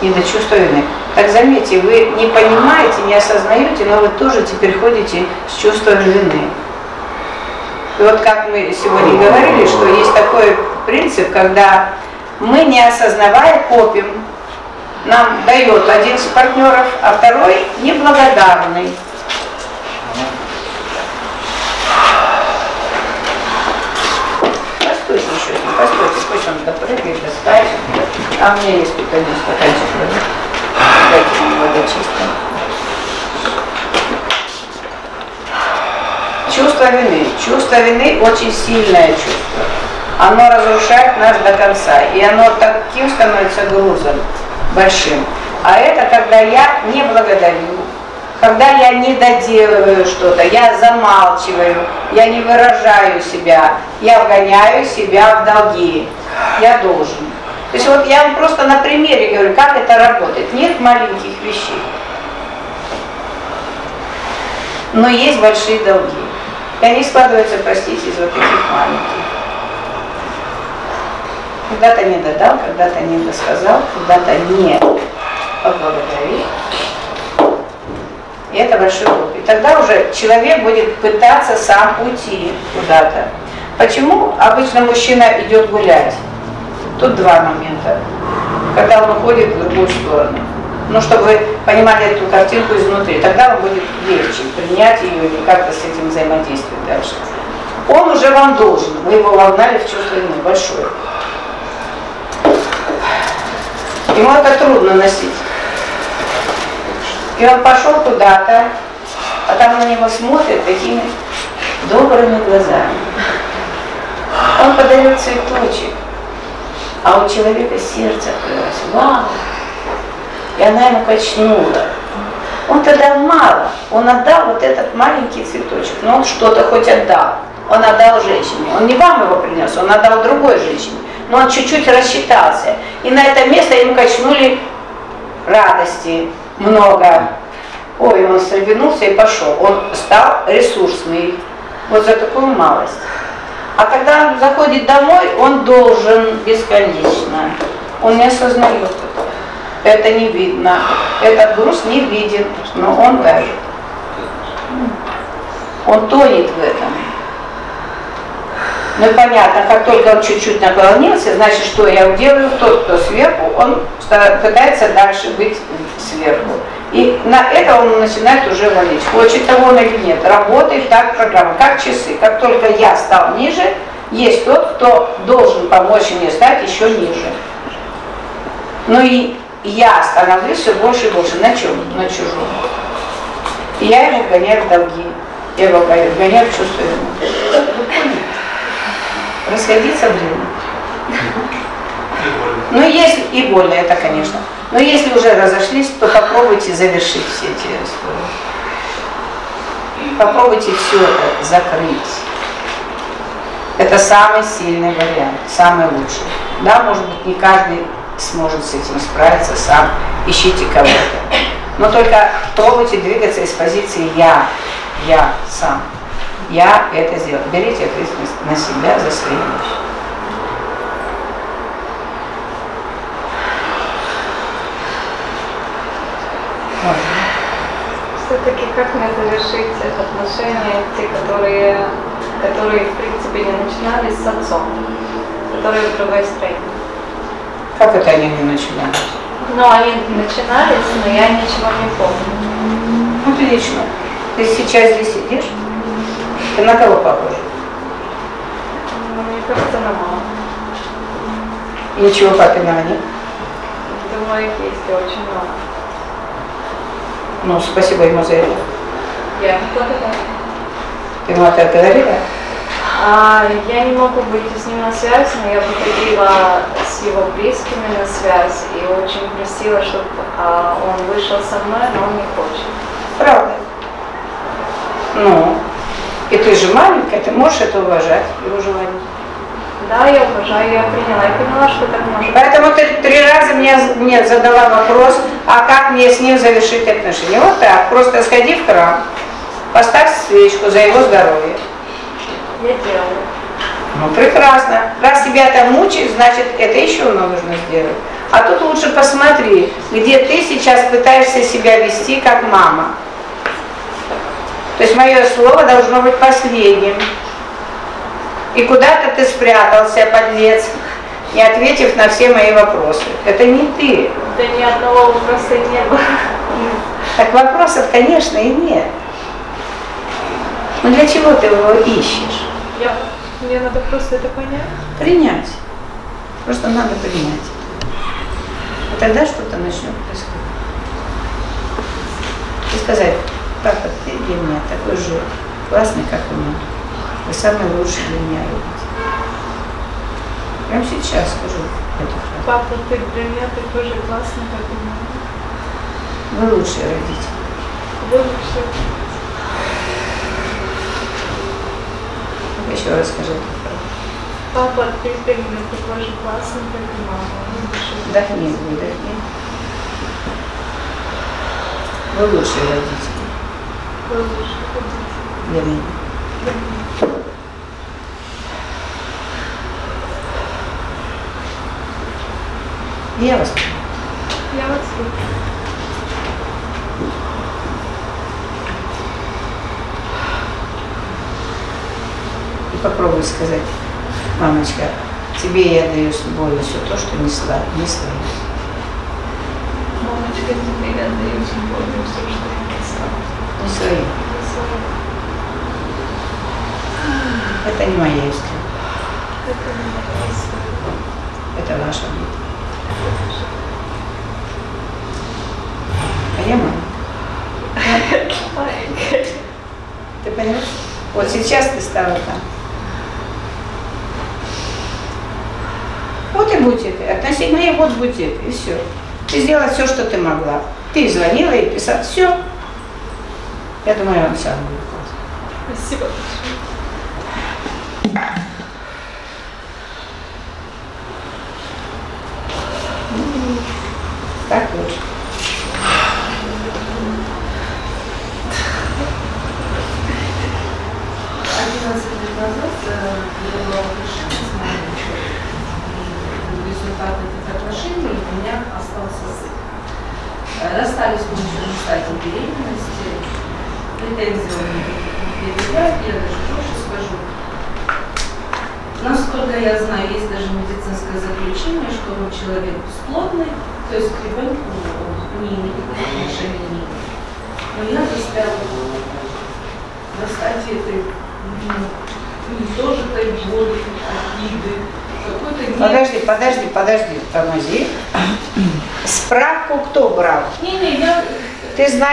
ни до чувства вины. Так заметьте, вы не понимаете, не осознаете, но вы тоже теперь ходите с чувством вины. И вот как мы сегодня говорили, что есть такой принцип, когда мы не осознавая копим, нам дает один из партнеров, а второй неблагодарный. Постойте еще постойте, пусть он доскачет. А у меня есть тут один стаканчик воды. Дайте мне вода чистая. Чувство вины. Чувство вины очень сильное чувство. Оно разрушает нас до конца. И оно таким становится грузом большим. А это когда я не благодарю, когда я не доделываю что-то, я замалчиваю, я не выражаю себя, я вгоняю себя в долги. Я должен. То есть вот я вам просто на примере говорю, как это работает. Нет маленьких вещей. Но есть большие долги. И они складываются, простите, из вот таких маленьких. Когда-то не додал, когда-то не досказал, когда-то не поблагодарил. И это большой долг. И тогда уже человек будет пытаться сам уйти куда-то. Почему обычно мужчина идет гулять? Тут два момента. Когда он уходит в другую сторону. Ну, чтобы вы понимали эту картинку изнутри, тогда вам будет легче принять ее или как-то с этим взаимодействовать дальше. Он уже вам должен, вы его вогнали в чувство вины большое. Ему это трудно носить. И он пошел куда-то, а там на него смотрят такими добрыми глазами. Он подарил цветочек, а у человека сердце открылось. Вау! И она ему качнула. Он тогда мало. Он отдал вот этот маленький цветочек. Но он что-то хоть отдал. Он отдал женщине. Он не вам его принес, он отдал другой женщине. Но он чуть-чуть рассчитался. И на это место ему качнули радости много. Ой, он стрепенулся и пошел. Он стал ресурсный. Вот за такую малость. А когда он заходит домой, он должен бесконечно. Он не осознает этого. Это не видно. Этот груз не виден, но он даже. Он тонет в этом. Ну понятно, как только он чуть-чуть наклонился, значит, что я делаю? Тот, кто сверху, он пытается дальше быть сверху. И на это он начинает уже валить. Хочет того он или нет. Работает так программа, как часы. Как только я стал ниже, есть тот, кто должен помочь мне стать еще ниже. Ну и я становлюсь все больше и больше. На чем? На чужом. И я его гоняю в долги. Я его гоняю в чувство вины расходиться время. Ну, если и больно, это, конечно. Но если уже разошлись, то попробуйте завершить все эти разговоры. Попробуйте все это закрыть. Это самый сильный вариант, самый лучший. Да, может быть, не каждый сможет с этим справиться сам. Ищите кого-то. Но только пробуйте двигаться из позиции «я», «я сам». Я это сделал. Берите ответственность на себя за свои вещи. Все-таки как мне завершить отношения, те, которые, которые в принципе не начинались с отцом, которые в другой стране? Как это они не начинались? Ну, они начинались, но я ничего не помню. Отлично. Ты сейчас здесь сидишь? Ты на кого похож? Ну, мне кажется, на маму. Ничего папиного нет? Думаю, есть и очень много. Ну, спасибо ему за это. Я благодарна. Ты ему это говорила? А, я не могу выйти с ним на связь, но я выходила с его близкими на связь и очень просила, чтобы а, он вышел со мной, но он не хочет. Правда. Ну, и ты же маленькая, ты можешь это уважать, его желание. Да, я уважаю, я приняла и поняла, что так может. Поэтому ты три раза мне, мне задала вопрос, а как мне с ним завершить отношения. Вот так, просто сходи в храм, поставь свечку за его здоровье. Я делаю. Ну, прекрасно. Раз тебя там мучает, значит, это еще нужно сделать. А тут лучше посмотри, где ты сейчас пытаешься себя вести как мама. То есть мое слово должно быть последним. И куда-то ты спрятался, подлец, не ответив на все мои вопросы. Это не ты. Да ни одного вопроса не было. Так вопросов, конечно, и нет. Но для чего ты его ищешь? Я, мне надо просто это понять. Принять. Просто надо принять. И тогда что-то начнет происходить. И сказать, папа, ты для меня такой же классный, как и мама. Вы самый лучший для меня родитель. Прямо сейчас скажу эту фразу. Папа, ты для меня такой же классный, как и мама. Вы лучшие родители. Вы лучше. Еще раз скажи эту фразу. Папа, ты для меня такой же классный, как и мама. Лучше. Вдохни, выдохни. Вы лучшие родители Вы лучше. родители. для меня. Я вас. Я вас. И попробуй сказать, мамочка, тебе я даю с болью все то, что не слабо, не свое. Мамочка, тебе я даю сегодня все, что я написала. Не свое. Это не моя история. Это не моя история. Это ваша битва. А я. Маленькая. Ты понимаешь? Вот сейчас ты стала там. Вот и будь это. Относительно и вот будь это. И все. Ты сделала все, что ты могла. Ты звонила и писала. Все. Я думаю, вам все будет классно. Спасибо большое. Так лучше. Одиннадцать лет назад э, я была в отношениях с моим И результат этих отношений у меня остался сын. Э, Расстались мы еще на стадии беременности. Претензий он не предъявляет, я даже больше скажу. Насколько я знаю, есть даже медицинское заключение, что он человек бесплодный, то есть к ребенку он не имеет никакого отношения не имеет. Но я застряла на стадии этой ну, уничтоженной боли, обиды, какой-то не- Подожди, подожди, подожди, тормози. Справку кто брал? Не-не, я...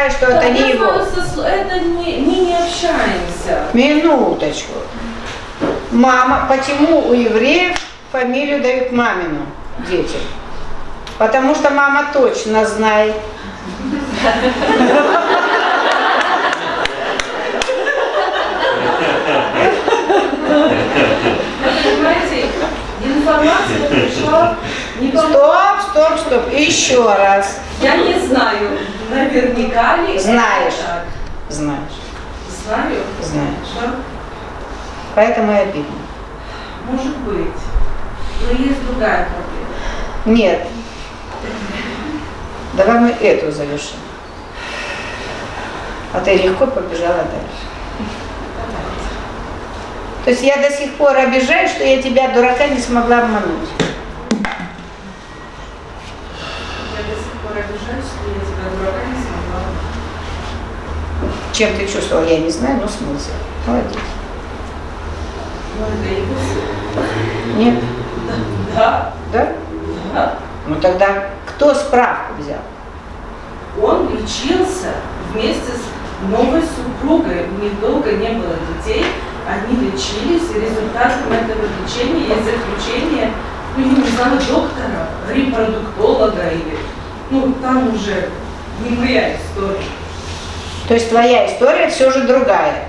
Знаешь, что Да, это не его. со Это не... Мы не общаемся. Минуточку. Мама, почему у евреев фамилию дают мамину детям? Потому что мама точно знает. Понимаете, информация пришла. Стоп, стоп, стоп. Еще раз. Я не знаю, наверняка ли... Знаешь. Знаешь, Знаю. знаешь. Да? Поэтому и обидно. Может быть. Но есть другая проблема. Нет. Давай мы эту завершим. А ты легко побежала дальше. То есть я до сих пор обижаюсь, что я тебя, дурака, не смогла обмануть. Я до сих пор обижаюсь, что я тебя дурака не смогла. Чем ты чувствовал, я не знаю, но смысл. Молодец. Нет? Да, Да? да. Ну тогда кто справку взял? Он лечился вместе с новой супругой. У них долго не было детей. Они лечились, и результатом этого лечения есть заключение, ну, я не знаю, доктора, репродуктолога или, ну, там уже не моя история. То есть твоя история все же другая.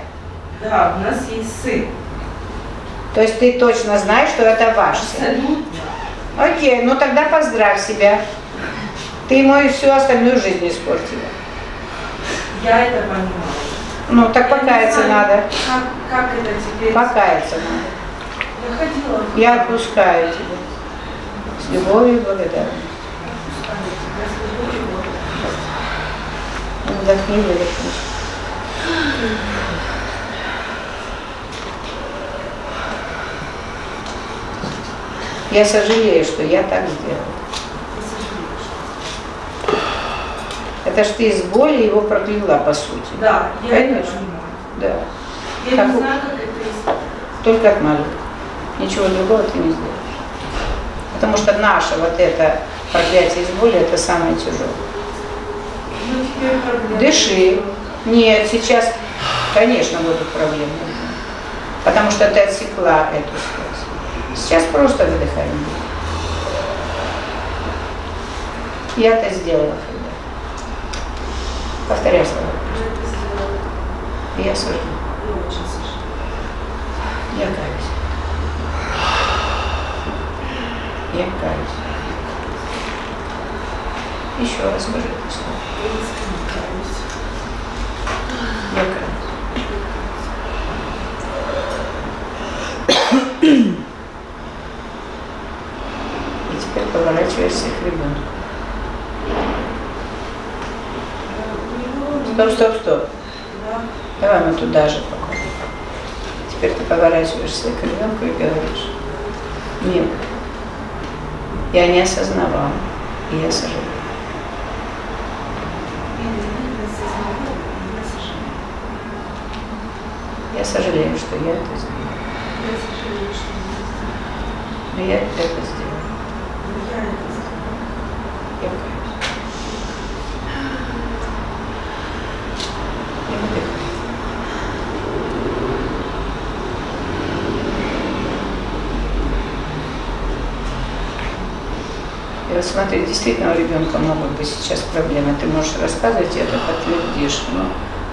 Да, у нас есть сын. То есть ты точно знаешь, что это ваш сын. Окей, ну тогда поздравь себя. Ты ему всю остальную жизнь испортила. Я это понимаю. Ну, так покаяться Я не знаю, надо. Как, как это теперь? Покаяться надо. Я. Я отпускаю тебя. С любовью и благодарностью. Вдохни, выдохни. Я сожалею, что я так сделала. Это ж ты из боли его прокляла, по сути. Да, я это Конечно. понимаю. Да. Я Как не знаю, как это исправить. Только от молитвы. Ничего другого ты не сделаешь. Потому что наше вот это проклятие из боли, это самое тяжелое. Дыши. Нет, сейчас, конечно, будут проблемы. Потому что ты отсекла эту связь. Сейчас просто выдыхаем. Я это сделала. Фрида. Повторяй слова. Я сделала. Я каюсь. Я каюсь. Еще раз скажи это слово. Я искренне каюсь. Каюсь. И теперь поворачиваешься к ребенку. Стоп, стоп, стоп. Да. Давай мы туда же пока. Теперь ты поворачиваешься к ребенку и говоришь, нет, я не осознавал, и я сожалею. Я не осознавала, я сожалею. Я сожалею, что я это сделала. Я сожалею, что я это сделала. Но я это сделала. Я это. Я каюсь. Я выдыхаю. Смотри, действительно у ребенка могут быть сейчас проблемы. Ты можешь рассказывать, и это подтвердишь. Но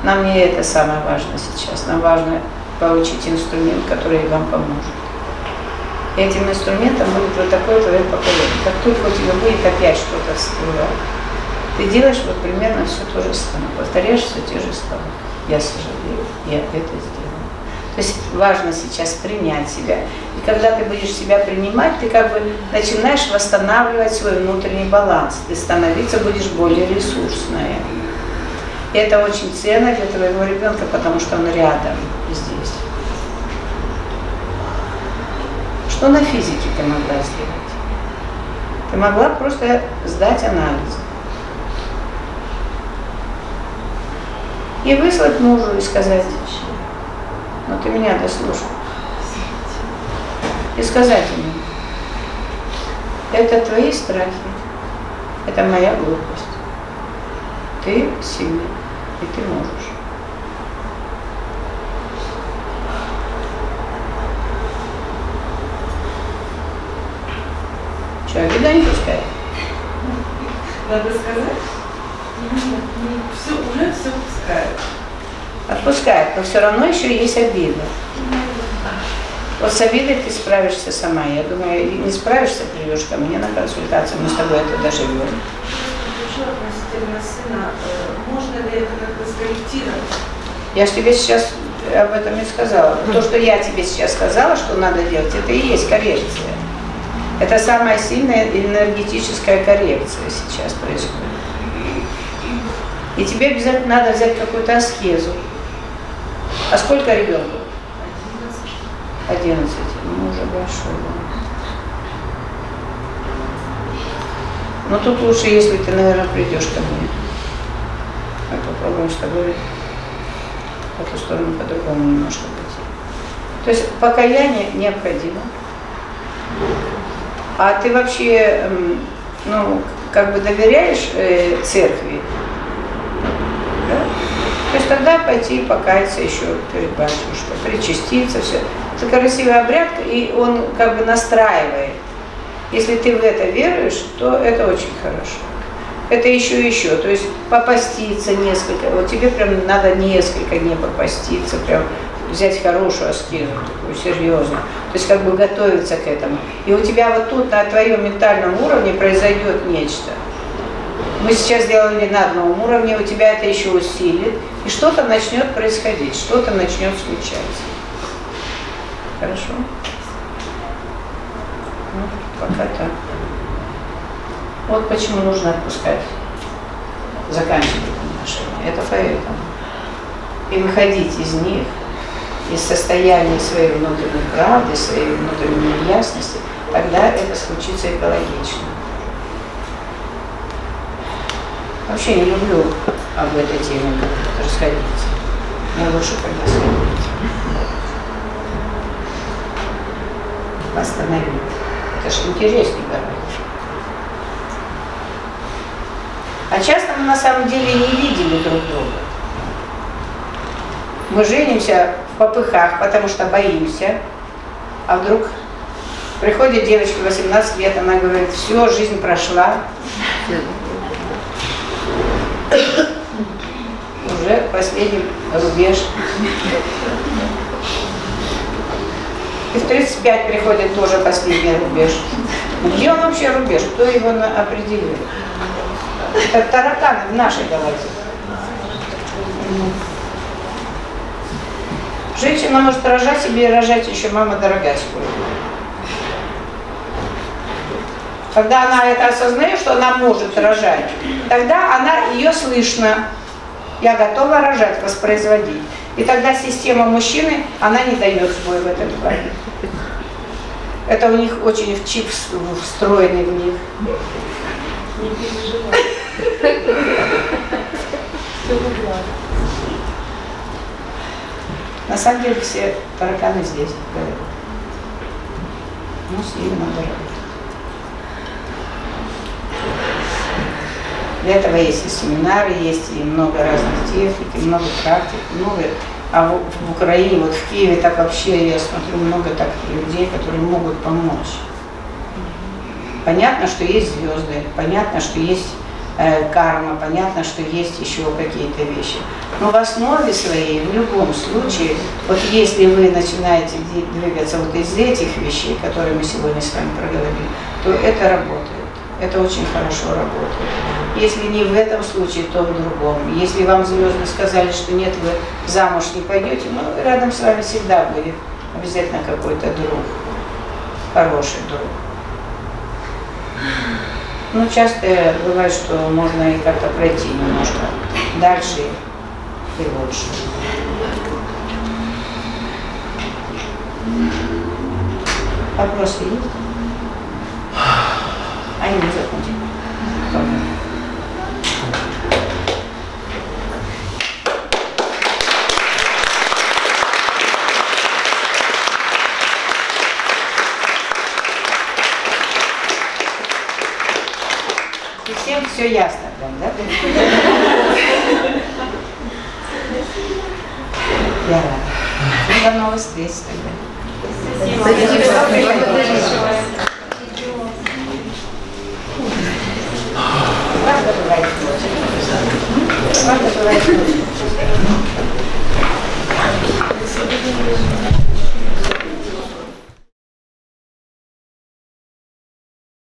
нам не это самое важное сейчас. Нам важно получить инструмент, который вам поможет. Этим инструментом будет вот такое твое поколение. Как только у тебя будет опять что-то всплывать, ты делаешь вот примерно все то же самое. Повторяешь все те же слова. Я сожалею, я это сделала. То есть важно сейчас принять себя. И когда ты будешь себя принимать, ты как бы начинаешь восстанавливать свой внутренний баланс. Ты становиться будешь более ресурсная. И это очень ценно для твоего ребенка, потому что он рядом здесь. Что на физике ты могла сделать? Ты могла просто сдать анализ. И выслать мужу и сказать, ну ты меня дослушай. И сказать ему, это твои страхи, это моя глупость. Ты сильный, и ты можешь. Что, обида не пускает? Надо сказать? Все, уже все пускают. Отпускает, но все равно еще есть обида. Вот с обидой ты справишься сама. Я думаю, не справишься, придешь ко мне на консультацию, мы с тобой это доживем. Еще относительно сына, э, можно ли это как-то скорректировать? Я же тебе сейчас об этом и сказала. То, что я тебе сейчас сказала, что надо делать, это и есть коррекция. Это самая сильная энергетическая коррекция сейчас происходит. И тебе обязательно надо взять какую-то аскезу. А сколько ребенку? 11. Ну, уже большой. да. Но тут лучше, если ты, наверное, придешь ко мне. Мы попробуем с тобой в эту сторону по-другому немножко пойти. То есть покаяние необходимо. А ты вообще, эм, ну, как бы доверяешь э, церкви? Да? То есть тогда пойти покаяться еще перед батюшкой, причаститься, все. Это красивый обряд, и он как бы настраивает. Если ты в это веруешь, то это очень хорошо. Это еще и еще, то есть попаститься несколько, вот тебе прям надо несколько дней попаститься, прям взять хорошую аскезу, такую серьезную, то есть как бы готовиться к этому. И у тебя вот тут на твоем ментальном уровне произойдет нечто. Мы сейчас сделали на одном уровне, у тебя это еще усилит, и что-то начнет происходить, что-то начнет случаться. Хорошо? Ну, пока так. Вот почему нужно отпускать, заканчивать отношения. Это поэтому. И выходить из них, из состояния своей внутренней правды, своей внутренней ясности, тогда это случится экологично. Вообще не люблю об этой теме расходиться. Мне лучше когда. Остановить. Это же интереснее гораздо. А часто мы на самом деле не видели друг друга. Мы женимся в попыхах, потому что боимся. А вдруг приходит девочка 18 лет, она говорит, все, жизнь прошла. Уже последний рубеж. И в 35 приходит тоже последний рубеж. Где он вообще рубеж? Кто его определил? Это тараканы в нашей голове. Женщина может рожать себе и рожать еще мама дорогая сколько. Когда она это осознает, что она может рожать, тогда она ее слышно. Я готова рожать, воспроизводить. И тогда система мужчины, она не дает сбой в этом плане. Это у них очень в чип встроенный в них. Не переживай. На самом деле все тараканы здесь. Ну, с ними надо работать. Для этого есть и семинары, есть и много разных техник, и много практик, много. А в, в Украине, вот в Киеве, так вообще я смотрю много так людей, которые могут помочь. Понятно, что есть звезды, понятно, что есть э, карма, понятно, что есть еще какие-то вещи. Но в основе своей, в любом случае, вот если вы начинаете двигаться вот из этих вещей, которые мы сегодня с вами проговорили, то это работает. Это очень хорошо работает. Если не в этом случае, то в другом. Если вам звезды сказали, что нет, вы замуж не пойдете, но ну, рядом с вами всегда будет обязательно какой-то друг, хороший друг. Ну, часто бывает, что можно и как-то пройти немножко дальше и лучше. Вопросы есть? Они не закончили. всем все ясно прям, да? Э, я рада. Ну, до новых встреч тогда. Спасибо. Правда бывает Правда бывает